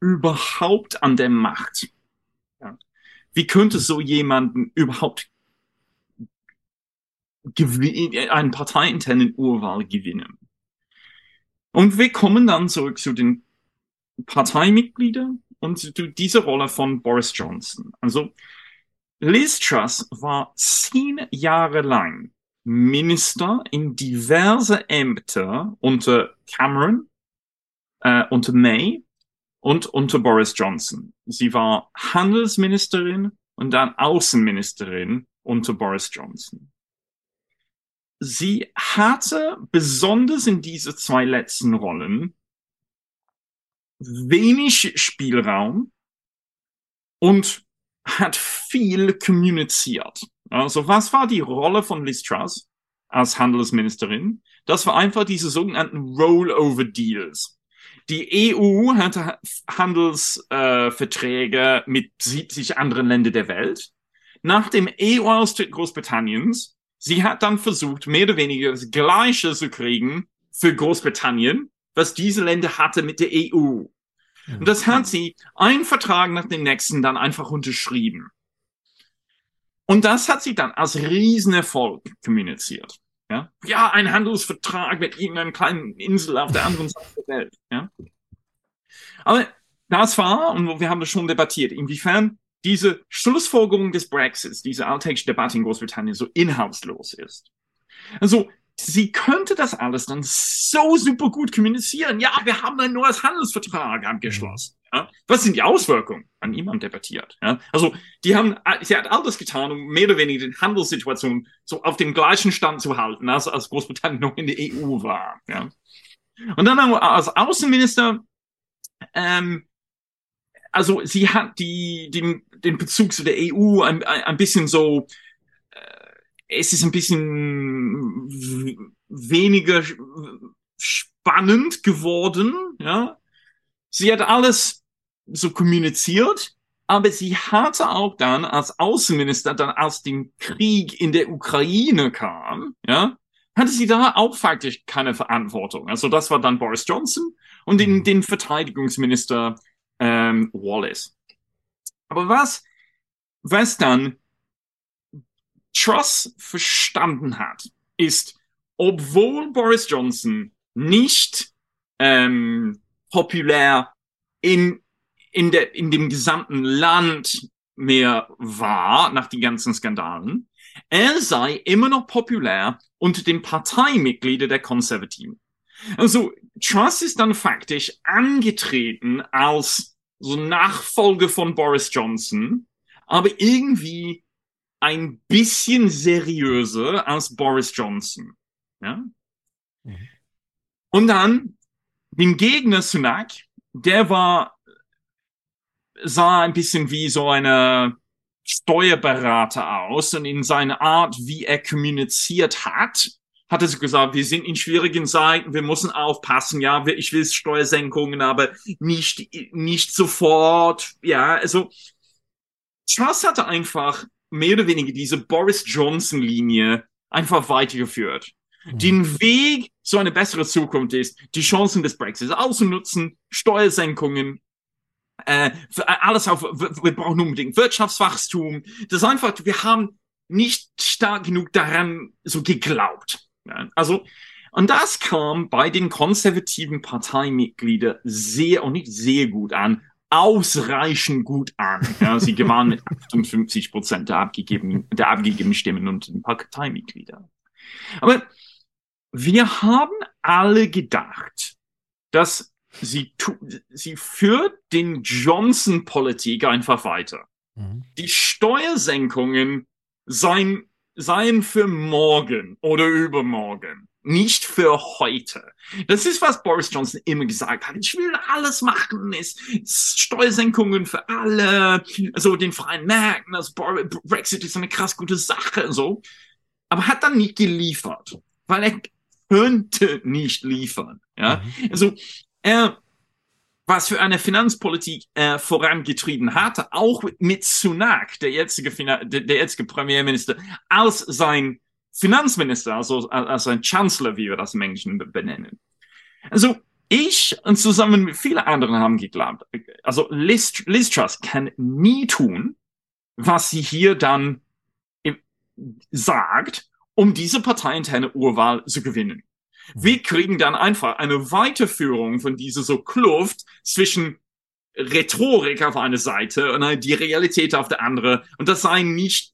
überhaupt an der Macht? Ja. Wie könnte so jemanden überhaupt einen parteiinternen Urwahl gewinnen? Und wir kommen dann zurück zu den Parteimitgliedern und zu dieser Rolle von Boris Johnson. Also Liz Truss war zehn Jahre lang Minister in diverse Ämter unter Cameron, äh, unter May und unter Boris Johnson. Sie war Handelsministerin und dann Außenministerin unter Boris Johnson. Sie hatte besonders in diese zwei letzten Rollen wenig Spielraum und hat viel kommuniziert. Also was war die Rolle von Liz Truss als Handelsministerin? Das war einfach diese sogenannten Rollover-Deals. Die EU hatte Handelsverträge äh, mit 70 anderen Ländern der Welt. Nach dem EU-Austritt Großbritanniens, sie hat dann versucht, mehr oder weniger das Gleiche zu kriegen für Großbritannien, was diese Länder hatte mit der EU. Und das hat sie ein Vertrag nach dem nächsten dann einfach unterschrieben. Und das hat sie dann als Riesenerfolg kommuniziert. Ja, ja ein Handelsvertrag mit irgendeiner kleinen Insel auf der anderen Seite der Welt. Ja. Aber das war, und wir haben das schon debattiert, inwiefern diese Schlussfolgerung des Brexits, diese alltägliche Debatte in Großbritannien so inhaltslos ist. Also sie könnte das alles dann so super gut kommunizieren. Ja, wir haben ein neues Handelsvertrag abgeschlossen. Ja? Was sind die Auswirkungen? An niemand debattiert. Ja? Also, die haben, sie hat alles getan, um mehr oder weniger die Handelssituation so auf dem gleichen Stand zu halten, als, als Großbritannien noch in der EU war. Ja? Und dann als Außenminister, ähm, also sie hat die, den, den Bezug zu der EU ein, ein bisschen so es ist ein bisschen weniger spannend geworden, ja. Sie hat alles so kommuniziert, aber sie hatte auch dann als Außenminister, dann als den Krieg in der Ukraine kam, ja, hatte sie da auch faktisch keine Verantwortung. Also das war dann Boris Johnson und den, mhm. den Verteidigungsminister ähm, Wallace. Aber was, was dann Truss verstanden hat, ist, obwohl Boris Johnson nicht ähm, populär in, in, der, in dem gesamten Land mehr war, nach den ganzen Skandalen, er sei immer noch populär unter den Parteimitgliedern der Konservativen. Also Truss ist dann faktisch angetreten als so Nachfolger von Boris Johnson, aber irgendwie ein bisschen seriöser als Boris Johnson. Ja? Mhm. Und dann den Gegner Sunak, der war, sah ein bisschen wie so eine Steuerberater aus und in seiner Art, wie er kommuniziert hat, hat er so gesagt, wir sind in schwierigen Zeiten, wir müssen aufpassen, ja, ich will Steuersenkungen, aber nicht, nicht sofort, ja, also Truss hatte einfach mehr oder weniger diese Boris Johnson-Linie einfach weitergeführt. Mhm. Den Weg zu einer besseren Zukunft ist, die Chancen des Brexits auszunutzen, Steuersenkungen, äh, alles auf, wir brauchen unbedingt Wirtschaftswachstum. Das ist einfach, wir haben nicht stark genug daran so geglaubt. Also, und das kam bei den konservativen Parteimitgliedern sehr und nicht sehr gut an ausreichend gut an. Ja, sie gewannen mit 58 Prozent der abgegebenen, der abgegebenen Stimmen und den Parteimitgliedern. Aber wir haben alle gedacht, dass sie, sie führt den Johnson-Politik einfach weiter. Mhm. Die Steuersenkungen seien, seien für morgen oder übermorgen nicht für heute. Das ist, was Boris Johnson immer gesagt hat. Ich will alles machen, es Steuersenkungen für alle, also den freien Märkten, also Brexit ist eine krass gute Sache, so. Aber hat dann nicht geliefert, weil er könnte nicht liefern, ja. Mhm. Also, er, was für eine Finanzpolitik er vorangetrieben hatte, auch mit Sunak, der jetzige, Finan der, der jetzige Premierminister, als sein Finanzminister, also als sein Chancellor, wie wir das im Englischen benennen. Also ich und zusammen mit vielen anderen haben geglaubt, also Liz, Liz Truss kann nie tun, was sie hier dann sagt, um diese parteiinterne Urwahl zu gewinnen. Wir kriegen dann einfach eine Weiterführung von dieser so Kluft zwischen Rhetorik auf einer Seite und die Realität auf der andere und das sei nicht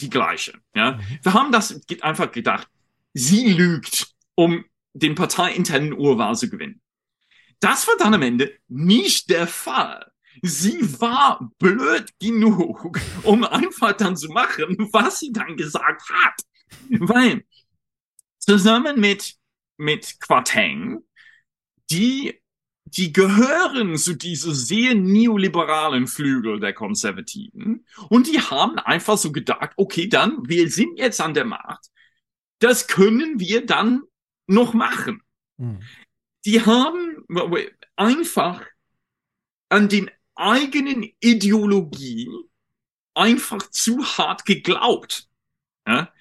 die gleiche. Ja, mhm. wir haben das einfach gedacht. Sie lügt, um den parteiinternen Urwahl zu gewinnen. Das war dann am Ende nicht der Fall. Sie war blöd genug, um einfach dann zu machen, was sie dann gesagt hat. Weil zusammen mit, mit Quateng, die, die gehören zu diesem sehr neoliberalen Flügel der Konservativen und die haben einfach so gedacht, okay, dann, wir sind jetzt an der Macht, das können wir dann noch machen. Mhm. Die haben einfach an den eigenen Ideologie einfach zu hart geglaubt. Ja?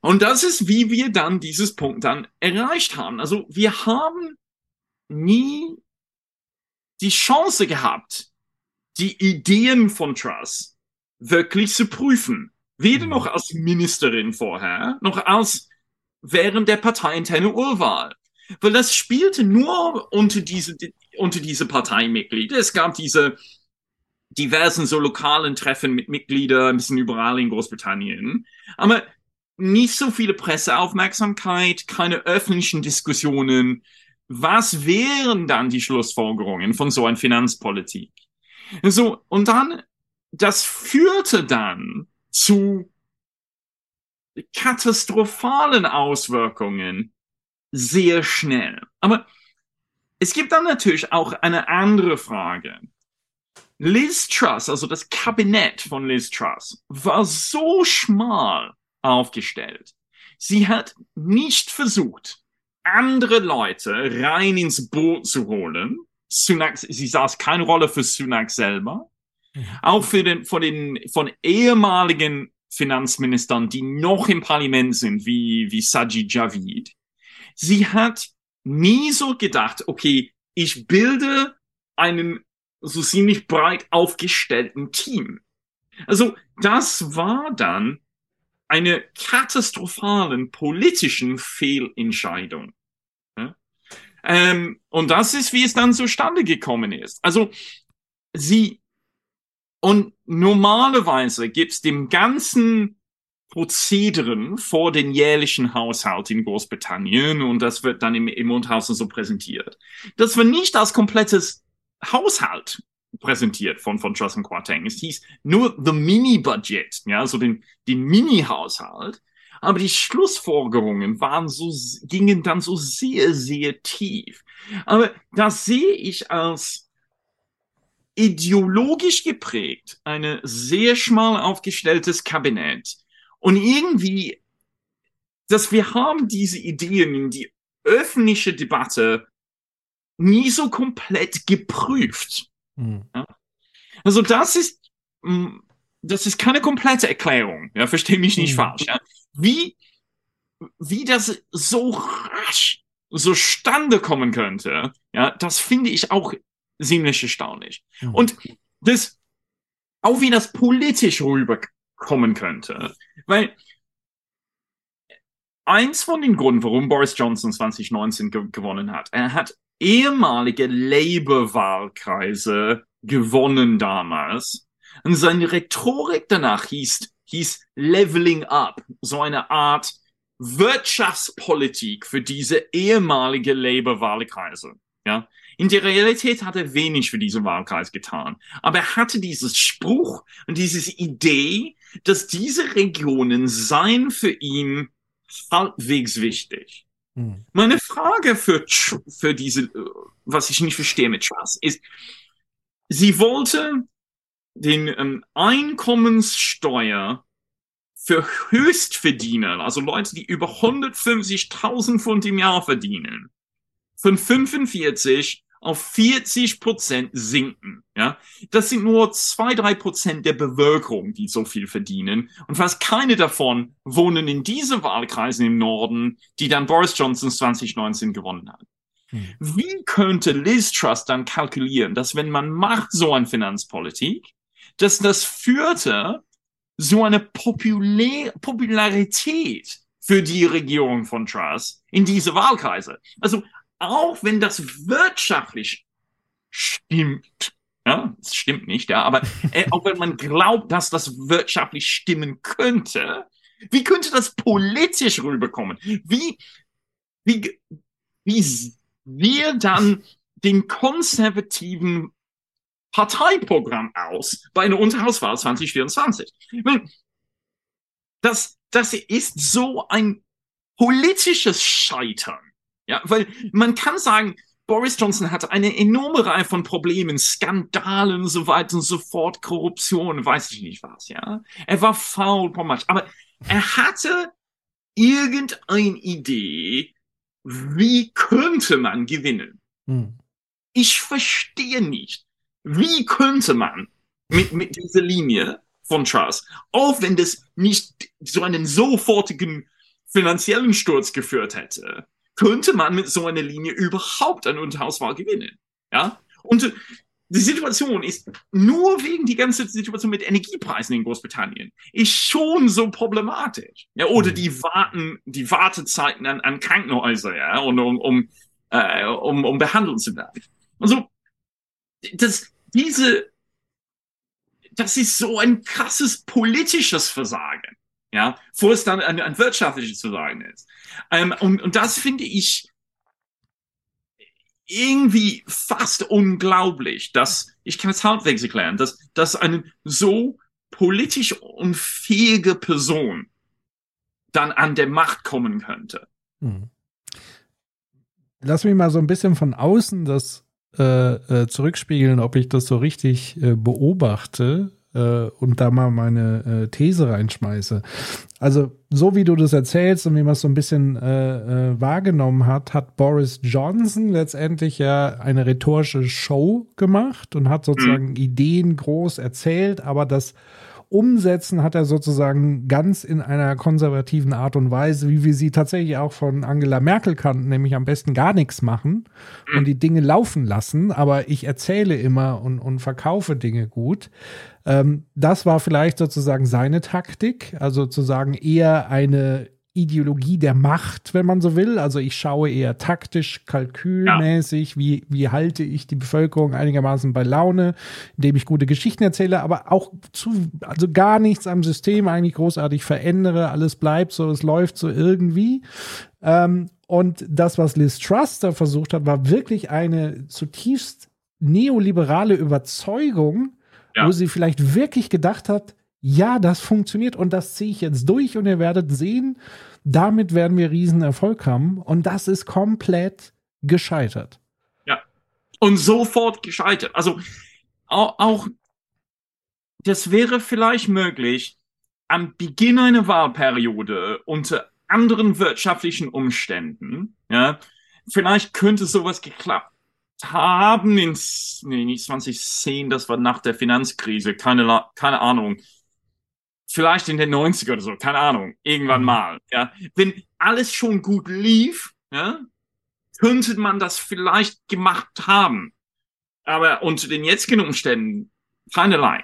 Und das ist, wie wir dann dieses Punkt dann erreicht haben. Also wir haben nie die Chance gehabt, die Ideen von Truss wirklich zu prüfen. Weder mhm. noch als Ministerin vorher, noch als während der parteiinterne Urwahl. Weil das spielte nur unter diese, unter diese Parteimitglieder. Es gab diese diversen so lokalen Treffen mit Mitgliedern, ein bisschen überall in Großbritannien. Aber nicht so viele Presseaufmerksamkeit, keine öffentlichen Diskussionen. Was wären dann die Schlussfolgerungen von so einer Finanzpolitik? So, und dann, das führte dann zu katastrophalen Auswirkungen sehr schnell. Aber es gibt dann natürlich auch eine andere Frage. Liz Truss, also das Kabinett von Liz Truss, war so schmal aufgestellt. Sie hat nicht versucht, andere Leute rein ins Boot zu holen. Sunak, sie saß keine Rolle für Sunak selber. Auch für den, von den, von ehemaligen Finanzministern, die noch im Parlament sind, wie, wie Sajid Javid. Sie hat nie so gedacht, okay, ich bilde einen so ziemlich breit aufgestellten Team. Also das war dann eine katastrophalen politischen Fehlentscheidung. Ja? Ähm, und das ist, wie es dann zustande gekommen ist. Also sie und normalerweise gibt's dem ganzen Prozederen vor den jährlichen Haushalt in Großbritannien und das wird dann im, im Mundhausen so präsentiert. Das wird nicht als komplettes Haushalt präsentiert von, von Truss und Quateng. Es hieß nur the Mini-Budget, ja, also den, den Mini-Haushalt. Aber die Schlussfolgerungen waren so, gingen dann so sehr, sehr tief. Aber das sehe ich als ideologisch geprägt, eine sehr schmal aufgestelltes Kabinett. Und irgendwie, dass wir haben diese Ideen in die öffentliche Debatte nie so komplett geprüft. Mhm. Ja? Also das ist, mm, das ist keine komplette Erklärung. Ja, verstehe mich nicht mhm. falsch. Ja? Wie, wie das so rasch so stande kommen könnte, ja, das finde ich auch ziemlich erstaunlich. Mhm. Und das, auch wie das politisch rüberkommen könnte. Weil eins von den Gründen, warum Boris Johnson 2019 ge gewonnen hat, er hat ehemalige Labour-Wahlkreise gewonnen damals. Und seine Rhetorik danach hieß, hieß Leveling Up, so eine Art Wirtschaftspolitik für diese ehemalige Labour-Wahlkreise. Ja, in der Realität hat er wenig für diesen Wahlkreis getan. Aber er hatte dieses Spruch und diese Idee, dass diese Regionen seien für ihn halbwegs wichtig. Hm. Meine Frage für, für diese, was ich nicht verstehe mit Trust, ist, sie wollte den ähm, Einkommenssteuer für Höchstverdiener, also Leute, die über 150.000 Pfund im Jahr verdienen, von 45 auf 40 Prozent sinken. Ja, das sind nur zwei, drei Prozent der Bevölkerung, die so viel verdienen. Und fast keine davon wohnen in diesen Wahlkreisen im Norden, die dann Boris Johnson 2019 gewonnen hat. Hm. Wie könnte Liz Truss dann kalkulieren, dass wenn man macht so eine Finanzpolitik, dass das führte so eine Populär Popularität für die Regierung von Truss in diese Wahlkreise. Also auch wenn das wirtschaftlich stimmt, ja, es stimmt nicht, ja, aber äh, auch wenn man glaubt, dass das wirtschaftlich stimmen könnte, wie könnte das politisch rüberkommen? Wie, wie, wie wir dann den konservativen Parteiprogramm aus bei einer Unterhauswahl 2024? Das, das ist so ein politisches Scheitern. Ja, weil man kann sagen, Boris Johnson hatte eine enorme Reihe von Problemen, Skandalen, so weiter und so fort, Korruption, weiß ich nicht was, ja. Er war faul, aber er hatte irgendeine Idee, wie könnte man gewinnen? Hm. Ich verstehe nicht, wie könnte man mit, mit dieser Linie von Charles, auch wenn das nicht so einen sofortigen finanziellen Sturz geführt hätte, könnte man mit so einer Linie überhaupt eine Unterhauswahl gewinnen. Ja? Und die Situation ist nur wegen die ganze Situation mit Energiepreisen in Großbritannien ist schon so problematisch. Ja, oder mhm. die warten, die Wartezeiten an, an Krankenhäuser, ja, und um, um, äh, um, um behandelt zu werden. Also, das, diese, das ist so ein krasses politisches Versagen ja, wo es dann ein, ein wirtschaftliches zu sagen ist. Ähm, und, und das finde ich irgendwie fast unglaublich, dass, ich kann es halbwegs erklären, dass, dass eine so politisch unfähige Person dann an der Macht kommen könnte. Hm. Lass mich mal so ein bisschen von außen das äh, äh, zurückspiegeln, ob ich das so richtig äh, beobachte äh, und da mal meine äh, These reinschmeiße. Also, so wie du das erzählst und wie man es so ein bisschen äh, äh, wahrgenommen hat, hat Boris Johnson letztendlich ja eine rhetorische Show gemacht und hat sozusagen mhm. Ideen groß erzählt, aber das umsetzen hat er sozusagen ganz in einer konservativen Art und Weise, wie wir sie tatsächlich auch von Angela Merkel kannten, nämlich am besten gar nichts machen und die Dinge laufen lassen, aber ich erzähle immer und, und verkaufe Dinge gut. Ähm, das war vielleicht sozusagen seine Taktik, also sozusagen eher eine Ideologie der Macht, wenn man so will. Also ich schaue eher taktisch, kalkülmäßig, ja. wie, wie halte ich die Bevölkerung einigermaßen bei Laune, indem ich gute Geschichten erzähle, aber auch zu, also gar nichts am System eigentlich großartig verändere, alles bleibt so, es läuft so irgendwie. Ähm, und das, was Liz Truss da versucht hat, war wirklich eine zutiefst neoliberale Überzeugung, ja. wo sie vielleicht wirklich gedacht hat, ja, das funktioniert und das ziehe ich jetzt durch und ihr werdet sehen, damit werden wir riesen Erfolg haben und das ist komplett gescheitert. Ja. Und sofort gescheitert. Also auch, auch das wäre vielleicht möglich am Beginn einer Wahlperiode unter anderen wirtschaftlichen Umständen, ja, vielleicht könnte sowas geklappt haben in, nee, nicht 2010, das war nach der Finanzkrise, keine, keine Ahnung vielleicht in den 90er oder so, keine Ahnung, irgendwann mhm. mal. Ja. Wenn alles schon gut lief, ja, könnte man das vielleicht gemacht haben. Aber unter den jetzigen Umständen keinerlei.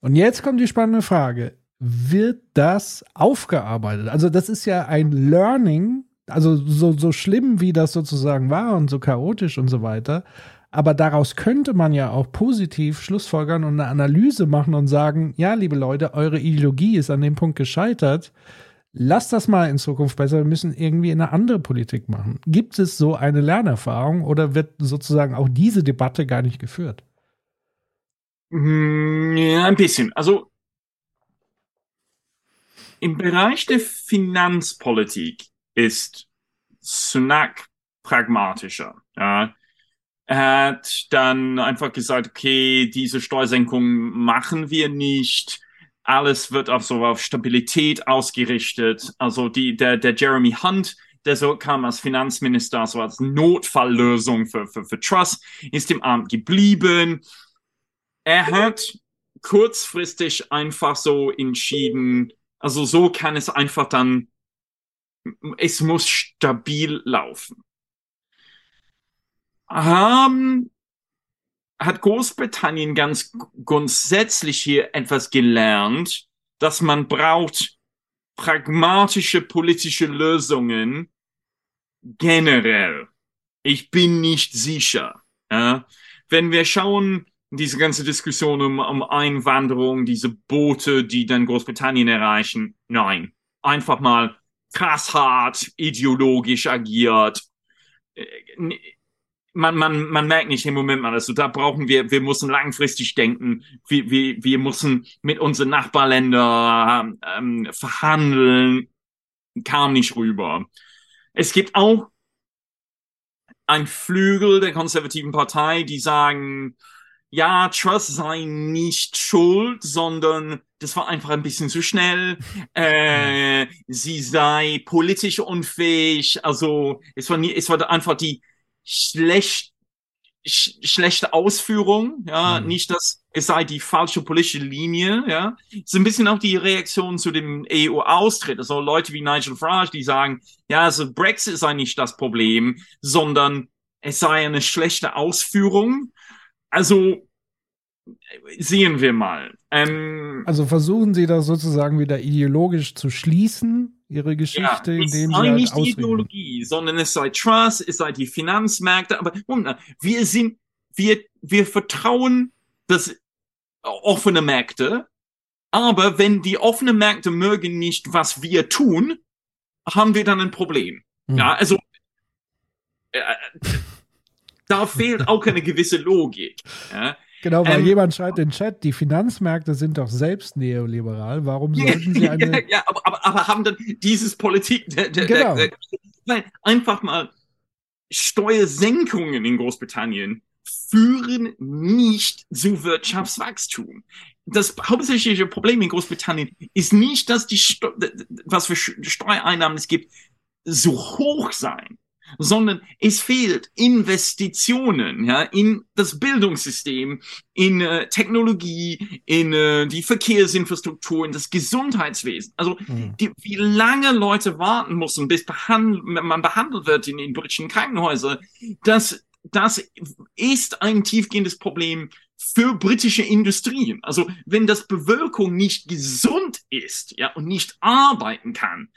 Und jetzt kommt die spannende Frage. Wird das aufgearbeitet? Also, das ist ja ein Learning, also so, so schlimm, wie das sozusagen war und so chaotisch und so weiter. Aber daraus könnte man ja auch positiv Schlussfolgern und eine Analyse machen und sagen, ja, liebe Leute, eure Ideologie ist an dem Punkt gescheitert. Lasst das mal in Zukunft besser. Wir müssen irgendwie eine andere Politik machen. Gibt es so eine Lernerfahrung oder wird sozusagen auch diese Debatte gar nicht geführt? Hm, ja, ein bisschen. Also im Bereich der Finanzpolitik ist Sunak pragmatischer. Ja. Er hat dann einfach gesagt, okay, diese Steuersenkung machen wir nicht. Alles wird auf so auf Stabilität ausgerichtet. Also die, der, der Jeremy Hunt, der so kam als Finanzminister, so als Notfalllösung für, für, für Truss, ist im Amt geblieben. Er hat kurzfristig einfach so entschieden, also so kann es einfach dann, es muss stabil laufen. Haben, hat Großbritannien ganz grundsätzlich hier etwas gelernt, dass man braucht pragmatische politische Lösungen generell. Ich bin nicht sicher. Ja? Wenn wir schauen, diese ganze Diskussion um, um Einwanderung, diese Boote, die dann Großbritannien erreichen, nein, einfach mal krass hart, ideologisch agiert. Man, man, man merkt nicht im Moment mal, also da brauchen wir, wir müssen langfristig denken, wir, wir, wir müssen mit unseren Nachbarländern ähm, verhandeln, kam nicht rüber. Es gibt auch ein Flügel der konservativen Partei, die sagen, ja, Truss sei nicht schuld, sondern das war einfach ein bisschen zu schnell. Äh, sie sei politisch unfähig. Also es war nie, es war einfach die schlecht, sch schlechte Ausführung. Ja, mhm. nicht dass es sei die falsche politische Linie. Ja, so ein bisschen auch die Reaktion zu dem EU-Austritt. Also Leute wie Nigel Farage, die sagen, ja, also Brexit sei nicht das Problem, sondern es sei eine schlechte Ausführung also sehen wir mal. Ähm, also versuchen Sie das sozusagen wieder ideologisch zu schließen, Ihre Geschichte, ja, indem Sie halt nicht die Ideologie, sondern es sei Trust, es sei die Finanzmärkte. Aber wir sind, wir, wir vertrauen das offene Märkte. Aber wenn die offenen Märkte mögen nicht, was wir tun, haben wir dann ein Problem. Hm. Ja, also äh, da fehlt auch eine gewisse Logik. Ja? Genau, weil ähm, jemand schreibt in den Chat, die Finanzmärkte sind doch selbst neoliberal. Warum sollten sie eine. ja, aber, aber, aber, haben dann dieses Politik. Der, der, genau. Der, der, einfach mal Steuersenkungen in Großbritannien führen nicht zu Wirtschaftswachstum. Das hauptsächliche Problem in Großbritannien ist nicht, dass die, Steu was für Steuereinnahmen es gibt, so hoch sein sondern es fehlt Investitionen ja, in das Bildungssystem, in äh, Technologie, in äh, die Verkehrsinfrastruktur, in das Gesundheitswesen. Also mhm. die, wie lange Leute warten müssen, bis behand man behandelt wird in den britischen Krankenhäusern, das, das ist ein tiefgehendes Problem für britische Industrien. Also wenn das Bevölkerung nicht gesund ist ja, und nicht arbeiten kann,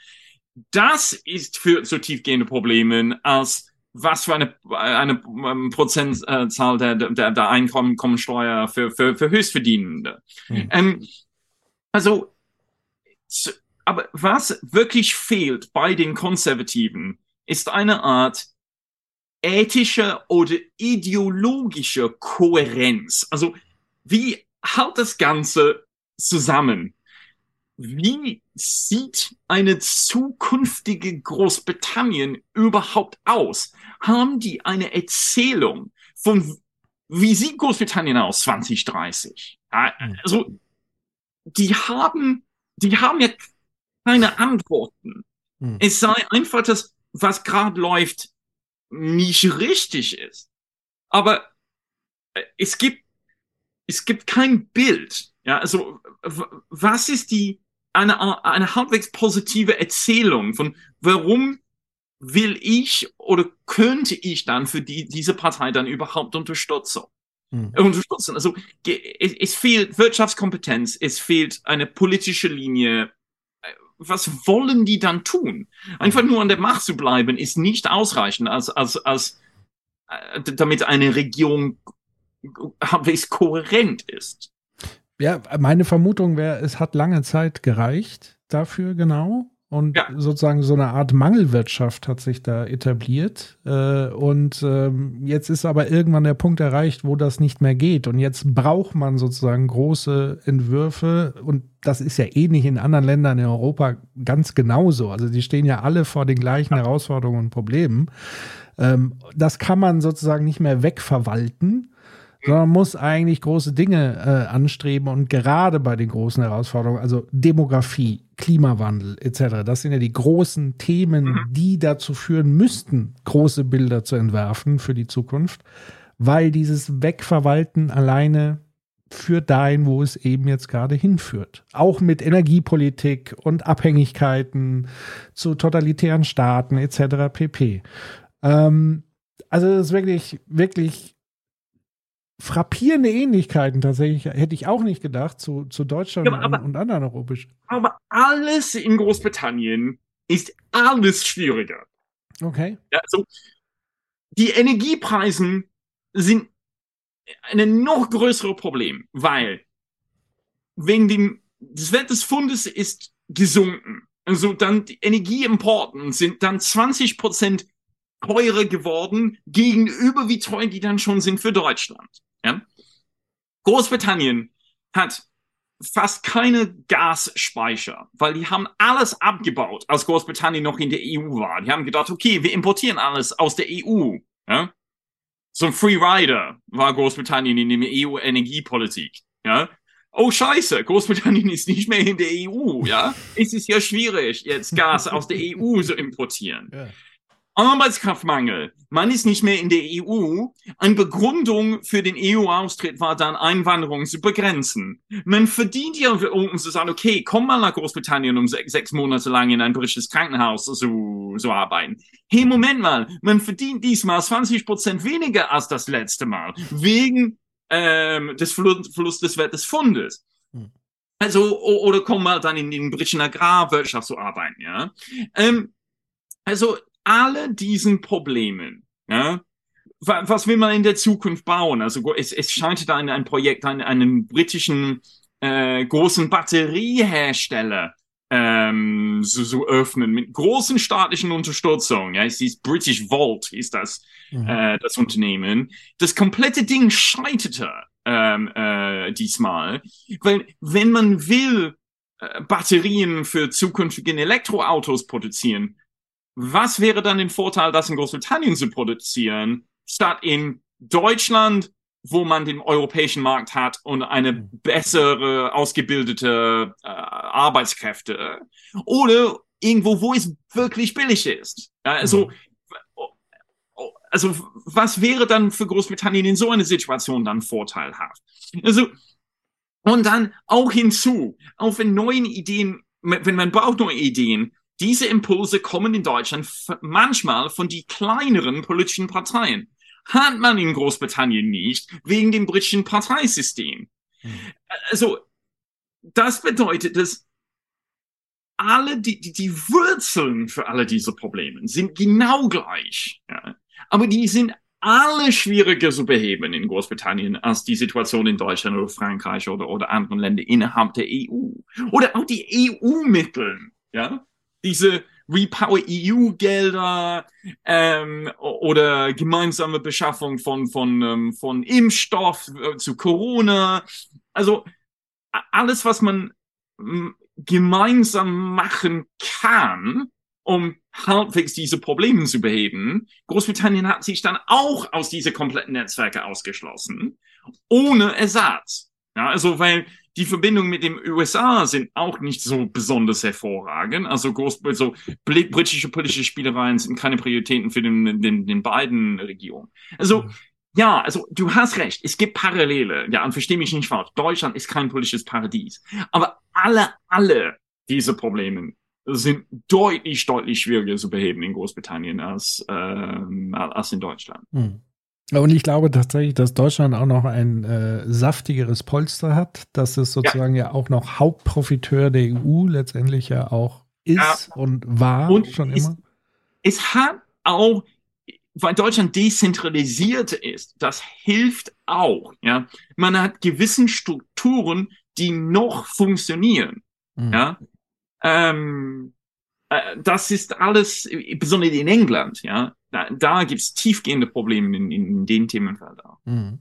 das ist für so tiefgehende Probleme als was für eine, eine um, Prozentzahl der, der, der Einkommensteuer für, für, für Höchstverdienende. Mhm. Ähm, also, aber was wirklich fehlt bei den Konservativen, ist eine Art ethische oder ideologische Kohärenz. Also, wie hält das Ganze zusammen? Wie sieht eine zukünftige Großbritannien überhaupt aus? Haben die eine Erzählung von, wie sieht Großbritannien aus 2030? Hm. Also, die haben, die haben ja keine Antworten. Hm. Es sei einfach das, was gerade läuft, nicht richtig ist. Aber äh, es gibt, es gibt kein Bild. Ja, also, was ist die, eine, eine halbwegs positive Erzählung von, warum will ich oder könnte ich dann für die, diese Partei dann überhaupt unterstützen? Mhm. Unterstützen. Also es, es fehlt Wirtschaftskompetenz, es fehlt eine politische Linie. Was wollen die dann tun? Einfach nur an der Macht zu bleiben, ist nicht ausreichend, als, als, als äh, damit eine Regierung halbwegs kohärent ist. Ja, meine Vermutung wäre, es hat lange Zeit gereicht dafür, genau. Und ja. sozusagen so eine Art Mangelwirtschaft hat sich da etabliert. Äh, und ähm, jetzt ist aber irgendwann der Punkt erreicht, wo das nicht mehr geht. Und jetzt braucht man sozusagen große Entwürfe. Und das ist ja ähnlich in anderen Ländern in Europa ganz genauso. Also die stehen ja alle vor den gleichen Herausforderungen und Problemen. Ähm, das kann man sozusagen nicht mehr wegverwalten sondern muss eigentlich große Dinge äh, anstreben und gerade bei den großen Herausforderungen, also Demografie, Klimawandel etc., das sind ja die großen Themen, mhm. die dazu führen müssten, große Bilder zu entwerfen für die Zukunft, weil dieses Wegverwalten alleine führt dahin, wo es eben jetzt gerade hinführt. Auch mit Energiepolitik und Abhängigkeiten zu totalitären Staaten etc. pp. Ähm, also das ist wirklich, wirklich frappierende Ähnlichkeiten tatsächlich, hätte ich auch nicht gedacht, zu, zu Deutschland ja, aber, und, anderen europäischen. Aber alles in Großbritannien ist alles schwieriger. Okay. Also die Energiepreisen sind ein noch größeres Problem, weil wegen dem, das Wert des Fundes ist gesunken. Also dann die Energieimporten sind dann 20 Prozent teurer geworden gegenüber wie teuer die dann schon sind für Deutschland. Ja? Großbritannien hat fast keine Gasspeicher, weil die haben alles abgebaut, als Großbritannien noch in der EU war. Die haben gedacht, okay, wir importieren alles aus der EU. Ja? So ein Free Rider war Großbritannien in der EU-Energiepolitik. Ja? Oh Scheiße, Großbritannien ist nicht mehr in der EU. Ja, es ist ja schwierig, jetzt Gas aus der EU zu importieren. Ja. Arbeitskraftmangel. Man ist nicht mehr in der EU. Eine Begründung für den EU-Austritt war dann, Einwanderung zu begrenzen. Man verdient ja, um zu sagen, okay, komm mal nach Großbritannien, um sechs, Monate lang in ein britisches Krankenhaus zu, zu arbeiten. Hey, Moment mal, man verdient diesmal 20 Prozent weniger als das letzte Mal, wegen ähm, des Verlust des Wert des Fundes. Hm. Also, oder komm mal dann in den britischen Agrarwirtschaft zu arbeiten, ja. Ähm, also, alle diesen Problemen, ja, was will man in der Zukunft bauen? Also es, es scheint da ein, ein Projekt, einen, einen britischen äh, großen Batteriehersteller ähm, so, so öffnen mit großen staatlichen Unterstützung. Ja, es ist British Vault, ist das mhm. äh, das Unternehmen. Das komplette Ding scheiterte ähm, äh, diesmal, weil wenn man will äh, Batterien für zukünftige Elektroautos produzieren, was wäre dann der Vorteil, das in Großbritannien zu produzieren, statt in Deutschland, wo man den europäischen Markt hat und eine mhm. bessere, ausgebildete äh, Arbeitskräfte? Oder irgendwo, wo es wirklich billig ist? Also, mhm. also was wäre dann für Großbritannien in so einer Situation dann vorteilhaft? Also, und dann auch hinzu, auch wenn neuen Ideen, wenn man braucht neue Ideen, diese Impulse kommen in Deutschland manchmal von die kleineren politischen Parteien. Hat man in Großbritannien nicht, wegen dem britischen Parteisystem. Mhm. Also, das bedeutet, dass alle die, die, die Wurzeln für alle diese Probleme sind genau gleich. Ja. Aber die sind alle schwieriger zu beheben in Großbritannien als die Situation in Deutschland oder Frankreich oder, oder anderen Ländern innerhalb der EU. Oder auch die EU-Mittel. Ja diese Repower EU-Gelder ähm, oder gemeinsame Beschaffung von, von, ähm, von Impfstoff äh, zu Corona. Also alles, was man gemeinsam machen kann, um halbwegs diese Probleme zu beheben. Großbritannien hat sich dann auch aus diese kompletten Netzwerke ausgeschlossen, ohne Ersatz. Ja, also weil die Verbindungen mit den USA sind auch nicht so besonders hervorragend. Also, groß, also britische politische Spielereien sind keine Prioritäten für den, den, den beiden Regierungen. Also, mhm. ja, also du hast recht, es gibt Parallele. Ja, und verstehe mich nicht falsch. Deutschland ist kein politisches Paradies. Aber alle, alle diese Probleme sind deutlich, deutlich schwieriger zu beheben in Großbritannien als, ähm, als in Deutschland. Mhm. Und ich glaube tatsächlich, dass Deutschland auch noch ein äh, saftigeres Polster hat, dass es sozusagen ja. ja, auch noch Hauptprofiteur der EU letztendlich ja auch ist ja. und war und schon es, immer. Es hat auch, weil Deutschland dezentralisiert ist, das hilft auch. Ja, man hat gewissen Strukturen, die noch funktionieren. Mhm. Ja, ähm, äh, das ist alles, besonders in England. Ja, da, da gibt es tiefgehende Probleme in, in den Themenfeldern. Mhm.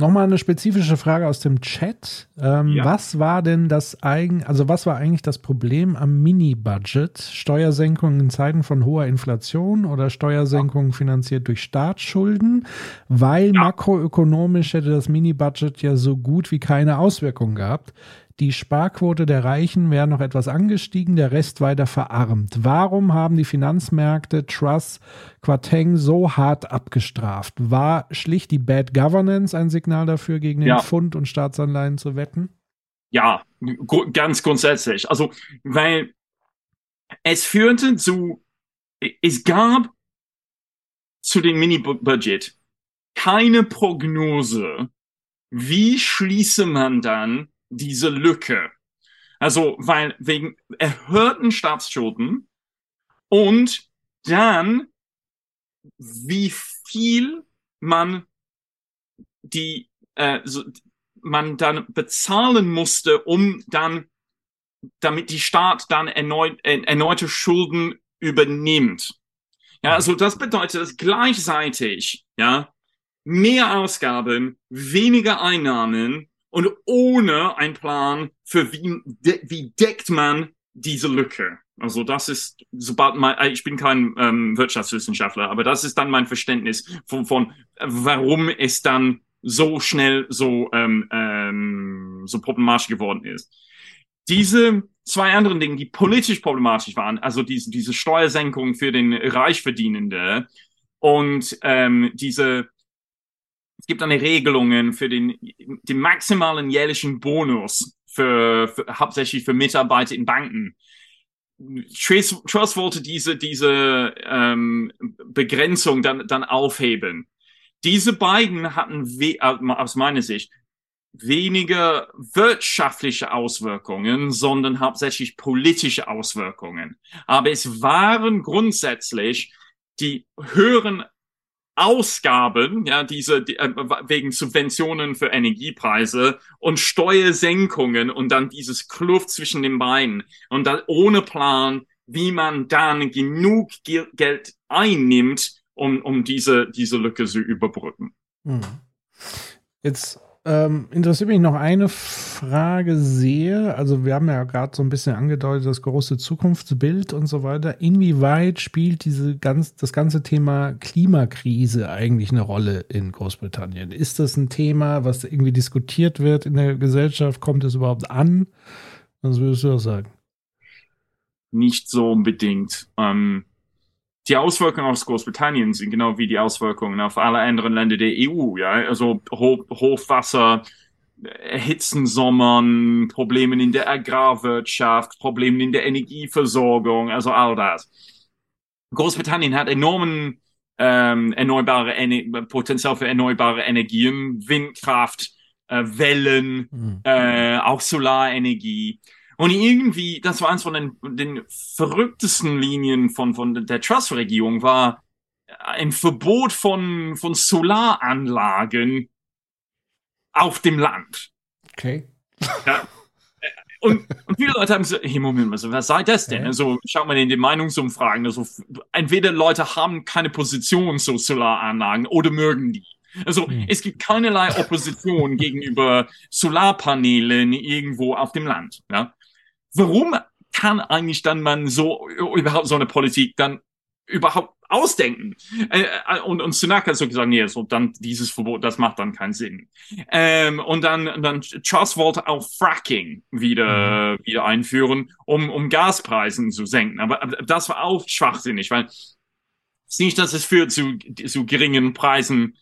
Nochmal eine spezifische Frage aus dem Chat. Ähm, Ja. Was war denn das eigen, also was war eigentlich das Problem am Mini-Budget? Steuersenkungen in Zeiten von hoher Inflation oder Steuersenkungen finanziert durch Staatsschulden? Weil makroökonomisch hätte das Mini-Budget ja so gut wie keine Auswirkungen gehabt. Die Sparquote der Reichen wäre noch etwas angestiegen, der Rest weiter verarmt. Warum haben die Finanzmärkte Truss Quateng so hart abgestraft? War schlicht die Bad Governance ein Signal dafür, gegen den Ja. Pfund und Staatsanleihen zu wetten? Ja, ganz grundsätzlich. Also, weil es führte zu, es gab zu dem Mini-Budget keine Prognose, wie schließe man dann diese Lücke. Also, weil wegen erhöhten Staatsschulden und dann, wie viel man die, äh, so, man dann bezahlen musste, um dann, damit die Staat dann erneut, äh, erneute Schulden übernimmt. Ja, also das bedeutet, dass gleichzeitig, ja, mehr Ausgaben, weniger Einnahmen und ohne einen Plan für wie, de, wie deckt man diese Lücke. Also das ist, sobald man, äh, ich bin kein ähm, Wirtschaftswissenschaftler, aber das ist dann mein Verständnis von, von warum es dann so schnell so, ähm, ähm, so problematisch geworden ist. Diese zwei anderen Dinge, die politisch problematisch waren, also diese, diese Steuersenkung für den Reichverdienende und ähm, diese, es gibt eine Regelungen für den, den maximalen jährlichen Bonus für, für hauptsächlich für Mitarbeiter in Banken. Truss, Truss wollte diese, diese ähm, Begrenzung dann, dann aufheben. Diese beiden hatten we aus meiner Sicht weniger wirtschaftliche Auswirkungen, sondern hauptsächlich politische Auswirkungen. Aber es waren grundsätzlich die höheren Ausgaben, ja, diese die, äh, wegen Subventionen für Energiepreise und Steuersenkungen und dann dieses Kluft zwischen den beiden und dann ohne Plan, wie man dann genug Ge Geld einnimmt, um, um diese, diese Lücke zu überbrücken. Hm. Jetzt ähm, interessiert mich noch eine Frage sehr. Also wir haben ja gerade so ein bisschen angedeutet, das große Zukunftsbild und so weiter. Inwieweit spielt diese ganz, das ganze Thema Klimakrise eigentlich eine Rolle in Großbritannien? Ist das ein Thema, was irgendwie diskutiert wird in der Gesellschaft? Kommt es überhaupt an? Was würdest du das sagen? Nicht so unbedingt. Ähm, die Auswirkungen aus Großbritannien sind genau wie die Auswirkungen auf alle anderen Länder der EU. Ja, also Ho Hochwasser, Erhitzen Sommern, Probleme in der Agrarwirtschaft, Probleme in der Energieversorgung, also all das. Großbritannien hat enormen ähm, erneuerbare Ener Potenzial für erneuerbare Energien, Windkraft, äh, Wellen, Hm. äh, auch Solarenergie. Und irgendwie, das war eins von den, den verrücktesten Linien von, von der Truss-Regierung, war ein Verbot von, von Solaranlagen auf dem Land. Okay. Ja. Und, und viele Leute haben gesagt, hey, Moment mal, was sei das denn? Also schaut mal in den Meinungsumfragen, also entweder Leute haben keine Position zu Solaranlagen oder mögen die. Also Hm. es gibt keinerlei Opposition gegenüber Solarpanelen irgendwo auf dem Land. Ja? Warum kann eigentlich dann man so überhaupt so eine Politik dann überhaupt ausdenken? Äh, äh, und, und Sunak hat so gesagt, nee, so dann dieses Verbot, das macht dann keinen Sinn. Ähm, und dann, dann Truss wollte auch Fracking wieder, wieder einführen, um, um Gaspreisen zu senken. Aber, aber das war auch schwachsinnig, weil es ist nicht, dass es führt zu, zu geringen Preisen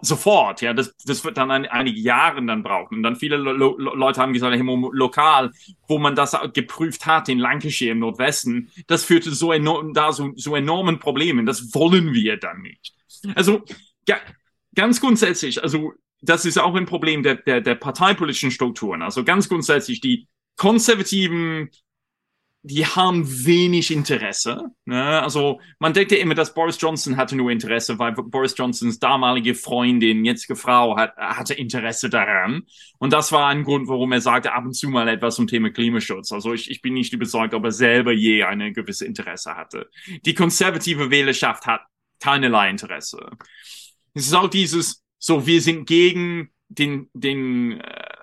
sofort, ja, das, das wird dann ein, einige Jahre dann brauchen. Und dann viele Lo Lo Leute haben gesagt, hey, lokal, wo man das geprüft hat in Lancashire im Nordwesten, das führte so enorm, da so, so enormen Problemen. Das wollen wir dann nicht. Also, ja, ganz grundsätzlich, also, das ist auch ein Problem der, der, der parteipolitischen Strukturen. Also ganz grundsätzlich, die Konservativen, die haben wenig Interesse. Ne? Also man denkt ja immer, dass Boris Johnson hatte nur Interesse, weil Boris Johnsons damalige Freundin, jetzige Frau, hat, hatte Interesse daran. Und das war ein Grund, warum er sagte, ab und zu mal etwas zum Thema Klimaschutz. Also ich, ich bin nicht überzeugt, ob er selber je eine gewisse Interesse hatte. Die konservative Wählerschaft hat keinerlei Interesse. Es ist auch dieses, so, wir sind gegen den, den äh,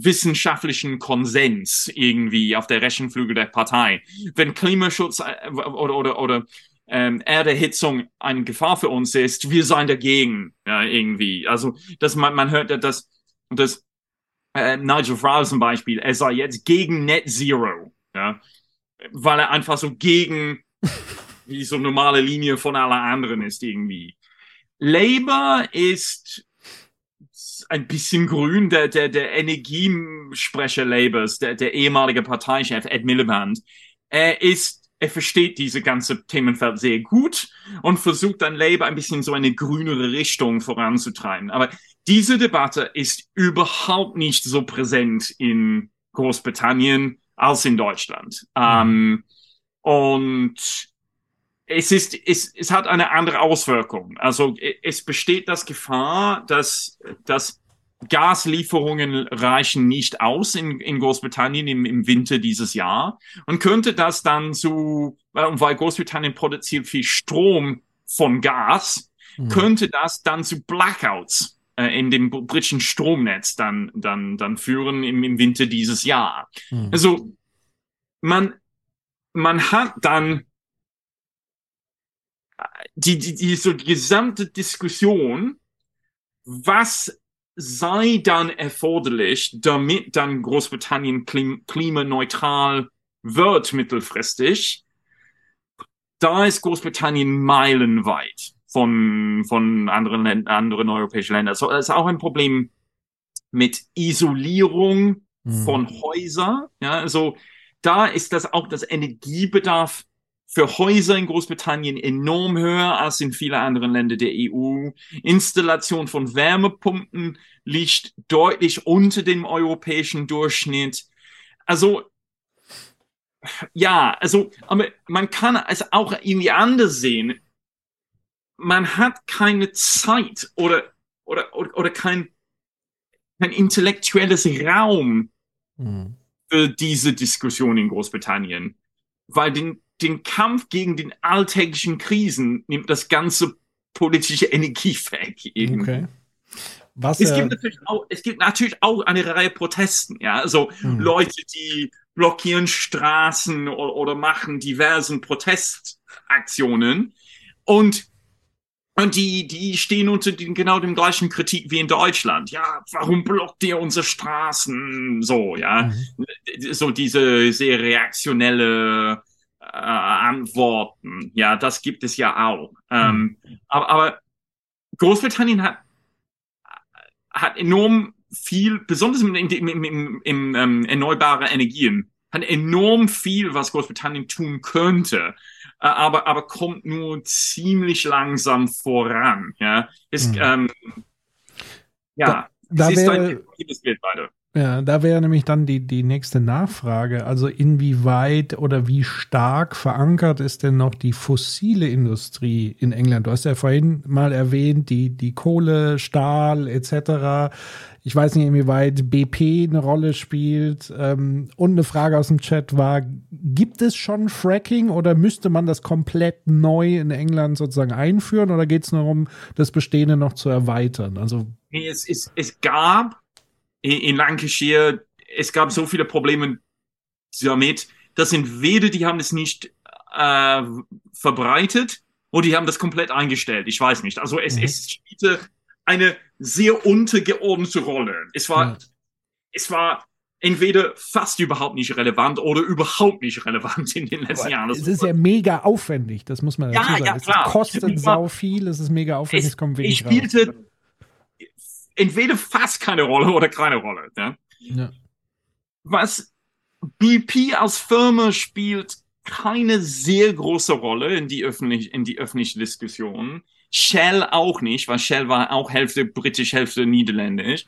wissenschaftlichen Konsens irgendwie auf der rechten Flügel der Partei. Wenn Klimaschutz äh, oder, oder, oder ähm, Erderhitzung eine Gefahr für uns ist, wir seien dagegen, ja, irgendwie. Also, dass man, man hört, dass, dass äh, Nigel Farage zum Beispiel, er sei jetzt gegen Net Zero, ja, weil er einfach so gegen wie so normale Linie von aller anderen ist irgendwie. Labour ist ein bisschen grün, der, der, der Energiesprecher Labours, der, der ehemalige Parteichef Ed Miliband, er ist, er versteht diese ganze Themenfeld sehr gut und versucht dann Labour ein bisschen so eine grünere Richtung voranzutreiben. Aber diese Debatte ist überhaupt nicht so präsent in Großbritannien als in Deutschland. Mhm. Ähm, und es ist, es, es hat eine andere Auswirkung. Also es besteht das Gefahr, dass, dass Gaslieferungen reichen nicht aus in, in Großbritannien im, im Winter dieses Jahr und könnte das dann zu, weil Großbritannien produziert viel Strom von Gas, mhm. könnte das dann zu Blackouts äh, in dem britischen Stromnetz dann, dann, dann führen im, im Winter dieses Jahr. Mhm. Also man, man hat dann die, die, die so die gesamte Diskussion, was sei dann erforderlich, damit dann Großbritannien klim klimaneutral wird mittelfristig, da ist Großbritannien meilenweit von, von anderen, Ländern, anderen europäischen Ländern. So, das ist auch ein Problem mit Isolierung mhm. von Häusern. Ja, also da ist das auch das Energiebedarf für Häuser in Großbritannien enorm höher als in vielen anderen Ländern der EU. Installation von Wärmepumpen liegt deutlich unter dem europäischen Durchschnitt. Also, ja, also, aber man kann es auch irgendwie anders sehen. Man hat keine Zeit oder, oder, oder, oder kein, kein intellektuelles Raum mhm. für diese Diskussion in Großbritannien. Weil den, den Kampf gegen den alltäglichen Krisen nimmt das ganze politische Energie weg. Eben. Okay. Was, es, äh, gibt natürlich auch, es gibt natürlich auch eine Reihe Protesten, ja, also hm. Leute, die blockieren Straßen oder, oder machen diversen Protestaktionen und und die, die stehen unter den, genau dem gleichen Kritik wie in Deutschland. Ja, warum blockt ihr unsere Straßen? So, ja. Mhm. So diese sehr reaktionelle äh, Antworten. Ja, das gibt es ja auch. Ähm, mhm. aber, aber Großbritannien hat, hat enorm viel, besonders im, im, im, im, ähm, erneuerbare Energien, hat enorm viel, was Großbritannien tun könnte, äh, aber, aber kommt nur ziemlich langsam voran. Ja, ist, mhm. ähm, ja, da, da es ist ein Bild weiter. Ja, da wäre nämlich dann die, die nächste Nachfrage. Also inwieweit oder wie stark verankert ist denn noch die fossile Industrie in England? Du hast ja vorhin mal erwähnt, die, die Kohle, Stahl etc. Ich weiß nicht, inwieweit BP eine Rolle spielt. Ähm, und eine Frage aus dem Chat war, gibt es schon Fracking oder müsste man das komplett neu in England sozusagen einführen oder geht es nur darum, das Bestehende noch zu erweitern? Also es, es, es gab in Lancashire, es gab so viele Probleme damit, dass entweder die haben es nicht äh, verbreitet oder die haben das komplett eingestellt. Ich weiß nicht. Also es, mhm. es spielte eine sehr untergeordnete Rolle. Es war, ja. es war entweder fast überhaupt nicht relevant oder überhaupt nicht relevant in den letzten Aber Jahren. es ist ja mega aufwendig, das muss man dazu ja, sagen. Ja, klar. Es kostet sau viel, es ist mega aufwendig, es, es kommt wenig es spielte raus entweder fast keine Rolle oder keine Rolle. Ja? ja. Was BP als Firma spielt keine sehr große Rolle in die, öffentlich, in die öffentliche Diskussion. Shell auch nicht, weil Shell war auch Hälfte britisch, Hälfte niederländisch.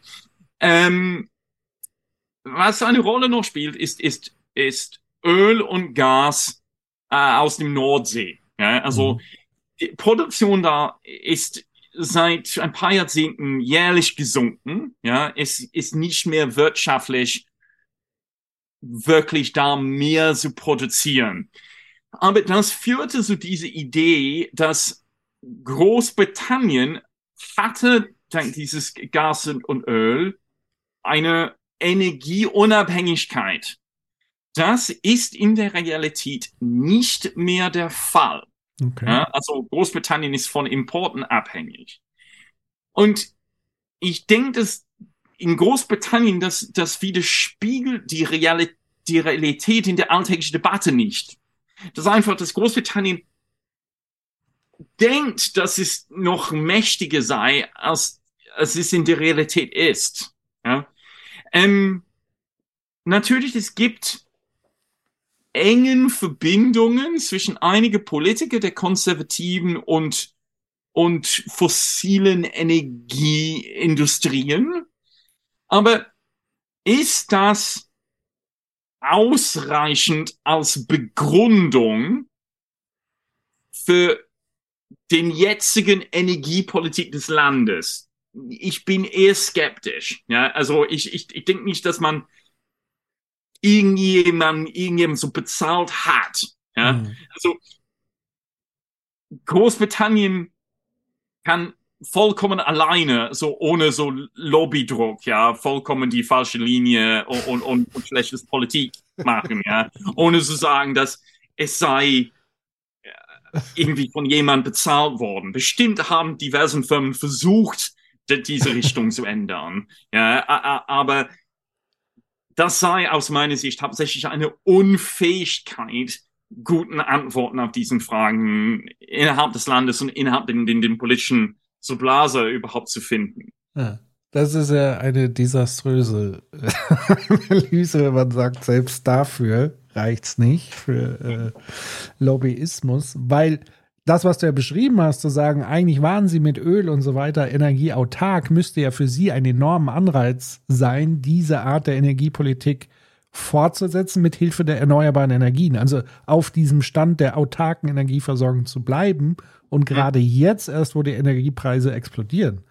Ähm, was eine Rolle noch spielt, ist, ist, ist Öl und Gas äh, aus dem Nordsee. Ja? Also mhm. die Produktion da ist seit ein paar Jahrzehnten jährlich gesunken. Ja, es ist nicht mehr wirtschaftlich wirklich da mehr zu produzieren. Aber das führte zu dieser Idee, dass Großbritannien hatte dank dieses Gas und Öl eine Energieunabhängigkeit. Das ist in der Realität nicht mehr der Fall. Okay. Ja, also Großbritannien ist von Importen abhängig. Und ich denke, dass in Großbritannien das, das widerspiegelt die, Realität, die Realität in der alltäglichen Debatte nicht. Das ist einfach, dass Großbritannien denkt, dass es noch mächtiger sei, als, als es in der Realität ist. Ja? Ähm, natürlich, es gibt engen Verbindungen zwischen einige Politiker der Konservativen und, und fossilen Energieindustrien. Aber ist das ausreichend als Begründung für den jetzigen Energiepolitik des Landes? Ich bin eher skeptisch. Ja, also ich, ich, ich denke nicht, dass man irgendjemand, irgendjemand so bezahlt hat. Ja? Mhm. Also Großbritannien kann vollkommen alleine, so ohne so Lobbydruck, ja, vollkommen die falsche Linie und, und, und, und schlechtes Politik machen, ja, ohne zu sagen, dass es sei irgendwie von jemand bezahlt worden. Bestimmt haben diversen Firmen versucht, diese Richtung zu ändern, ja, aber das sei aus meiner Sicht hauptsächlich eine Unfähigkeit, guten Antworten auf diesen Fragen innerhalb des Landes und innerhalb den, den, den politischen so Blase überhaupt zu finden. Ja, das ist ja eine desaströse Analyse, wenn man sagt, selbst dafür reicht es nicht für äh, Lobbyismus, weil das, was du ja beschrieben hast, zu sagen, eigentlich waren sie mit Öl und so weiter energieautark, müsste ja für sie ein enormer Anreiz sein, diese Art der Energiepolitik fortzusetzen mit Hilfe der erneuerbaren Energien. Also auf diesem Stand der autarken Energieversorgung zu bleiben und gerade jetzt erst, wo die Energiepreise explodieren.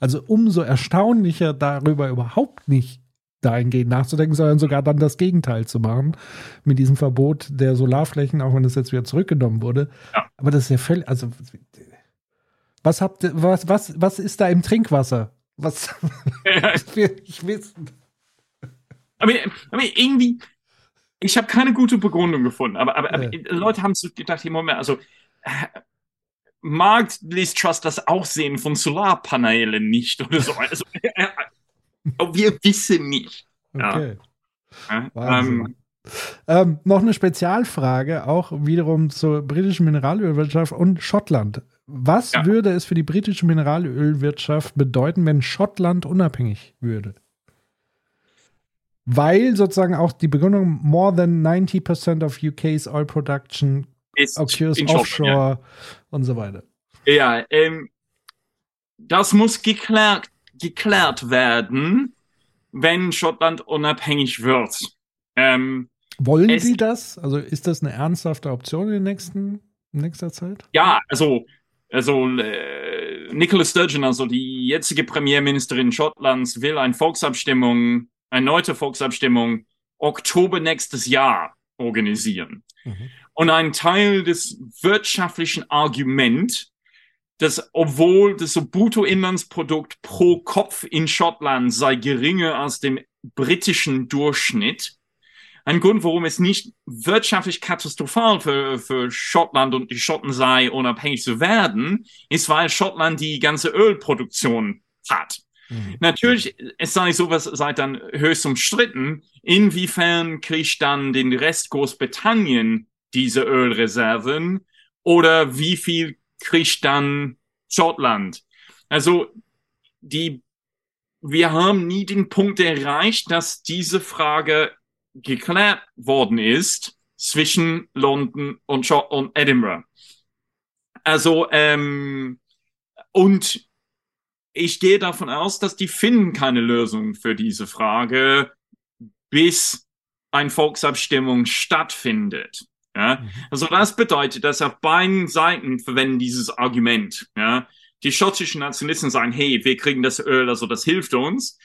Also umso erstaunlicher darüber überhaupt nicht dahingehend nachzudenken, sondern sogar dann das Gegenteil zu machen mit diesem Verbot der Solarflächen, auch wenn es jetzt wieder zurückgenommen wurde. Ja. Aber das ist ja völlig, also was habt was, was, was ist da im Trinkwasser? Was will ich wissen? Aber, aber irgendwie, ich habe keine gute Begründung gefunden, aber, aber, aber ja. Leute haben so gedacht, im Moment, also mag Liz Trust das Aussehen von Solarpanelen nicht oder so. Also, wir wissen nicht. Okay. Ja. Ähm, ähm, noch eine Spezialfrage, auch wiederum zur britischen Mineralölwirtschaft und Schottland. Was ja. würde es für die britische Mineralölwirtschaft bedeuten, wenn Schottland unabhängig würde? Weil sozusagen auch die Begründung more than 90% of UK's oil production ist occurs offshore ja. und so weiter. Ja, ähm, das muss geklärt geklärt werden, wenn Schottland unabhängig wird. Ähm, Wollen Sie das? Also ist das eine ernsthafte Option in, den nächsten, in nächster Zeit? Ja, also, also äh, Nicola Sturgeon, also die jetzige Premierministerin Schottlands, will eine Volksabstimmung, eine neue Volksabstimmung Oktober nächstes Jahr organisieren. Mhm. Und ein Teil des wirtschaftlichen Argument dass obwohl das Bruttoinlandsprodukt pro Kopf in Schottland sei geringer als dem britischen Durchschnitt, ein Grund, warum es nicht wirtschaftlich katastrophal für, für Schottland und die Schotten sei, unabhängig zu werden, ist, weil Schottland die ganze Ölproduktion hat. Mhm. Natürlich, es sei sowas, sei dann höchst umstritten, inwiefern kriegt dann den Rest Großbritannien diese Ölreserven oder wie viel kriegt dann Schottland. Also die, wir haben nie den Punkt erreicht, dass diese Frage geklärt worden ist zwischen London und, Schott und Edinburgh. Also ähm, und ich gehe davon aus, dass die finden keine Lösung für diese Frage, bis eine Volksabstimmung stattfindet. Ja? Mhm. Also das bedeutet, dass auf beiden Seiten verwenden dieses Argument. Ja? Die schottischen Nationalisten sagen, hey, wir kriegen das Öl, also das hilft uns.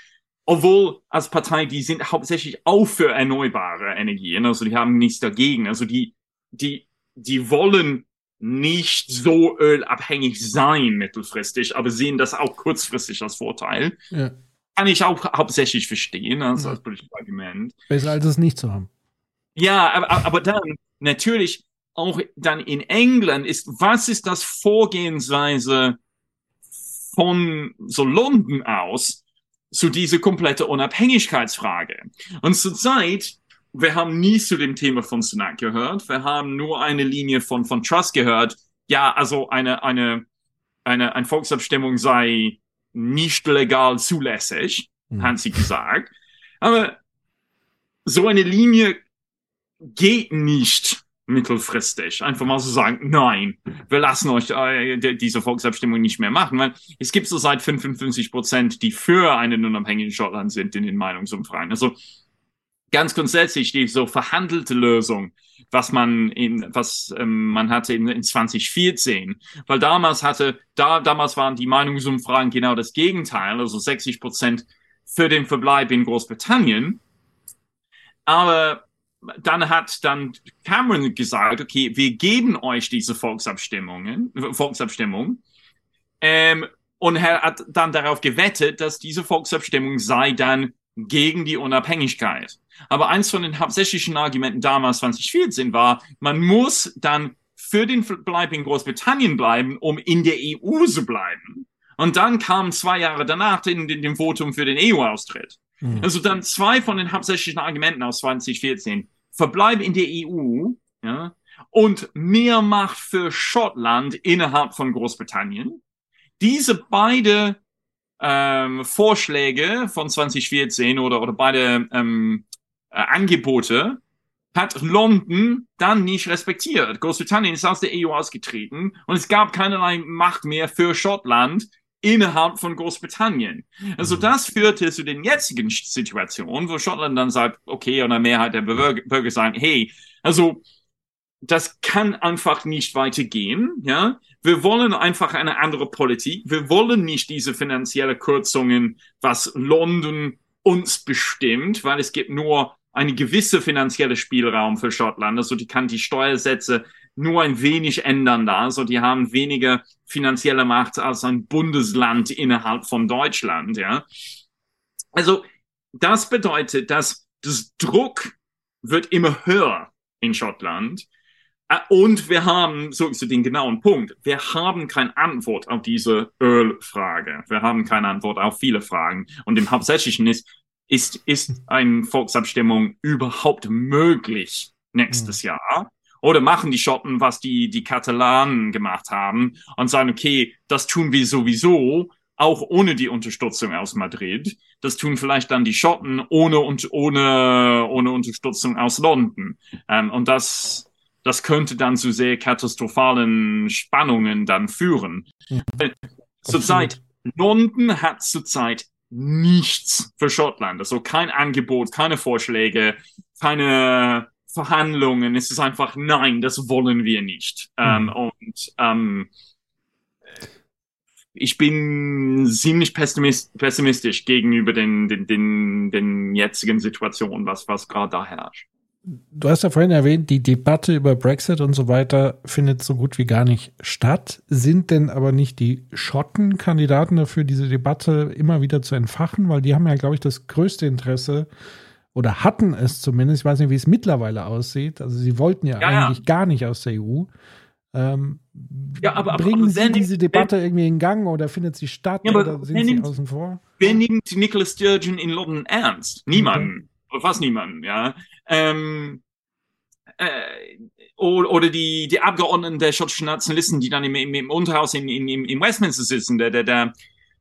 Obwohl als Partei, die sind hauptsächlich auch für erneuerbare Energien, also die haben nichts dagegen. Also die, die, die wollen nicht so ölabhängig sein mittelfristig, aber sehen das auch kurzfristig als Vorteil. Ja. Kann ich auch hauptsächlich verstehen, also als politisches Argument. Besser als es nicht zu haben. Ja, aber, aber dann natürlich auch dann in England ist, was ist das Vorgehensweise von so London aus zu dieser komplette Unabhängigkeitsfrage? Und zurzeit, wir haben nie zu dem Thema von Sunak gehört, wir haben nur eine Linie von, von Truss gehört. Ja, also eine, eine, eine, eine Volksabstimmung sei nicht legal zulässig, Mhm. hat sie gesagt. Aber so eine Linie geht nicht mittelfristig. Einfach mal so sagen, nein, wir lassen euch äh, die- diese Volksabstimmung nicht mehr machen, weil es gibt so seit 55 Prozent, die für einen unabhängigen Schottland sind in den Meinungsumfragen. Also ganz grundsätzlich die so verhandelte Lösung, was man in, was ähm, man hatte in, in 2014, weil damals hatte, da, damals waren die Meinungsumfragen genau das Gegenteil, also 60 Prozent für den Verbleib in Großbritannien. Aber dann hat dann Cameron gesagt, okay, wir geben euch diese Volksabstimmungen, Volksabstimmung, ähm, und er hat dann darauf gewettet, dass diese Volksabstimmung sei dann gegen die Unabhängigkeit. Aber eins von den hauptsächlichen Argumenten damals 2014 war, man muss dann für den Verbleib in Großbritannien bleiben, um in der EU zu bleiben. Und dann kam zwei Jahre danach den, den Votum für den EU-Austritt. Mhm. Also dann zwei von den hauptsächlichen Argumenten aus 2014. Verbleib in der EU, ja, und mehr Macht für Schottland innerhalb von Großbritannien. Diese beide ähm, Vorschläge von 2014 oder, oder beide ähm, äh, Angebote hat London dann nicht respektiert. Großbritannien ist aus der EU ausgetreten und es gab keinerlei Macht mehr für Schottland innerhalb von Großbritannien. Also das führte zu den jetzigen Situationen, wo Schottland dann sagt, okay, und eine Mehrheit der Bürger, Bürger sagen, hey, also das kann einfach nicht weitergehen, ja. Wir wollen einfach eine andere Politik. Wir wollen nicht diese finanzielle Kürzungen, was London uns bestimmt, weil es gibt nur eine gewisse finanzielle Spielraum für Schottland. Also die kann die Steuersätze nur ein wenig ändern da. Also die haben weniger finanzielle Macht als ein Bundesland innerhalb von Deutschland, ja. Also das bedeutet, dass das Druck wird immer höher in Schottland. Äh, Und wir haben, so zu den genauen Punkt, wir haben keine Antwort auf diese Ölfrage. Wir haben keine Antwort auf viele Fragen. Und im Hauptsächlichen ist, ist, ist eine Volksabstimmung überhaupt möglich nächstes Jahr? Oder machen die Schotten, was die, die Katalanen gemacht haben und sagen, okay, das tun wir sowieso, auch ohne die Unterstützung aus Madrid. Das tun vielleicht dann die Schotten ohne, und, ohne, ohne Unterstützung aus London. Ähm, und das, das könnte dann zu sehr katastrophalen Spannungen dann führen. Äh, Zurzeit, London hat zurzeit nichts für Schottland. Also kein Angebot, keine Vorschläge, keine Verhandlungen. Es ist einfach, nein, das wollen wir nicht. Ähm, und ähm, ich bin ziemlich pessimist, pessimistisch gegenüber den, den, den, den jetzigen Situationen, was, was gerade da herrscht. Du hast ja vorhin erwähnt, die Debatte über Brexit und so weiter findet so gut wie gar nicht statt. Sind denn aber nicht die Schotten Kandidaten dafür, diese Debatte immer wieder zu entfachen? Weil die haben ja, glaube ich, das größte Interesse oder hatten es zumindest. Ich weiß nicht, wie es mittlerweile aussieht. Also sie wollten ja, Ja, ja. eigentlich gar nicht aus der EU. Ähm, Ja, aber- aber- bringen aber Sie diese Debatte irgendwie in Gang oder findet sie statt Ja, oder sind wer sie nimmt- außen vor? Wer nimmt Nicola Sturgeon in London ernst? Niemanden. Oder fast niemanden, ja. Ähm, äh, oder, die, die Abgeordneten der schottischen Nationalisten, die dann im, im, im Unterhaus in, in, im, im Westminster sitzen, der, der, der,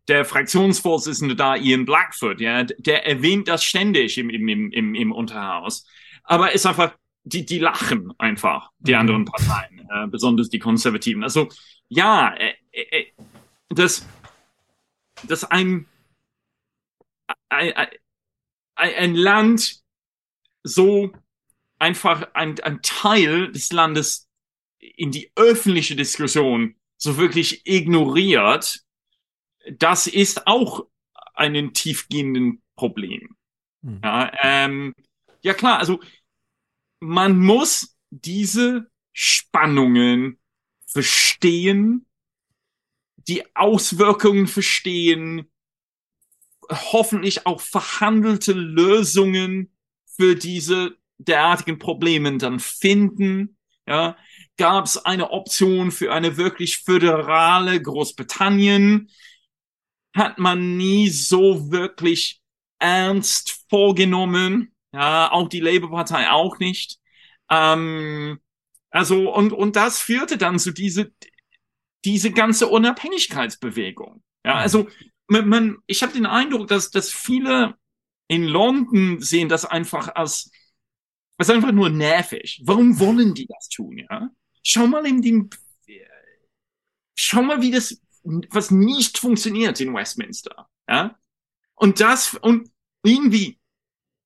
der Fraktionsvorsitzende da, Ian Blackfoot, ja, der erwähnt das ständig im, im, im, im, Unterhaus. Aber ist einfach, die, die lachen einfach, die Mhm. anderen Parteien, äh, besonders die Konservativen. Also, ja, äh, äh, das, das ein, ein, ein, ein Land so einfach ein, ein Teil des Landes in die öffentliche Diskussion so wirklich ignoriert, das ist auch ein tiefgehenden Problem. Mhm. Ja, ähm, ja klar, also man muss diese Spannungen verstehen, die Auswirkungen verstehen, hoffentlich auch verhandelte Lösungen für diese derartigen Probleme dann finden. Ja, gab es eine Option für eine wirklich föderale Großbritannien, hat man nie so wirklich ernst vorgenommen. Ja, auch die Labour-Partei auch nicht. Ähm, also, und, und das führte dann zu diese, diese ganze Unabhängigkeitsbewegung. Ja, also, man, man ich habe den Eindruck, dass, dass viele in London sehen das einfach als, als einfach nur nervig. Warum wollen die das tun, ja? Schau mal in den, schau mal, wie das, was nicht funktioniert in Westminster, ja? Und das, und irgendwie,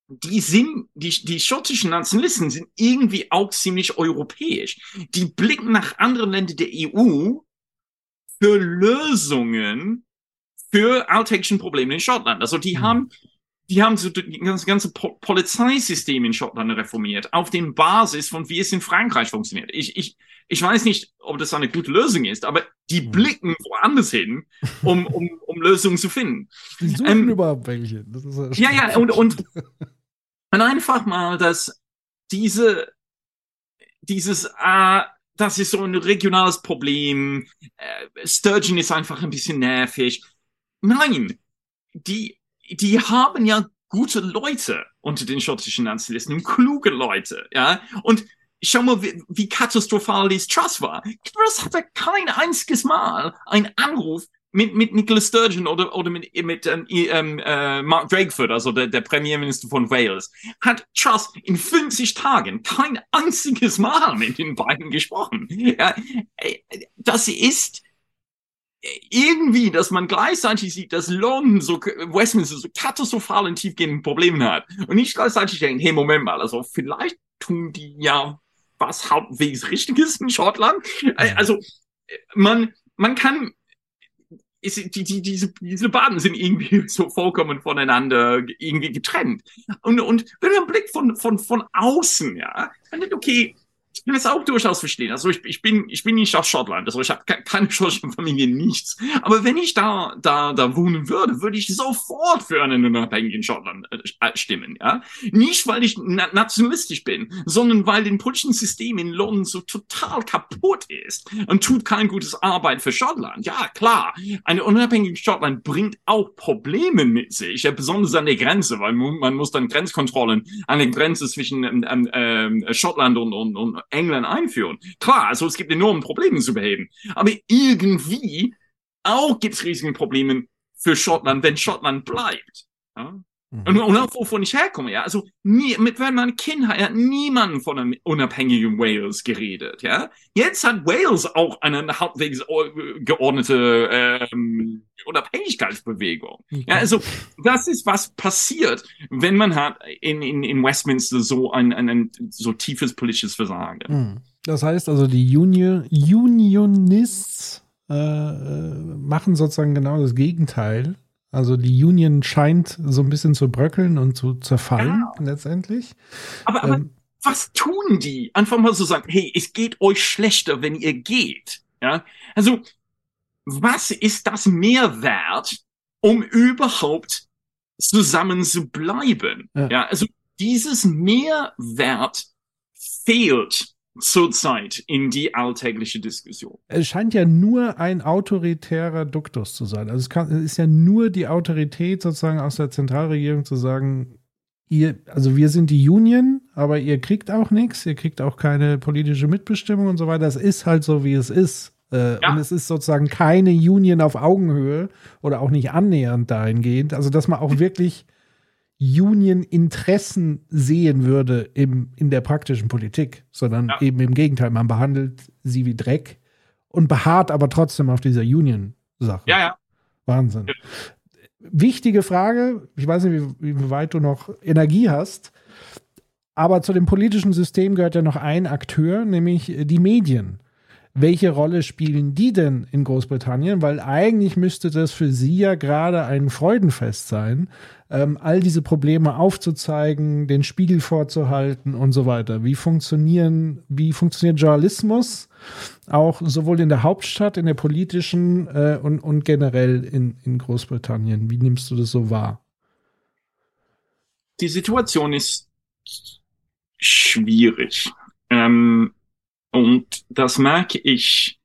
die sind, die, die schottischen Nationalisten sind irgendwie auch ziemlich europäisch. Die blicken nach anderen Ländern der EU für Lösungen für alltäglichen Probleme in Schottland. Also die mhm. haben, die haben so das ganze po Polizeisystem in Schottland reformiert, auf den Basis von wie es in Frankreich funktioniert. Ich, ich, ich weiß nicht, ob das eine gute Lösung ist, aber die mhm. blicken woanders hin, um, um, um Lösungen zu finden. Die suchen ähm, überhaupt welche. ja, ja, und, und, und einfach mal, dass diese, dieses, ah, das ist so ein regionales Problem, äh, Sturgeon ist einfach ein bisschen nervig. Nein, die, die haben ja gute Leute unter den schottischen Nationalisten, kluge Leute, ja, und schau mal, wie, wie katastrophal Liz Truss war. Truss hatte kein einziges Mal einen Anruf mit, mit Nicola Sturgeon oder, oder mit, mit ähm, ähm, äh, Mark Drakeford, also der, der Premierminister von Wales, hat Truss in 50 Tagen kein einziges Mal mit den beiden gesprochen. Ja, äh, das ist irgendwie, dass man gleichzeitig sieht, dass London so, Westminster so katastrophal und tiefgehenden Problemen hat und nicht gleichzeitig denken, hey, Moment mal, also vielleicht tun die ja was halbwegs Richtiges in Schottland. Also, man, man kann ist, die, die, diese, diese Baden sind irgendwie so vollkommen voneinander irgendwie getrennt. Und, und wenn man blickt von, von, von außen, ja, dann denkt, okay, ich kann es auch durchaus verstehen. Also ich, ich bin ich bin nicht aus Schottland, also ich habe keine schottischen Familie, nichts. Aber wenn ich da da da wohnen würde, würde ich sofort für einen unabhängigen Schottland äh, stimmen, ja. Nicht weil ich na nationalistisch bin, sondern weil den politischen System in London so total kaputt ist und tut kein gutes Arbeit für Schottland. Ja klar, eine unabhängige Schottland bringt auch Probleme mit sich, ja, besonders an der Grenze, weil man muss dann Grenzkontrollen an der Grenze zwischen ähm, ähm, Schottland und, und, und England einführen. Klar, also es gibt enorme Probleme zu beheben. Aber irgendwie auch gibt es riesige Probleme für Schottland, wenn Schottland bleibt. Ja? Mhm. Und, und auch wovon ich herkomme, ja. Also, nie, mit, wenn man Kind hat, niemand von einem unabhängigen Wales geredet, ja. Jetzt hat Wales auch eine halbwegs geordnete ähm, Unabhängigkeitsbewegung. Okay. Ja, also, das ist, was passiert, wenn man hat in, in, in Westminster so ein, ein, ein so tiefes politisches Versagen. Mhm. Das heißt also, die Union, Unionists äh, äh machen sozusagen genau das Gegenteil also die Union scheint so ein bisschen zu bröckeln und zu zerfallen ja. letztendlich. Aber, aber ähm, was tun die? Einfach mal so sagen, hey, es geht euch schlechter, wenn ihr geht. Ja, also was ist das Mehrwert, um überhaupt zusammen zu bleiben? Ja, ja also dieses Mehrwert fehlt zurzeit in die alltägliche Diskussion. Es scheint ja nur ein autoritärer Duktus zu sein. Also es, kann, es ist ja nur die Autorität sozusagen aus der Zentralregierung zu sagen, ihr, also wir sind die Union, aber ihr kriegt auch nichts, ihr kriegt auch keine politische Mitbestimmung und so weiter. Es ist halt so, wie es ist. Äh, ja. Und es ist sozusagen keine Union auf Augenhöhe oder auch nicht annähernd dahingehend. Also, dass man auch wirklich Union-Interessen sehen würde im, in der praktischen Politik, sondern ja. eben im Gegenteil, man behandelt sie wie Dreck und beharrt aber trotzdem auf dieser Union-Sache. Ja, ja. Wahnsinn. Ja. Wichtige Frage, ich weiß nicht, wie, wie weit du noch Energie hast, aber zu dem politischen System gehört ja noch ein Akteur, nämlich die Medien. welche Rolle spielen die denn in Großbritannien? Weil eigentlich müsste das für sie ja gerade ein Freudenfest sein, ähm, all diese Probleme aufzuzeigen, den Spiegel vorzuhalten und so weiter. Wie funktionieren, wie funktioniert Journalismus auch sowohl in der Hauptstadt, in der politischen äh, und, und generell in, in Großbritannien? Wie nimmst du das so wahr? Die Situation ist schwierig. Ähm, und das merke ich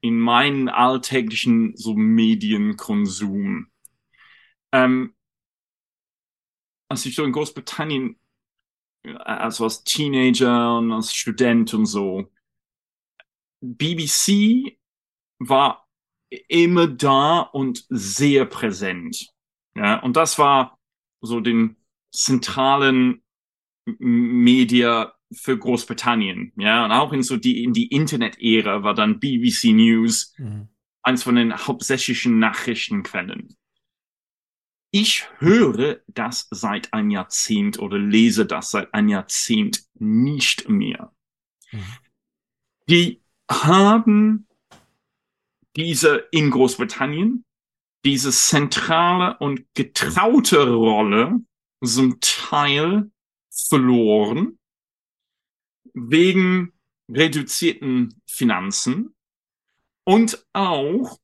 in meinen alltäglichen so Medienkonsum. Ähm, als ich so in Großbritannien, also als Teenager und als Student und so, BBC war immer da und sehr präsent. Ja, und das war so den zentralen Media für Großbritannien. Ja, und auch in so die, in die Internet-Ära war dann BBC News mhm. eins von den hauptsächlichen Nachrichtenquellen. Ich höre das seit ein Jahrzehnt oder lese das seit ein Jahrzehnt nicht mehr. Mhm. Die haben diese in Großbritannien diese zentrale und getraute Rolle zum Teil verloren wegen reduzierten Finanzen und auch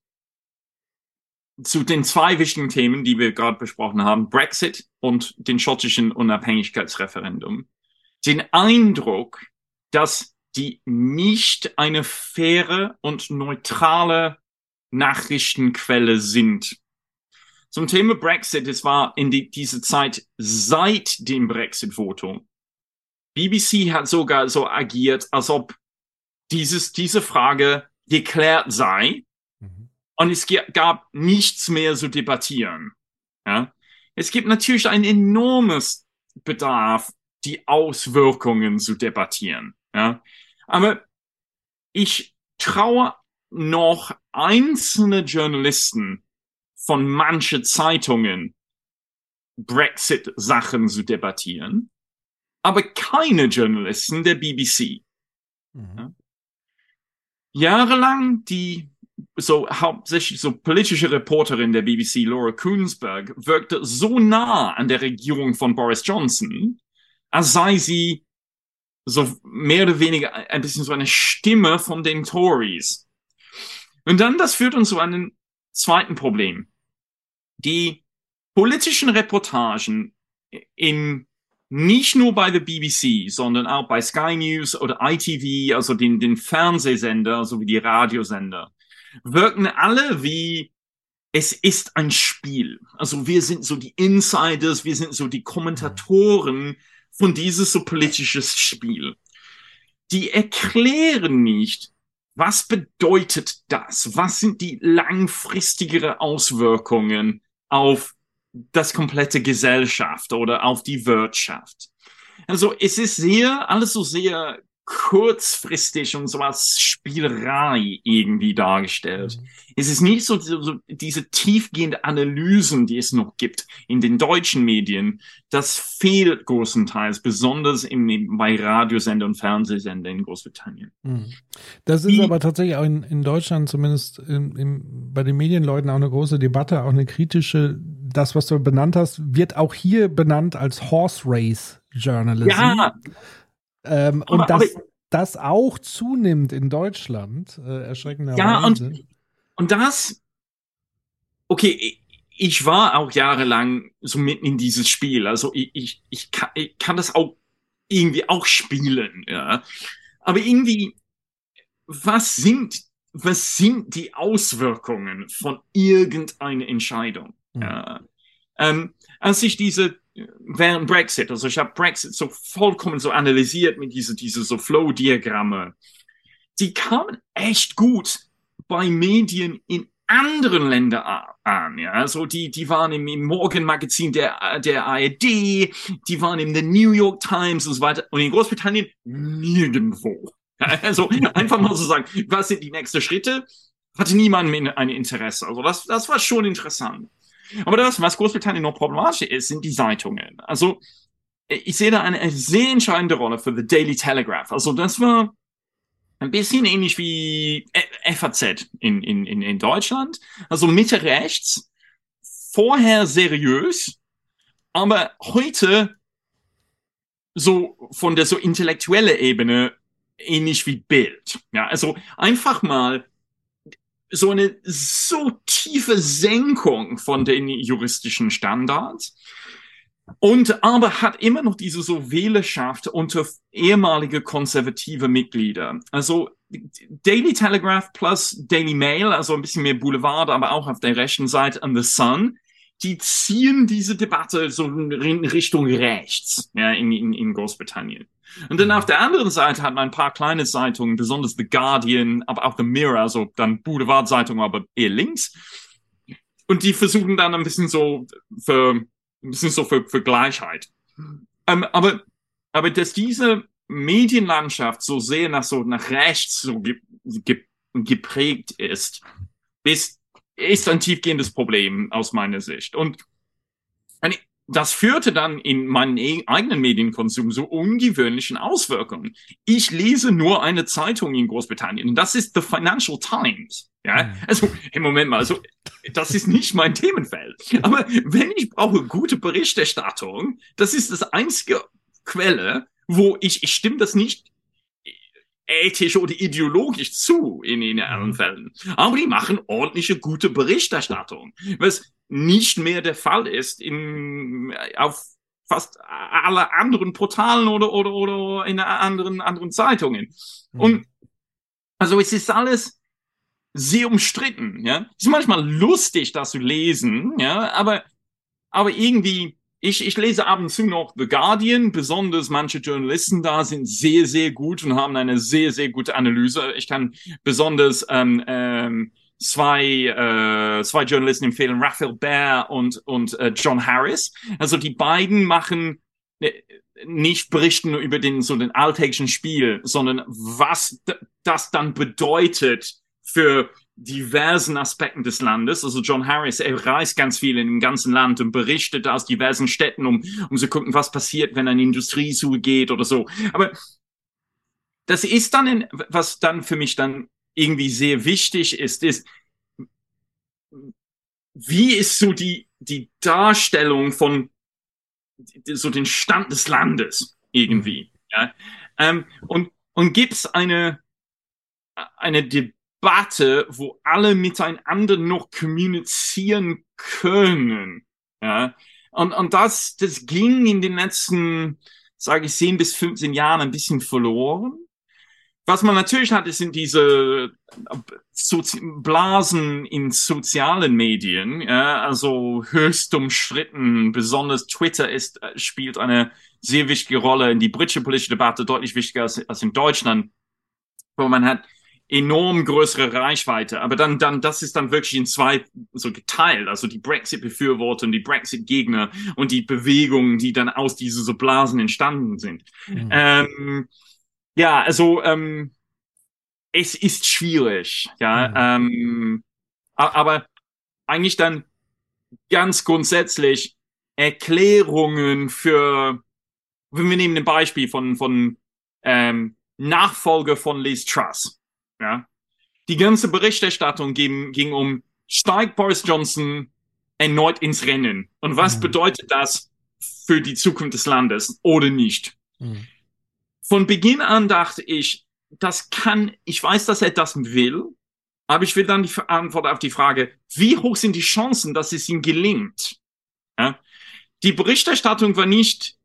zu den zwei wichtigen Themen, die wir gerade besprochen haben, Brexit und den schottischen Unabhängigkeitsreferendum, den Eindruck, dass die nicht eine faire und neutrale Nachrichtenquelle sind. Zum Thema Brexit, es war in die, diese Zeit seit dem Brexit-Votum BBC hat sogar so agiert, als ob dieses, diese Frage geklärt sei mhm. Und es gab nichts mehr zu debattieren. Ja? Es gibt natürlich ein enormes Bedarf, die Auswirkungen zu debattieren. Ja? Aber ich traue noch einzelne Journalisten von manche Zeitungen Brexit-Sachen zu debattieren aber keine Journalisten der BBC. Mhm. Jahrelang die so hauptsächlich so politische Reporterin der BBC, Laura Koonsberg, wirkte so nah an der Regierung von Boris Johnson, als sei sie so mehr oder weniger ein bisschen so eine Stimme von den Tories. Und dann, das führt uns zu einem zweiten Problem. Die politischen Reportagen in nicht nur bei der BBC, sondern auch bei Sky News oder ITV, also den, den Fernsehsender sowie die Radiosender, wirken alle wie es ist ein Spiel. Also wir sind so die Insiders, wir sind so die Kommentatoren von dieses so politisches Spiel. Die erklären nicht, was bedeutet das? Was sind die langfristigere Auswirkungen auf das komplette Gesellschaft oder auf die Wirtschaft. Also es ist sehr, alles so sehr kurzfristig und so als Spielerei irgendwie dargestellt. Mhm. Es ist nicht so, so, diese tiefgehende Analysen, die es noch gibt in den deutschen Medien. Das fehlt großenteils, besonders im, bei Radiosender und Fernsehsender in Großbritannien. Mhm. Das ist die, aber tatsächlich auch in, in Deutschland zumindest im, im, bei den Medienleuten auch eine große Debatte, auch eine kritische. Das, was du benannt hast, wird auch hier benannt als Horse Race Journalism. Ja. Ähm, aber, und das, aber, das auch zunimmt in Deutschland, äh, erschreckenderweise. Ja, und, und das, okay, ich war auch jahrelang so mitten in dieses Spiel. Also ich, ich, ich, kann, ich kann das auch irgendwie auch spielen, ja. Aber irgendwie, was sind, was sind die Auswirkungen von irgendeiner Entscheidung? Mhm. Ja. Ähm, als ich diese während Brexit. Also ich habe Brexit so vollkommen so analysiert mit diese, diese so Flow-Diagramme. Die kamen echt gut bei Medien in anderen Ländern an. Ja? Also die, die waren im, im Morgenmagazin der, der ARD, die waren in der New York Times und so weiter. Und in Großbritannien nirgendwo. Also einfach mal so sagen, was sind die nächsten Schritte? Hatte niemand ein Interesse. Also das, das war schon interessant. Aber das, was Großbritannien noch problematisch ist, sind die Zeitungen. Also, ich sehe da eine, sehr entscheidende Rolle für The Daily Telegraph. Also, das war ein bisschen ähnlich wie FAZ in, in, in, Deutschland. Also Mitte rechts, vorher seriös, aber heute so von der so intellektuelle Ebene ähnlich wie Bild. Ja, also einfach mal so eine so tiefe Senkung von den juristischen Standards und aber hat immer noch diese so Wählerschaft unter ehemalige konservative Mitglieder. Also Daily Telegraph plus Daily Mail, also ein bisschen mehr Boulevard, aber auch auf der rechten Seite an The Sun, die ziehen diese Debatte so in Richtung rechts ja, in, in, in Großbritannien. Und dann auf der anderen Seite hat man ein paar kleine Zeitungen, besonders The Guardian, aber auch The Mirror, also dann Boulevard-Zeitungen, aber eher links. Und die versuchen dann ein bisschen so für, ein bisschen so für, für Gleichheit. Ähm, aber, aber dass diese Medienlandschaft so sehr nach so nach rechts so ge, ge, geprägt ist, ist, ist ein tiefgehendes Problem aus meiner Sicht. Und das führte dann in meinen e-, eigenen Medienkonsum zu ungewöhnlichen Auswirkungen. Ich lese nur eine Zeitung in Großbritannien und das ist The Financial Times. Ja, mhm. also im Moment mal, also das ist nicht mein Themenfeld. Aber wenn ich brauche gute Berichterstattung, das ist das einzige Quelle, wo ich, ich stimme das nicht ethisch oder ideologisch zu in, in allen mhm. Fällen. Aber die machen ordentliche, gute Berichterstattung. Was nicht mehr der Fall ist in, auf fast alle anderen Portalen oder, oder, oder in anderen, anderen Zeitungen. Mhm. Und also es ist alles sehr umstritten, ja. Es ist manchmal lustig, das zu lesen, ja, aber, aber irgendwie ich, ich lese ab und zu noch The Guardian, besonders manche Journalisten da sind sehr, sehr gut und haben eine sehr, sehr gute Analyse. Ich kann besonders ähm, ähm, zwei, äh, zwei Journalisten empfehlen, Raphael Baer und, und äh, John Harris. Also die beiden machen äh, nicht berichten über den so den alltäglichen Spiel, sondern was das dann bedeutet für diversen Aspekten des Landes. Also John Harris, er reist ganz viel in dem ganzen Land und berichtet aus diversen Städten, um, um zu gucken, was passiert, wenn eine Industrie zugeht oder so. Aber das ist dann, in, was dann für mich dann irgendwie sehr wichtig ist, ist, wie ist so die, die Darstellung von so den Stand des Landes irgendwie. Ja? Ähm, und und gibt es eine, eine Debatte, Debatte, wo alle miteinander noch kommunizieren können. Ja? Und, und das, das ging in den letzten, sage ich, 10 bis 15 Jahren ein bisschen verloren. Was man natürlich hat, sind diese Sozi Blasen in sozialen Medien, ja, also höchst umstritten. Besonders Twitter ist, spielt eine sehr wichtige Rolle in die britische politische Debatte, deutlich wichtiger als, als in Deutschland, wo man hat enorm größere Reichweite. Aber dann, dann, das ist dann wirklich in zwei so geteilt. Also die Brexit-Befürworter und die Brexit-Gegner und die Bewegungen, die dann aus diesen so Blasen entstanden sind. Mhm. Ähm, ja, also ähm, es ist schwierig, ja. Mhm. Ähm, aber eigentlich dann ganz grundsätzlich Erklärungen für, wenn wir nehmen ein Beispiel von, von ähm, Nachfolger von Liz Truss. Ja? Die ganze Berichterstattung ging, ging um, steigt Boris Johnson erneut ins Rennen? Und was mhm. bedeutet das für die Zukunft des Landes oder nicht? Mhm. Von Beginn an dachte ich, das kann, ich weiß, dass er das will, aber ich will dann die Antwort auf die Frage, wie hoch sind die Chancen, dass es ihm gelingt? Ja? Die Berichterstattung war nicht,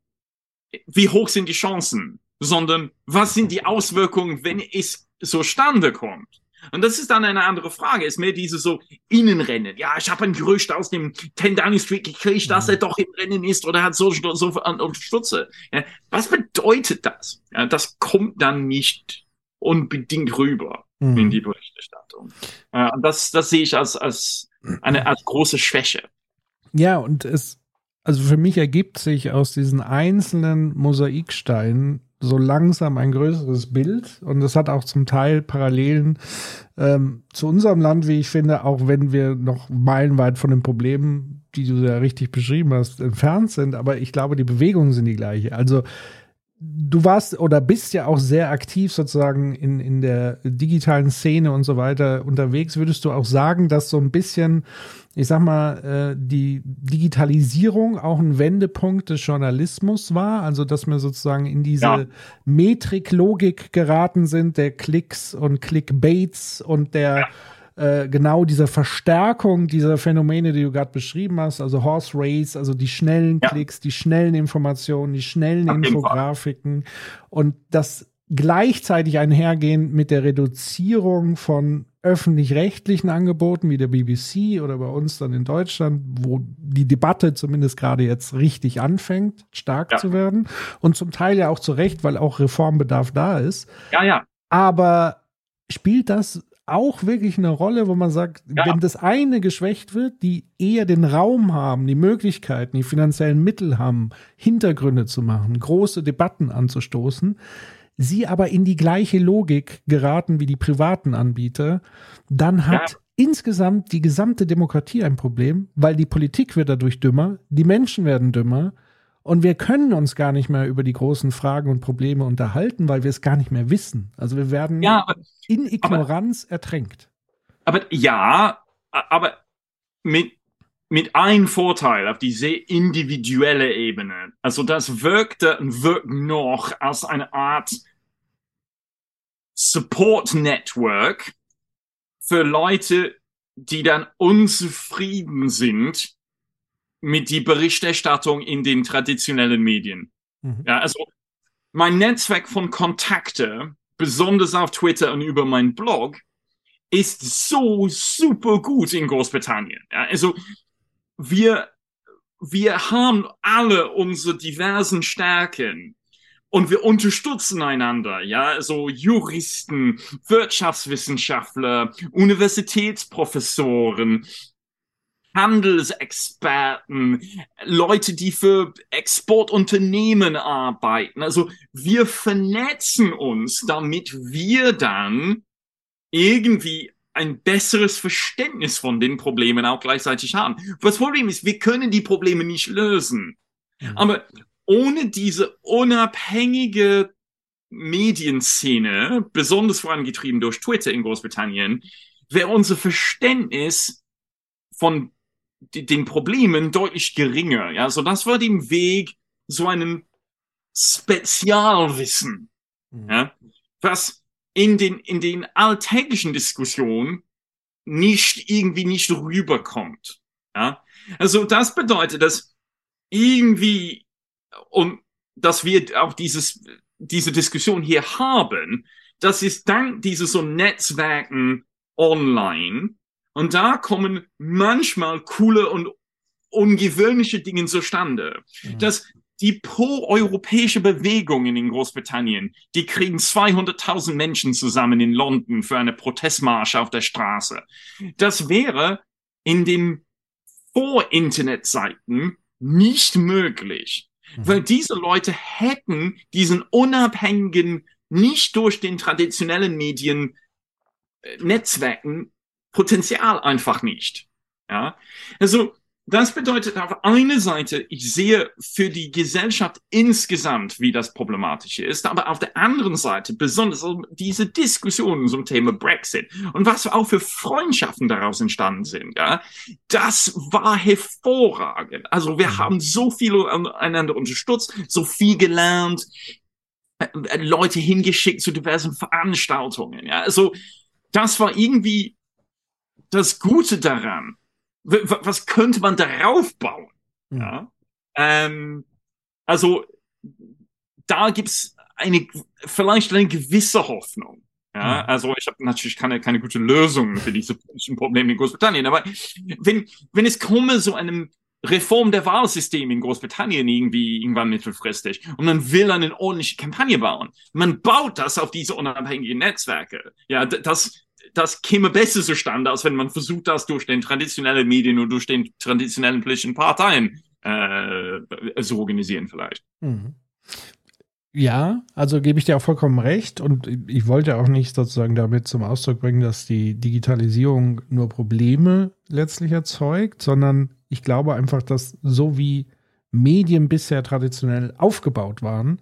wie hoch sind die Chancen, sondern was sind die Auswirkungen, wenn es zustande kommt. Und das ist dann eine andere Frage. Ist mehr diese so Innenrennen. Ja, ich habe ein Gerücht aus dem 10 Downing Street gekriegt, dass mhm. er doch im Rennen ist oder hat so, so Unterstützer. Ja, was bedeutet das? Ja, das kommt dann nicht unbedingt rüber mhm. in die Berichterstattung. Ja, und das, das sehe ich als, als eine als große Schwäche. Ja, und es, also für mich ergibt sich aus diesen einzelnen Mosaiksteinen so langsam ein größeres Bild und das hat auch zum Teil Parallelen ähm, zu unserem Land, wie ich finde, auch wenn wir noch meilenweit von den Problemen, die du ja richtig beschrieben hast, entfernt sind, aber ich glaube, die Bewegungen sind die gleiche. Also du warst oder bist ja auch sehr aktiv sozusagen in, in der digitalen Szene und so weiter unterwegs. Würdest du auch sagen, dass so ein bisschen, ich sag mal, äh, die Digitalisierung auch ein Wendepunkt des Journalismus war? Also, dass wir sozusagen in diese ja. Metriklogik geraten sind, der Klicks und Clickbaits und der ja äh, genau diese Verstärkung dieser Phänomene, die du gerade beschrieben hast, also Horse Race, also die schnellen ja. Klicks, die schnellen Informationen, die schnellen Infografiken und das gleichzeitig einhergehen mit der Reduzierung von öffentlich-rechtlichen Angeboten wie der BBC oder bei uns dann in Deutschland, wo die Debatte zumindest gerade jetzt richtig anfängt, stark ja. zu werden und zum Teil ja auch zu Recht, weil auch Reformbedarf da ist. Ja, ja. Aber spielt das auch wirklich eine Rolle, wo man sagt, ja. wenn das eine geschwächt wird, die eher den Raum haben, die Möglichkeiten, die finanziellen Mittel haben, Hintergründe zu machen, große Debatten anzustoßen, sie aber in die gleiche Logik geraten wie die privaten Anbieter, dann hat ja. insgesamt die gesamte Demokratie ein Problem, weil die Politik wird dadurch dümmer, die Menschen werden dümmer und wir können uns gar nicht mehr über die großen Fragen und Probleme unterhalten, weil wir es gar nicht mehr wissen. Also wir werden ja, aber, in Ignoranz aber, ertränkt. Aber ja, aber mit, mit einem Vorteil auf diese individuelle Ebene. Also das wirkte und wirkt noch als eine Art Support Network für Leute, die dann unzufrieden sind mit die Berichterstattung in den traditionellen Medien. Mhm. Ja, also mein Netzwerk von Kontakte, besonders auf Twitter und über meinen Blog, ist so super gut in Großbritannien. Ja, also wir, wir haben alle unsere diversen Stärken und wir unterstützen einander, ja, also Juristen, Wirtschaftswissenschaftler, Universitätsprofessoren, Handelsexperten, Leute, die für Exportunternehmen arbeiten. Also wir vernetzen uns, damit wir dann irgendwie ein besseres Verständnis von den Problemen auch gleichzeitig haben. Das Problem ist, wir können die Probleme nicht lösen. Mhm. Aber ohne diese unabhängige Medienszene, besonders vorangetrieben durch Twitter in Großbritannien, wäre unser Verständnis von den Problemen deutlich geringer. Ja, so das war dem Weg so einem Spezialwissen, mhm. ja, was in den, in den alltäglichen Diskussionen nicht irgendwie nicht rüberkommt. Ja, also das bedeutet, dass irgendwie und dass wir auch dieses, diese Diskussion hier haben, das ist dank dieser so Netzwerken online, und da kommen manchmal coole und ungewöhnliche Dinge zustande. Mhm. Dass die pro-europäische Bewegungen in Großbritannien, die kriegen 200.000 Menschen zusammen in London für eine Protestmarsch auf der Straße. Das wäre in den Vor-Internet-Seiten nicht möglich, mhm. weil diese Leute hätten diesen unabhängigen, nicht durch den traditionellen Medien äh, Netzwerken Potenzial einfach nicht. Ja, also das bedeutet auf einer Seite, ich sehe für die Gesellschaft insgesamt, wie das problematisch ist, aber auf der anderen Seite besonders diese Diskussionen zum Thema Brexit und was auch für Freundschaften daraus entstanden sind, ja, das war hervorragend. Also wir haben so viel einander unterstützt, so viel gelernt, äh, Leute hingeschickt zu diversen Veranstaltungen, ja, also das war irgendwie das Gute daran? Was könnte man darauf bauen? Mhm. Ja? Ähm, also da gibt's eine vielleicht eine gewisse Hoffnung. Ja, mhm. also ich habe natürlich keine, keine gute Lösung für diese Probleme in Großbritannien. Aber wenn, wenn es komme so einem Reform der Wahlsysteme in Großbritannien irgendwie irgendwann mittelfristig und man will eine ordentliche Kampagne bauen, man baut das auf diese unabhängigen Netzwerke. Ja, das, das käme besser zustande, als wenn man versucht, das durch den traditionellen Medien und durch den traditionellen politischen Parteien äh, zu organisieren vielleicht. Mhm. Ja, also gebe ich dir auch vollkommen recht und ich wollte auch nicht sozusagen damit zum Ausdruck bringen, dass die Digitalisierung nur Probleme letztlich erzeugt, sondern ich glaube einfach, dass so wie Medien bisher traditionell aufgebaut waren,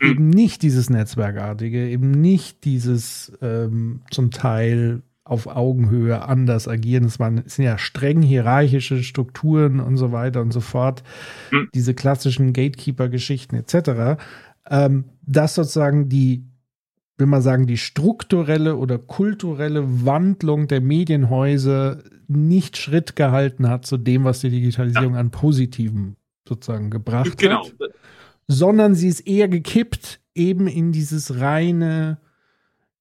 mhm. eben nicht dieses Netzwerkartige, eben nicht dieses ähm, zum Teil auf Augenhöhe anders agieren. Es waren, sind ja streng hierarchische Strukturen und so weiter und so fort. Mhm. Diese klassischen Gatekeeper-Geschichten etc. Ähm, dass sozusagen die, will man sagen, die strukturelle oder kulturelle Wandlung der Medienhäuser nicht Schritt gehalten hat zu dem, was die Digitalisierung ja. an Positiven sozusagen gebracht genau. hat. Sondern sie ist eher gekippt eben in dieses reine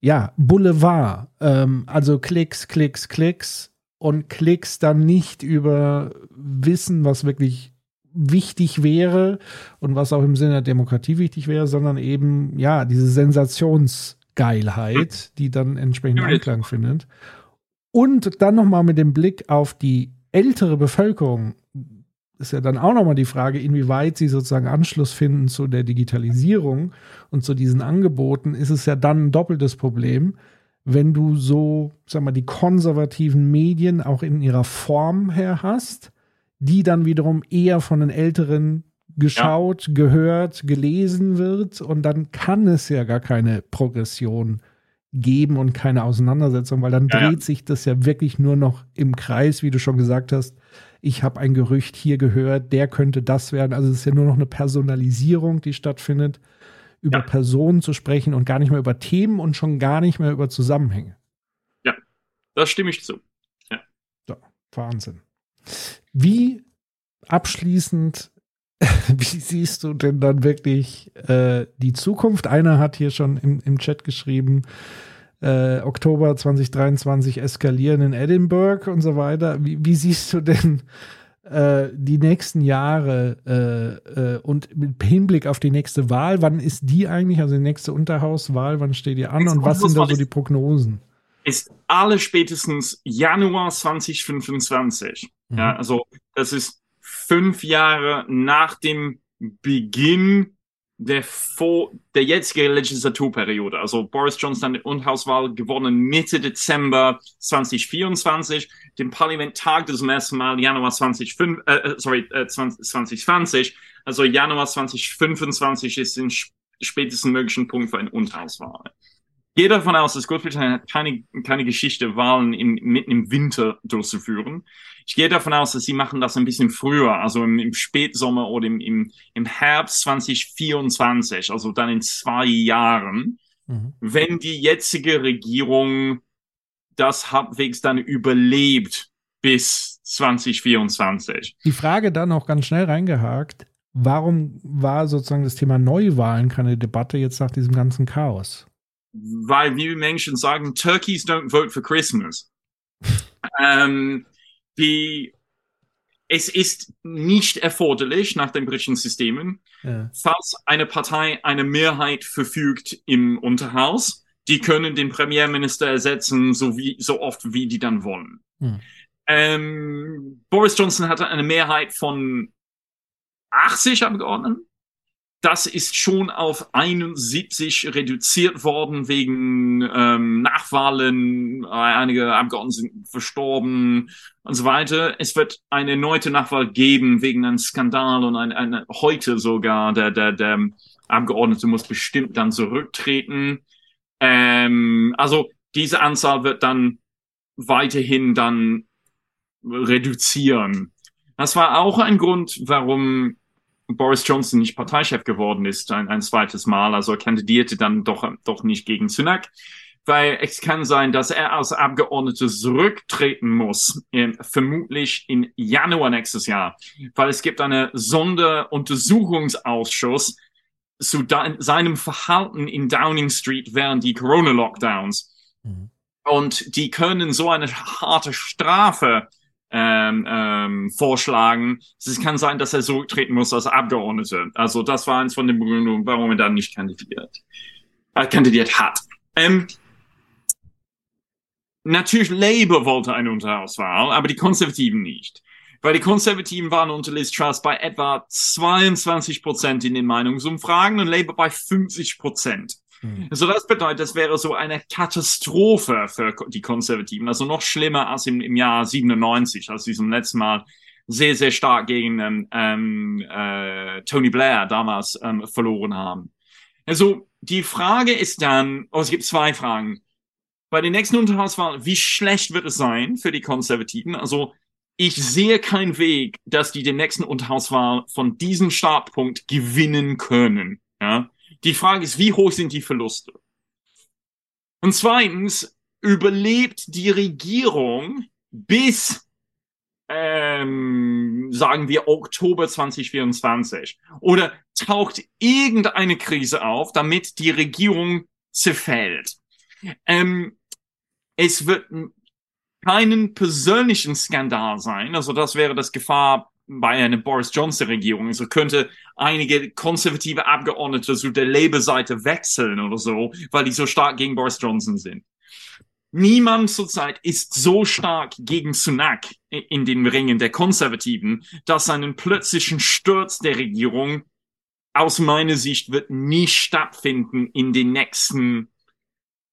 ja, Boulevard. Ähm, also Klicks, Klicks, Klicks und Klicks dann nicht über Wissen, was wirklich wichtig wäre und was auch im Sinne der Demokratie wichtig wäre, sondern eben, ja, diese Sensationsgeilheit, die dann entsprechend Anklang findet. Und dann nochmal mit dem Blick auf die ältere Bevölkerung ist ja dann auch nochmal die Frage, inwieweit sie sozusagen Anschluss finden zu der Digitalisierung und zu diesen Angeboten, ist es ja dann ein doppeltes Problem, wenn du so, sag mal, die konservativen Medien auch in ihrer Form her hast, die dann wiederum eher von den Älteren geschaut, ja. gehört, gelesen wird und dann kann es ja gar keine Progression geben und keine Auseinandersetzung, weil dann ja, dreht ja. sich das ja wirklich nur noch im Kreis, wie du schon gesagt hast, ich habe ein Gerücht hier gehört, der könnte das werden. Also es ist ja nur noch eine Personalisierung, die stattfindet, über ja. Personen zu sprechen und gar nicht mehr über Themen und schon gar nicht mehr über Zusammenhänge. Ja, das stimme ich zu. Ja. So, Wahnsinn. Wie abschließend, wie siehst du denn dann wirklich äh, die Zukunft? Einer hat hier schon im, im Chat geschrieben, äh, Oktober 2023 eskalieren in Edinburgh und so weiter. Wie, wie siehst du denn äh, die nächsten Jahre äh, äh, und mit Hinblick auf die nächste Wahl? Wann ist die eigentlich, also die nächste Unterhauswahl? Wann steht die an und was sind da so die Prognosen? Ist alle spätestens Januar 2025. Mhm. Ja, also das ist fünf Jahre nach dem Beginn der, vor, der jetzige Legislaturperiode. Also Boris Johnson hat die Unterhauswahl gewonnen Mitte Dezember 2024. Dem Parlament tagt zum ersten Mal Januar 20, äh, äh, sorry, äh, 20, 2020. Also Januar 2025 ist den spätesten möglichen Punkt für eine Unterhauswahl gehe davon aus, dass Großbritannien keine, keine Geschichte, Wahlen im, mitten im Winter durchzuführen. Ich gehe davon aus, dass sie machen das ein bisschen früher, also im, im Spätsommer oder im, im, im Herbst 2024, also dann in zwei Jahren, mhm. wenn die jetzige Regierung das halbwegs dann überlebt bis 2024. Die Frage dann noch ganz schnell reingehakt. Warum war sozusagen das Thema Neuwahlen keine Debatte jetzt nach diesem ganzen Chaos? weil wir Menschen sagen, Turkeys don't vote for Christmas. ähm, die, es ist nicht erforderlich nach den britischen Systemen, ja. falls eine Partei eine Mehrheit verfügt im Unterhaus, die können den Premierminister ersetzen, so, wie, so oft wie die dann wollen. Hm. Ähm, Boris Johnson hatte eine Mehrheit von 80 Abgeordneten das ist schon auf 71 reduziert worden wegen ähm, Nachwahlen. Einige Abgeordnete sind verstorben und so weiter. Es wird eine erneute Nachwahl geben wegen einem Skandal und ein, eine, heute sogar der, der, der Abgeordnete muss bestimmt dann zurücktreten. Ähm, also diese Anzahl wird dann weiterhin dann reduzieren. Das war auch ein Grund, warum Boris Johnson nicht Parteichef geworden ist, ein, ein zweites Mal, also er kandidierte dann doch, doch nicht gegen Sunak, weil es kann sein, dass er als Abgeordneter zurücktreten muss, in, vermutlich im Januar nächstes Jahr, weil es gibt einen Sonderuntersuchungsausschuss zu seinem Verhalten in Downing Street während die Corona-Lockdowns. Mhm. Und die können so eine harte Strafe ähm, ähm, vorschlagen. Es kann sein, dass er zurücktreten muss als Abgeordneter. Also das war eins von den Begründungen, warum er dann nicht kandidiert, äh, kandidiert hat. Ähm, natürlich Labour wollte eine Unterhauswahl, aber die Konservativen nicht. Weil die Konservativen waren unter Liz Truss bei etwa 22 Prozent in den Meinungsumfragen und Labour bei 50 Prozent. Mhm. Also das bedeutet, das wäre so eine Katastrophe für die Konservativen. Also noch schlimmer als im, im Jahr 97, als sie zum letzten Mal sehr, sehr stark gegen ähm, ähm, äh, Tony Blair damals ähm, verloren haben. Also die Frage ist dann, oh, es gibt zwei Fragen. Bei den nächsten Unterhauswahlen, wie schlecht wird es sein für die Konservativen? Also ich sehe keinen Weg, dass die den nächsten Unterhauswahl von diesem Startpunkt gewinnen können. Ja? Die Frage ist, wie hoch sind die Verluste? Und zweitens, überlebt die Regierung bis, ähm, sagen wir, Oktober 2024? Oder taucht irgendeine Krise auf, damit die Regierung zerfällt? Ähm, es wird keinen persönlichen Skandal sein. Also das wäre das Gefahr bei einer Boris Johnson Regierung. Also könnte einige konservative Abgeordnete zu der Labour-Seite wechseln oder so, weil die so stark gegen Boris Johnson sind. Niemand zurzeit ist so stark gegen Sunak in den Ringen der Konservativen, dass einen plötzlichen Sturz der Regierung aus meiner Sicht wird nie stattfinden in den nächsten,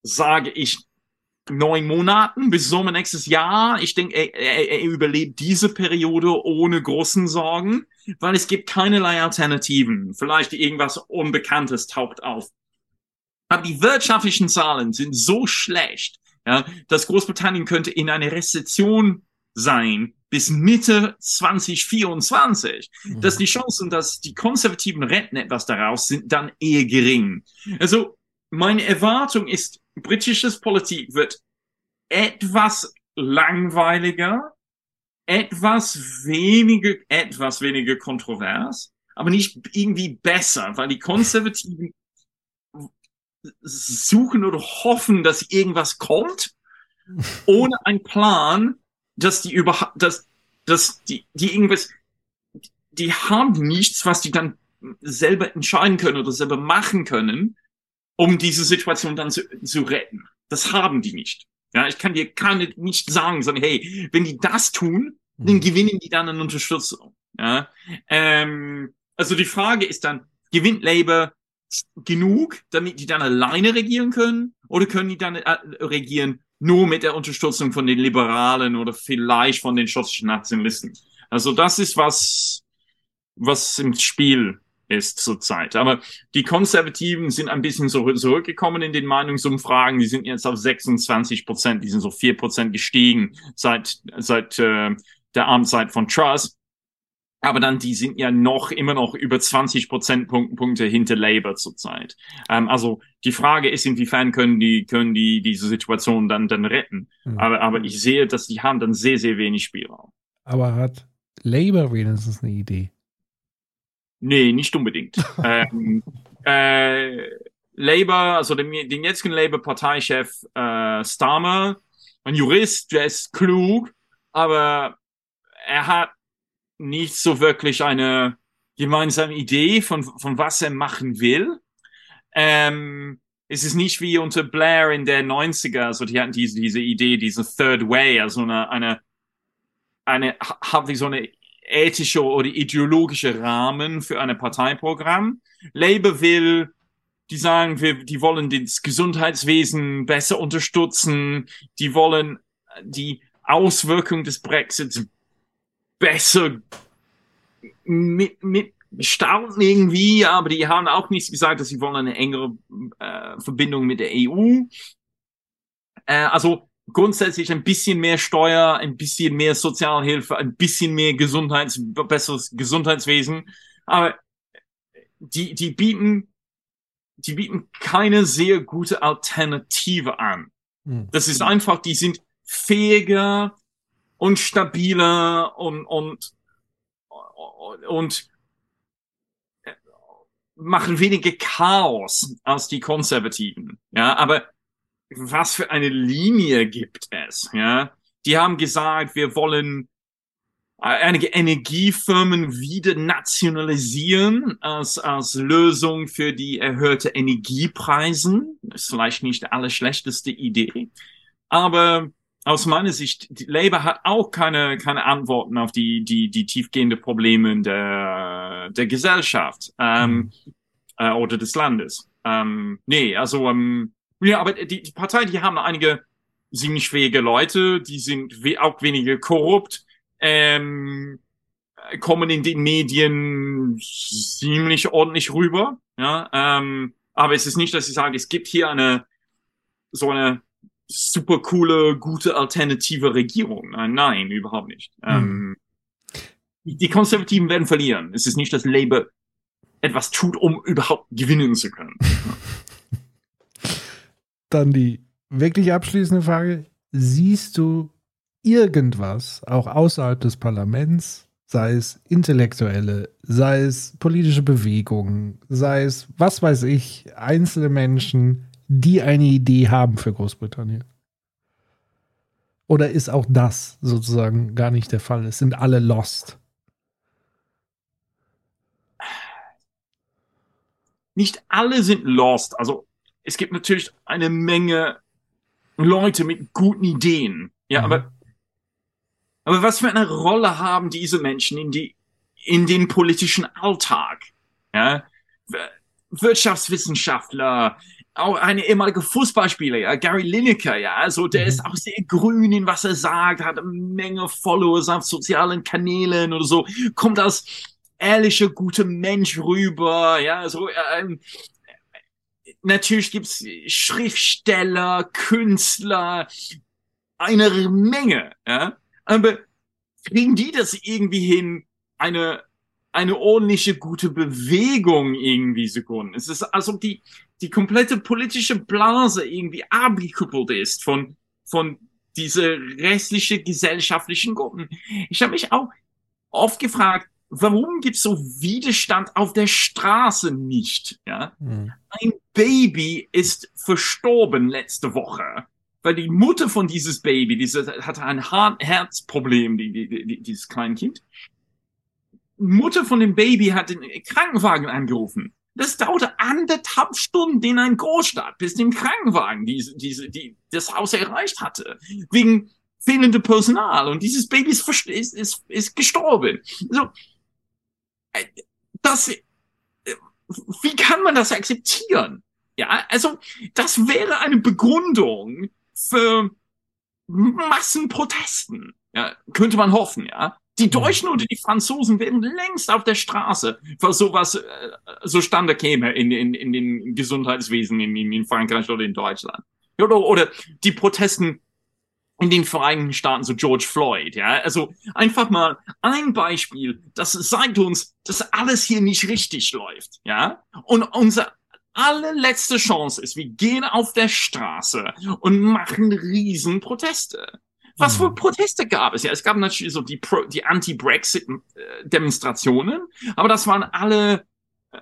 sage ich, neun Monaten bis Sommer nächstes Jahr. Ich denke, er, er, er überlebt diese Periode ohne großen Sorgen, weil es gibt keinerlei Alternativen. Vielleicht irgendwas Unbekanntes taucht auf. Aber die wirtschaftlichen Zahlen sind so schlecht, ja, dass Großbritannien könnte in eine Rezession sein bis Mitte 2024, mhm. dass die Chancen, dass die Konservativen retten etwas daraus, sind dann eher gering. Also meine Erwartung ist, britisches Politik wird etwas langweiliger, etwas weniger, etwas weniger kontrovers, aber nicht irgendwie besser, weil die Konservativen suchen oder hoffen, dass irgendwas kommt, ohne einen Plan, dass die überhaupt, dass, dass die, die irgendwas, die haben nichts, was die dann selber entscheiden können oder selber machen können, um diese Situation dann zu, zu retten. Das haben die nicht. Ja, ich kann dir keine nicht sagen, sondern hey, wenn die das tun, dann mhm. gewinnen die dann eine Unterstützung. Ja, ähm, also die Frage ist dann, gewinnt Labour genug, damit die dann alleine regieren können, oder können die dann äh, regieren nur mit der Unterstützung von den Liberalen oder vielleicht von den schottischen Nationalisten? Also das ist was, was im Spiel ist zurzeit. Aber die Konservativen sind ein bisschen so zurückgekommen in den Meinungsumfragen. Die sind jetzt auf 26 Prozent, die sind so vier Prozent gestiegen seit, seit äh, der Amtszeit von Truss. Aber dann, die sind ja noch immer noch über 20 Prozentpunkte hinter Labour zurzeit. Ähm, also die Frage ist, inwiefern können die, können die diese Situation dann, dann retten. Mhm. Aber, aber ich sehe, dass die haben dann sehr, sehr wenig Spielraum. Aber hat Labour wenigstens eine Idee? Nee, nicht unbedingt. ähm, äh, Labour, also den, den jetzigen Labour-Parteichef äh, Starmer, ein Jurist, der ist klug, aber er hat nicht so wirklich eine gemeinsame Idee von, von was er machen will. Ähm, es ist nicht wie unter Blair in der 90er, also die hatten diese, diese Idee, diese Third Way, also eine, eine, eine, wie so eine ethische oder ideologische Rahmen für ein Parteiprogramm. Labour will, die sagen, wir, die wollen das Gesundheitswesen besser unterstützen, die wollen die Auswirkungen des Brexits besser mit, mit starten irgendwie, aber die haben auch nicht gesagt, dass sie wollen eine engere äh, Verbindung mit der EU. Äh, also grundsätzlich ein bisschen mehr Steuer, ein bisschen mehr Sozialhilfe, ein bisschen mehr Gesundheits, besseres Gesundheitswesen. Aber die, die bieten, die bieten keine sehr gute Alternative an. Hm. Das ist einfach, die sind fähiger und stabiler und, und, und machen weniger Chaos als die Konservativen. Ja, aber was für eine Linie gibt es? Ja, die haben gesagt, wir wollen äh, einige Energiefirmen wieder nationalisieren als, als Lösung für die erhöhte Energiepreisen. Das ist vielleicht nicht die allerschlechteste Idee. Aber aus meiner Sicht, Labour hat auch keine, keine Antworten auf die, die, die tiefgehende Probleme der, der Gesellschaft ähm, mhm. äh, oder des Landes. Ähm, nee, also ähm, ja, aber die, die Partei, die haben einige ziemlich fähige Leute, die sind we auch weniger korrupt, ähm, kommen in den Medien ziemlich ordentlich rüber. Ja, ähm, Aber es ist nicht, dass ich sage, es gibt hier eine so eine super coole, gute alternative Regierung. Nein, nein, überhaupt nicht. Hm. Ähm, die Konservativen werden verlieren. Es ist nicht, dass Labour etwas tut, um überhaupt gewinnen zu können. Dann die wirklich abschließende Frage. Siehst du irgendwas, auch außerhalb des Parlaments, sei es Intellektuelle, sei es politische Bewegungen, sei es, was weiß ich, einzelne Menschen, die eine Idee haben für Großbritannien? Oder ist auch das sozusagen gar nicht der Fall? Es sind alle lost. Nicht alle sind lost. Also es gibt natürlich eine Menge Leute mit guten Ideen. Ja, Mhm. aber, aber was für eine Rolle haben diese Menschen in die, in den politischen Alltag? Ja, Wirtschaftswissenschaftler, auch eine ehemalige Fußballspieler, ja, Gary Lineker, ja, also der Mhm. ist auch sehr grün in was er sagt, hat eine Menge Followers auf sozialen Kanälen oder so, kommt als ehrlicher, guter Mensch rüber, ja, so, ähm, natürlich gibt's Schriftsteller, Künstler, eine Menge, ja, aber kriegen die das irgendwie hin, eine eine ordentliche, gute Bewegung irgendwie zu gründen. Es ist, als ob die, die komplette politische Blase irgendwie abgekuppelt ist von, von diese restliche gesellschaftlichen Gruppen. Ich habe mich auch oft gefragt, warum gibt es so Widerstand auf der Straße nicht? Ja? Hm. Ein Baby ist verstorben letzte Woche, weil die Mutter von dieses Baby, diese, hatte ein Herzproblem, die, die, die, dieses kleine Kind. Mutter von dem Baby hat den Krankenwagen angerufen. Das dauerte anderthalb Stunden in einer Großstadt, bis den Krankenwagen diese, diese, die, das Haus erreicht hatte. Wegen fehlendem Personal. Und dieses Baby ist, ist, ist, ist gestorben. So, das, äh, wie kann man das akzeptieren? Ja, also, das wäre eine Begründung für Massenprotesten. Ja, könnte man hoffen, ja. Die Deutschen oder die Franzosen wären längst auf der Straße, falls sowas äh, so Stande käme in, in, in den Gesundheitswesen in, in, in Frankreich oder in Deutschland. Oder, oder die Protesten in den Vereinigten Staaten, so George Floyd, ja. Also einfach mal ein Beispiel, das zeigt uns, dass alles hier nicht richtig läuft, ja. Und unser allerletzte Chance ist, wir gehen auf der Straße und machen riesen Proteste. Was für Proteste gab es? Ja, es gab natürlich so die, Pro, die Anti-Brexit-Demonstrationen, aber das waren alle äh,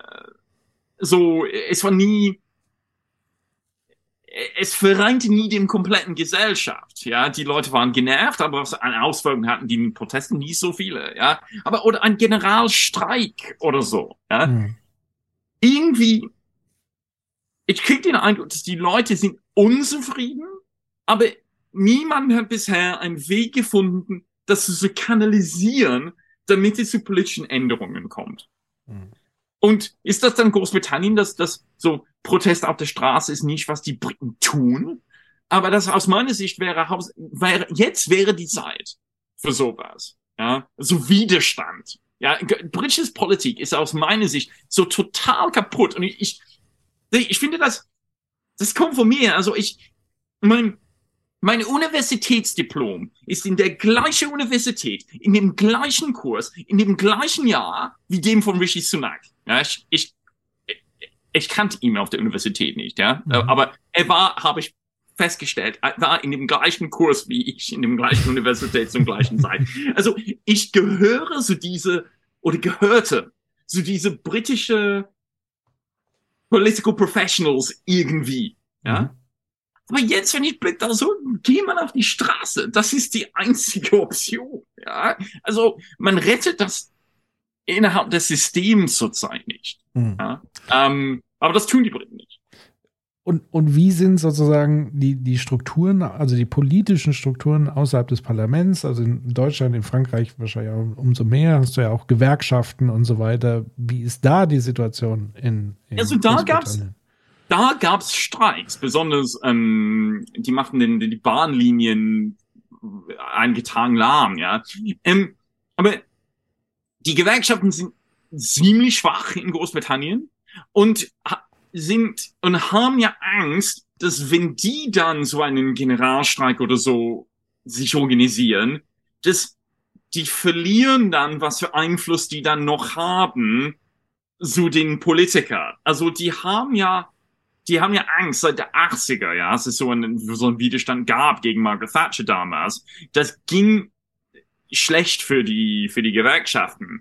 so, es war nie, es vereinte nie den kompletten Gesellschaft. Ja, die Leute waren genervt, aber was an Auswirkungen hatten die Protesten nie so viele. Ja, aber oder ein Generalstreik oder so. Ja, Hm. irgendwie, ich kriege den Eindruck, dass die Leute sind unzufrieden, aber niemand hat bisher einen Weg gefunden, das zu kanalisieren, damit es zu politischen Änderungen kommt. Hm. Und ist das dann Großbritannien, dass das so Protest auf der Straße ist nicht, was die Briten tun? Aber das aus meiner Sicht wäre, wäre jetzt wäre die Zeit für sowas. Ja, so Widerstand. Ja, britische Politik ist aus meiner Sicht so total kaputt. Und ich, ich, ich finde das, das kommt von mir. Also ich, mein, mein Universitätsdiplom ist in der gleichen Universität, in dem gleichen Kurs, in dem gleichen Jahr wie dem von Rishi Sunak. Ja, ich, ich, ich kannte ihn auf der Universität nicht, ja, Mhm. aber er war, habe ich festgestellt, er war in dem gleichen Kurs wie ich, in dem gleichen Universität zum gleichen Zeit. Also ich gehöre zu diese, oder gehörte zu diese britische Political Professionals irgendwie, ja. Mhm. Aber jetzt, wenn ich blick da so, geh mal auf die Straße. Das ist die einzige Option. Ja, also man rettet das innerhalb des Systems zurzeit nicht. Hm. Ja? Ähm, aber das tun die Briten nicht. Und, und wie sind sozusagen die, die Strukturen, also die politischen Strukturen außerhalb des Parlaments, also in Deutschland, in Frankreich wahrscheinlich auch umso mehr, hast du ja auch Gewerkschaften und so weiter. Wie ist da die Situation in, in Also da gab's- Großbritannien? Da gab's Streiks, besonders ähm, die machten den, die Bahnlinien einige Tage lahm, ja. Ähm, aber die Gewerkschaften sind ziemlich schwach in Großbritannien und sind und haben ja Angst, dass wenn die dann so einen Generalstreik oder so sich organisieren, dass die verlieren dann, was für Einfluss die dann noch haben, zu den Politikern. Also die haben ja, die haben ja Angst seit der 80er, ja, es ist so ein, so ein Widerstand gab gegen Margaret Thatcher damals. Das ging schlecht für die, für die Gewerkschaften.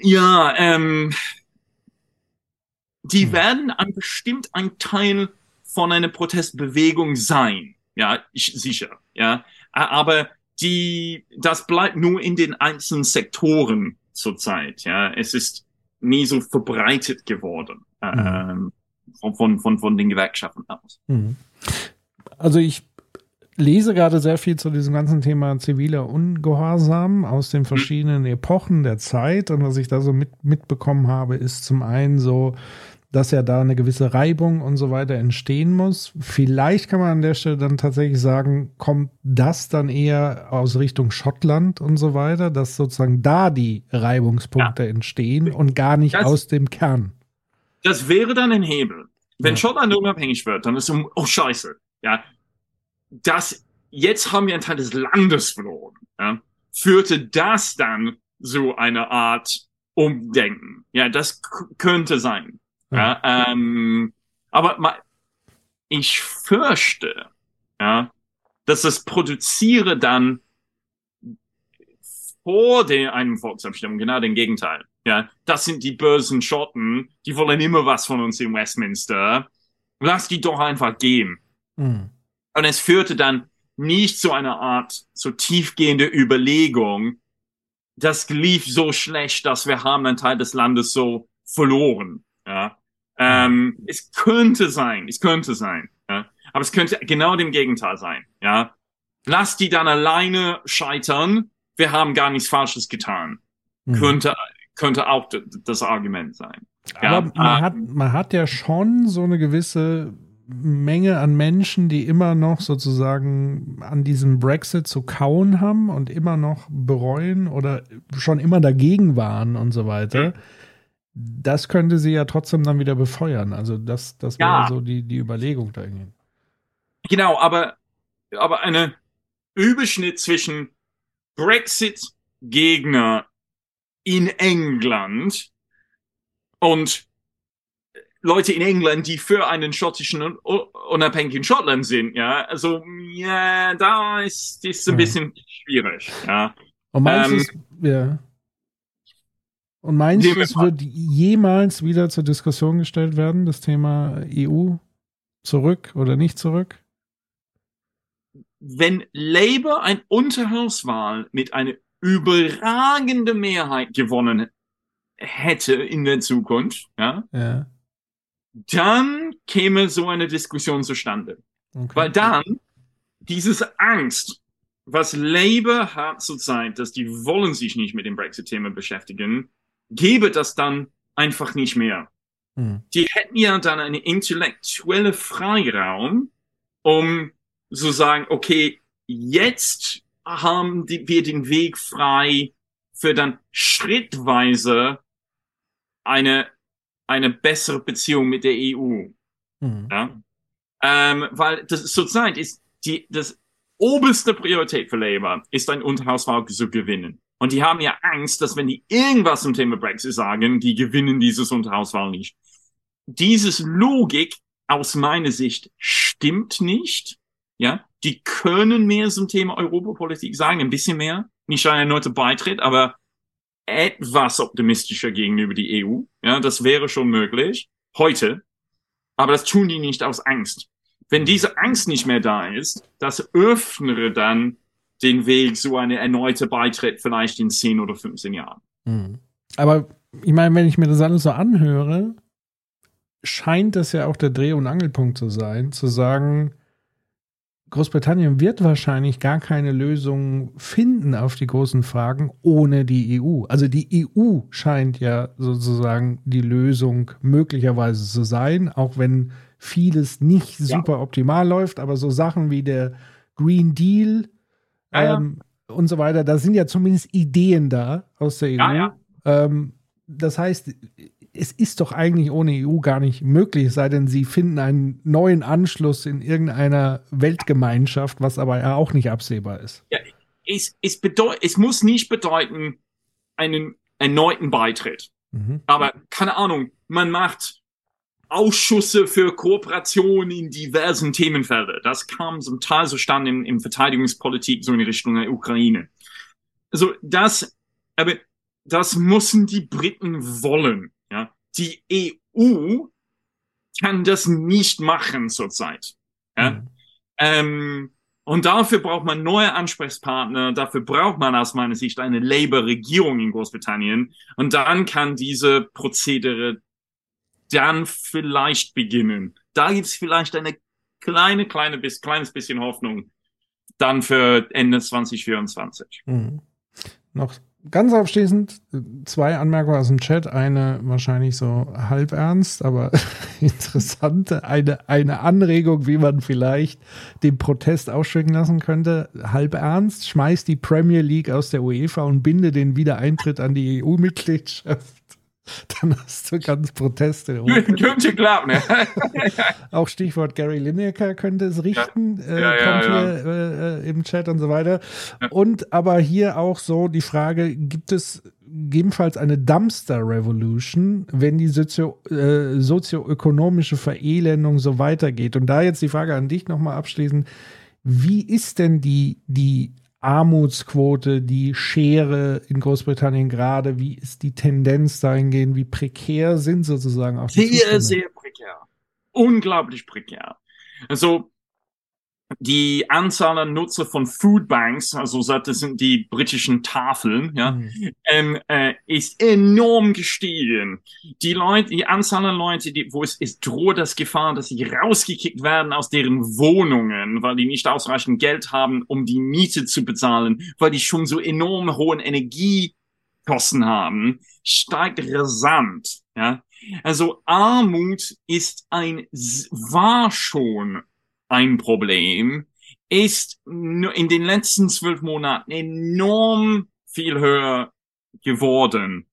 Ja, ähm, die werden ein, bestimmt ein Teil von einer Protestbewegung sein. Ja, ich, sicher. Ja, aber die, das bleibt nur in den einzelnen Sektoren zurzeit. Ja, es ist nie so verbreitet geworden mhm. ähm, von, von, von den Gewerkschaften aus. Mhm. Also ich lese gerade sehr viel zu diesem ganzen Thema ziviler Ungehorsam aus den verschiedenen Epochen der Zeit. Und was ich da so mit, mitbekommen habe, ist zum einen so, dass ja da eine gewisse Reibung und so weiter entstehen muss. Vielleicht kann man an der Stelle dann tatsächlich sagen, kommt das dann eher aus Richtung Schottland und so weiter, dass sozusagen da die Reibungspunkte ja. entstehen und gar nicht das, aus dem Kern. Das wäre dann ein Hebel. Wenn ja. Schottland unabhängig wird, dann ist so, oh Scheiße, ja, das, jetzt haben wir einen Teil des Landes verloren, ja, führte das dann so eine Art Umdenken. Ja, das könnte sein. Ja, ähm, aber ich fürchte, ja, dass das Produziere dann vor der einem Volksabstimmung genau den Gegenteil. Ja, das sind die bösen Schotten, die wollen immer was von uns in Westminster. Lass die doch einfach gehen. Mhm. Und es führte dann nicht zu einer Art so tiefgehende Überlegung. Das lief so schlecht, dass wir haben einen Teil des Landes so verloren. Ja, ähm, es könnte sein, es könnte sein, ja? aber es könnte genau dem Gegenteil sein. Ja, lass die dann alleine scheitern. Wir haben gar nichts Falsches getan. Mhm. Könnte könnte auch das Argument sein. Aber ja, man, äh, hat, man hat ja schon so eine gewisse Menge an Menschen, die immer noch sozusagen an diesem Brexit zu kauen haben und immer noch bereuen oder schon immer dagegen waren und so weiter. Mhm das könnte sie ja trotzdem dann wieder befeuern. Also das, das wäre ja. so die, die Überlegung da irgendwie. Genau, aber, aber eine Überschnitt zwischen Brexit-Gegner in England und Leute in England, die für einen schottischen unabhängigen Schottland sind, ja, also ja, da ist es ein bisschen schwierig, ja. Und meinst ähm, ja. Und meinst du, es wird jemals wieder zur Diskussion gestellt werden, das Thema EU zurück oder nicht zurück? Wenn Labour ein Unterhauswahl mit einer überragenden Mehrheit gewonnen hätte in der Zukunft, ja, ja. dann käme so eine Diskussion zustande. Okay. Weil dann dieses Angst, was Labour hat zurzeit, dass die wollen sich nicht mit dem Brexit-Thema beschäftigen, gäbe das dann einfach nicht mehr. Mhm. Die hätten ja dann eine intellektuelle Freiraum, um zu sagen, okay, jetzt haben die, wir den Weg frei für dann schrittweise eine, eine bessere Beziehung mit der EU. Mhm. Ja? Ähm, weil das zurzeit ist die, das oberste Priorität für Labour ist ein Unterhauswahl zu gewinnen. Und die haben ja Angst, dass wenn die irgendwas zum Thema Brexit sagen, die gewinnen dieses Unterhauswahl nicht. Dieses Logik aus meiner Sicht stimmt nicht. Ja, die können mehr zum Thema Europapolitik sagen, ein bisschen mehr. Nicht ein erneuter Beitritt, aber etwas optimistischer gegenüber die EU. Ja, das wäre schon möglich. Heute. Aber das tun die nicht aus Angst. Wenn diese Angst nicht mehr da ist, das öffne dann den Weg so eine erneute Beitritt vielleicht in 10 oder 15 Jahren. Mhm. Aber ich meine, wenn ich mir das alles so anhöre, scheint das ja auch der Dreh- und Angelpunkt zu sein, zu sagen, Großbritannien wird wahrscheinlich gar keine Lösung finden auf die großen Fragen ohne die EU. Also die EU scheint ja sozusagen die Lösung möglicherweise zu sein, auch wenn vieles nicht super ja. optimal läuft, aber so Sachen wie der Green Deal, ja, ähm, ja. und so weiter. Da sind ja zumindest Ideen da aus der EU. Ähm, das heißt, es ist doch eigentlich ohne EU gar nicht möglich, sei denn sie finden einen neuen Anschluss in irgendeiner Weltgemeinschaft, was aber ja auch nicht absehbar ist. Ja, es, es, bedeut, es muss nicht bedeuten einen erneuten Beitritt. Mhm. Aber keine Ahnung, man macht Ausschüsse für Kooperation in diversen Themenfelder. Das kam zum Teil zustande in, in Verteidigungspolitik, so in Richtung der Ukraine. Also das, aber das müssen die Briten wollen. Die EU kann das nicht machen zurzeit. Ja? Mhm. Ähm, und dafür braucht man neue Ansprechpartner, dafür braucht man aus meiner Sicht eine Labour-Regierung in Großbritannien. Und dann kann diese Prozedere dann vielleicht beginnen. Da gibt es vielleicht eine kleine, kleine, bis, kleines bisschen Hoffnung dann für Ende 2024. Mhm. Noch ganz abschließend zwei Anmerkungen aus dem Chat. Eine wahrscheinlich so halb ernst, aber interessante. Eine, eine Anregung, wie man vielleicht den Protest ausschwingen lassen könnte. Halb ernst, schmeißt die Premier League aus der UEFA und binde den Wiedereintritt an die EU-Mitgliedschaft. Dann hast du ganz Proteste. Könnte klappen, ne? Auch Stichwort Gary Lineker könnte es richten, ja. Äh, ja, kommt ja, hier äh, äh, im Chat und so weiter. Und aber hier auch so die Frage, gibt es gegebenenfalls eine Dumpster Revolution, wenn die sozio, äh, sozioökonomische Verelendung so weitergeht? Und da jetzt die Frage an dich nochmal abschließend. Wie ist denn die, die Armutsquote, die Schere in Großbritannien gerade, wie ist die Tendenz dahingehend, wie prekär sind sozusagen auch die Sehr, sehr prekär. Unglaublich prekär. Also die Anzahl an Nutzer von Foodbanks, also das sind die britischen Tafeln, ja, mhm. ähm, äh, ist enorm gestiegen. Die Leute, die Anzahl an Leute, die, wo es, es droht das Gefahr, dass sie rausgekickt werden aus deren Wohnungen, weil die nicht ausreichend Geld haben, um die Miete zu bezahlen, weil die schon so enorm hohen Energiekosten haben, steigt rasant, ja. Also Armut ist ein, war schon ein Problem, ist in den letzten zwölf Monaten enorm viel höher geworden.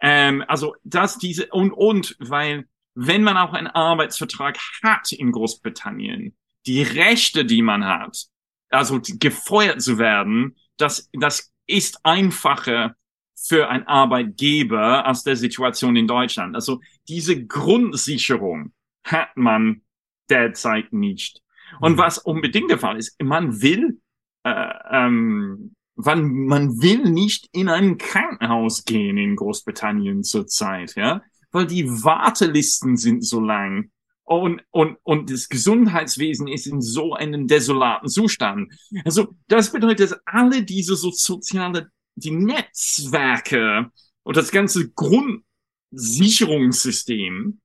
Ähm, also dass diese und und weil wenn man auch einen Arbeitsvertrag hat in Großbritannien, die Rechte, die man hat, also gefeuert zu werden, das das ist einfacher für einen Arbeitgeber als der Situation in Deutschland. Also diese Grundsicherung hat man derzeit nicht. Und mhm. was unbedingt der Fall ist, man will, äh, ähm, man, man will nicht in ein Krankenhaus gehen in Großbritannien zurzeit, ja, weil die Wartelisten sind so lang und, und, und das Gesundheitswesen ist in so einem desolaten Zustand. Also das bedeutet, dass alle diese so soziale, die Netzwerke und das ganze Grundsicherungssystem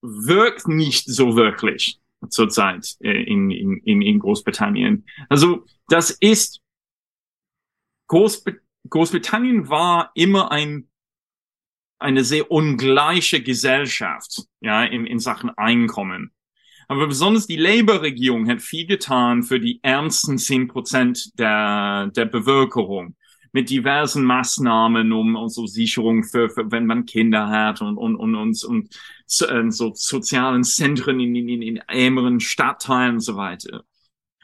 wirkt nicht so wirklich zurzeit äh, in, in, in Großbritannien. Also das ist Großb Großbritannien war immer ein eine sehr ungleiche Gesellschaft, ja, in, in Sachen Einkommen. Aber besonders die Labour-Regierung hat viel getan für die ärmsten zehn Prozent der, der Bevölkerung mit diversen Maßnahmen um, um so Sicherung für, für wenn man Kinder hat und und und und, und äh, so sozialen Zentren in, in, in ärmeren Stadtteilen und so weiter.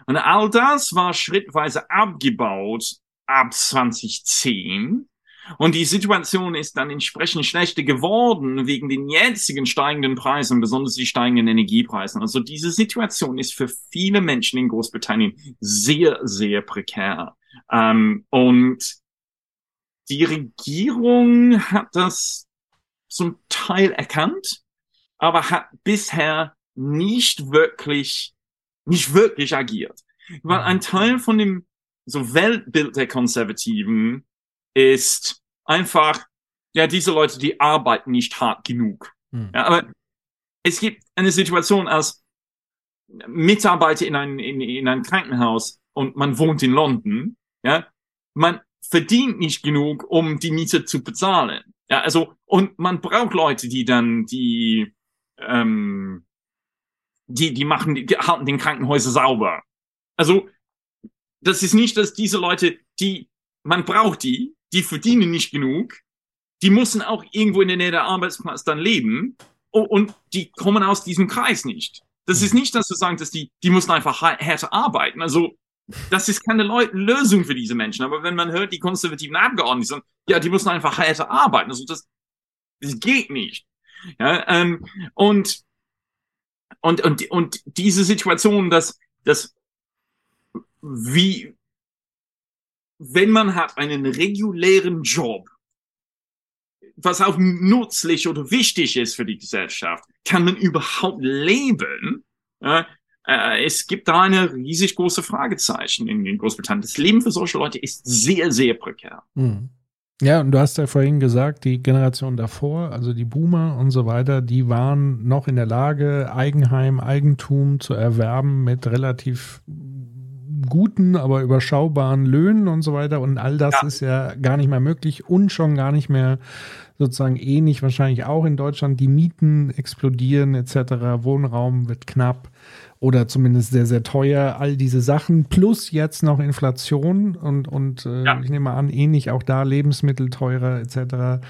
Und all das war schrittweise abgebaut ab 2010. Und die Situation ist dann entsprechend schlechter geworden wegen den jetzigen steigenden Preisen, besonders die steigenden Energiepreisen. Also diese Situation ist für viele Menschen in Großbritannien sehr, sehr prekär. Ähm, und die Regierung hat das zum Teil erkannt, aber hat bisher nicht wirklich, nicht wirklich agiert. Weil ein Teil von dem so Weltbild der Konservativen ist einfach, ja, diese Leute, die arbeiten nicht hart genug. Mhm. Ja, aber es gibt eine Situation als Mitarbeiter in ein, in, in ein Krankenhaus und man wohnt in London, ja, man verdient nicht genug, um die Miete zu bezahlen. Ja, also, und man braucht Leute, die dann die, ähm, die, die machen, die halten den Krankenhäuser sauber. Also, das ist nicht, dass diese Leute, die, man braucht die, die verdienen nicht genug, die müssen auch irgendwo in der Nähe der Arbeitsplatz dann leben und die kommen aus diesem Kreis nicht. Das ist nicht, dass du sagst, dass die, die müssen einfach härter arbeiten. Also, das ist keine Leu Lösung für diese Menschen. Aber wenn man hört, die konservativen Abgeordneten sagen, ja, die müssen einfach härter arbeiten. Also, das, das geht nicht. Ja, ähm, und, und, und, und diese Situation, dass, dass, wie, wenn man hat einen regulären Job, was auch nützlich oder wichtig ist für die Gesellschaft, kann man überhaupt leben? Äh, äh, es gibt da eine riesig große Fragezeichen in, in, Großbritannien. Das Leben für solche Leute ist sehr, sehr prekär. Mhm. Ja, und du hast ja vorhin gesagt, die Generation davor, also die Boomer und so weiter, die waren noch in der Lage, Eigenheim, Eigentum zu erwerben mit relativ guten, aber überschaubaren Löhnen und so weiter. Und all das ja. ist ja gar nicht mehr möglich und schon gar nicht mehr sozusagen ähnlich wahrscheinlich auch in Deutschland. Die Mieten explodieren etc. Wohnraum wird knapp oder zumindest sehr, sehr teuer. All diese Sachen plus jetzt noch Inflation und, und äh, ja. ich nehme an, ähnlich auch da Lebensmittel teurer etc.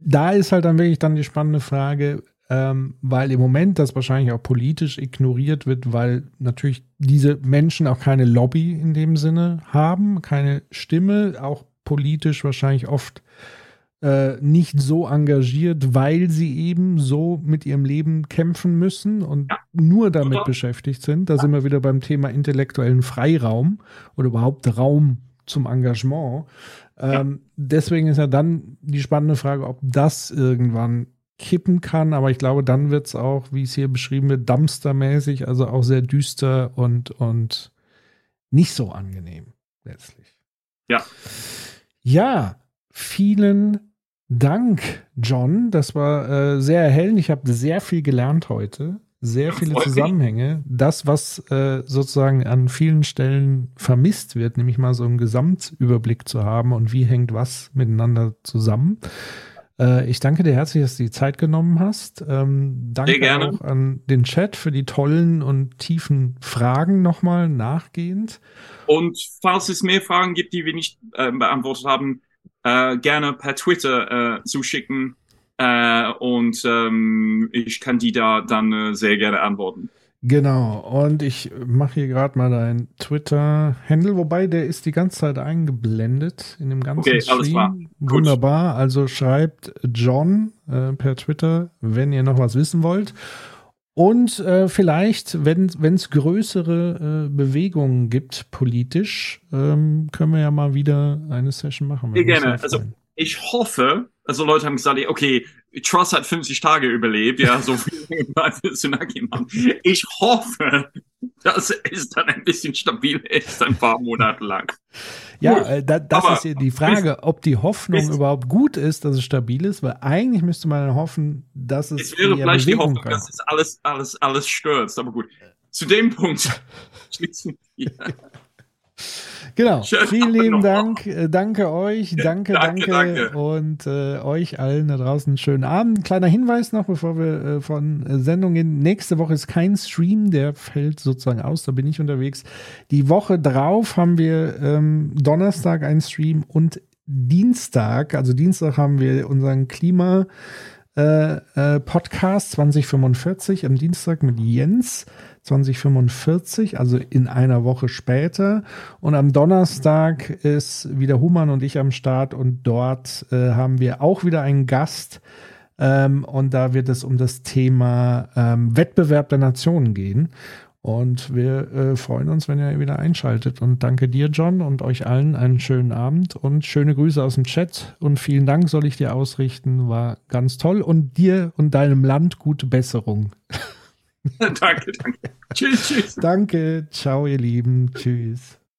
Da ist halt dann wirklich dann die spannende Frage, ähm, weil im Moment das wahrscheinlich auch politisch ignoriert wird, weil natürlich diese Menschen auch keine Lobby in dem Sinne haben, keine Stimme, auch politisch wahrscheinlich oft äh, nicht so engagiert, weil sie eben so mit ihrem Leben kämpfen müssen und ja. nur damit ja. beschäftigt sind. Da ja. sind wir wieder beim Thema intellektuellen Freiraum oder überhaupt Raum zum Engagement. Ähm, deswegen ist ja dann die spannende Frage, ob das irgendwann kippen kann, aber ich glaube, dann wird es auch, wie es hier beschrieben wird, dumpstermäßig, also auch sehr düster und, und nicht so angenehm letztlich. Ja. Ja, vielen Dank, John. Das war äh, sehr erhellend. Ich habe sehr viel gelernt heute. Sehr viele Zusammenhänge. Das, was äh, sozusagen an vielen Stellen vermisst wird, nämlich mal so einen Gesamtüberblick zu haben und wie hängt was miteinander zusammen. Äh, ich danke dir herzlich, dass du die Zeit genommen hast. Ähm, danke auch an den Chat für die tollen und tiefen Fragen nochmal nachgehend. Und falls es mehr Fragen gibt, die wir nicht äh, beantwortet haben, äh, gerne per Twitter äh, zuschicken äh, und ähm, ich kann die da dann äh, sehr gerne antworten. Genau, und ich mache hier gerade mal deinen Twitter-Handle, wobei der ist die ganze Zeit eingeblendet in dem ganzen okay, Stream. Alles klar. Wunderbar, also schreibt John äh, per Twitter, wenn ihr noch was wissen wollt. Und äh, vielleicht, wenn es größere äh, Bewegungen gibt politisch, ähm, können wir ja mal wieder eine Session machen. Sehr gerne. Also ich hoffe, also Leute haben gesagt, okay, Truss hat 50 Tage überlebt, ja, so viel Tsunami machen. Ich hoffe, dass es dann ein bisschen stabil ist, ein paar Monate lang. Ja, äh, da, das Aber ist ja die Frage, ob die Hoffnung ist, überhaupt gut ist, dass es stabil ist, weil eigentlich müsste man hoffen, dass es. Es wäre vielleicht die Hoffnung, kann. dass es alles, alles, alles stürzt. Aber gut, zu dem Punkt wir. Genau. Schönen Vielen lieben noch. Dank. Äh, danke euch. Danke, danke. danke. danke. Und äh, euch allen da draußen einen schönen Abend. Kleiner Hinweis noch, bevor wir äh, von äh, Sendung gehen. Nächste Woche ist kein Stream, der fällt sozusagen aus. Da bin ich unterwegs. Die Woche drauf haben wir ähm, Donnerstag einen Stream und Dienstag, also Dienstag haben wir unseren Klima äh, Podcast 2045 am Dienstag mit Jens. 2045, also in einer Woche später. Und am Donnerstag ist wieder Human und ich am Start und dort äh, haben wir auch wieder einen Gast. Ähm, und da wird es um das Thema ähm, Wettbewerb der Nationen gehen. Und wir äh, freuen uns, wenn ihr wieder einschaltet. Und danke dir, John, und euch allen einen schönen Abend und schöne Grüße aus dem Chat. Und vielen Dank soll ich dir ausrichten. War ganz toll. Und dir und deinem Land gute Besserung. danke, danke. tschüss, tschüss. Danke. Ciao, ihr Lieben. Tschüss.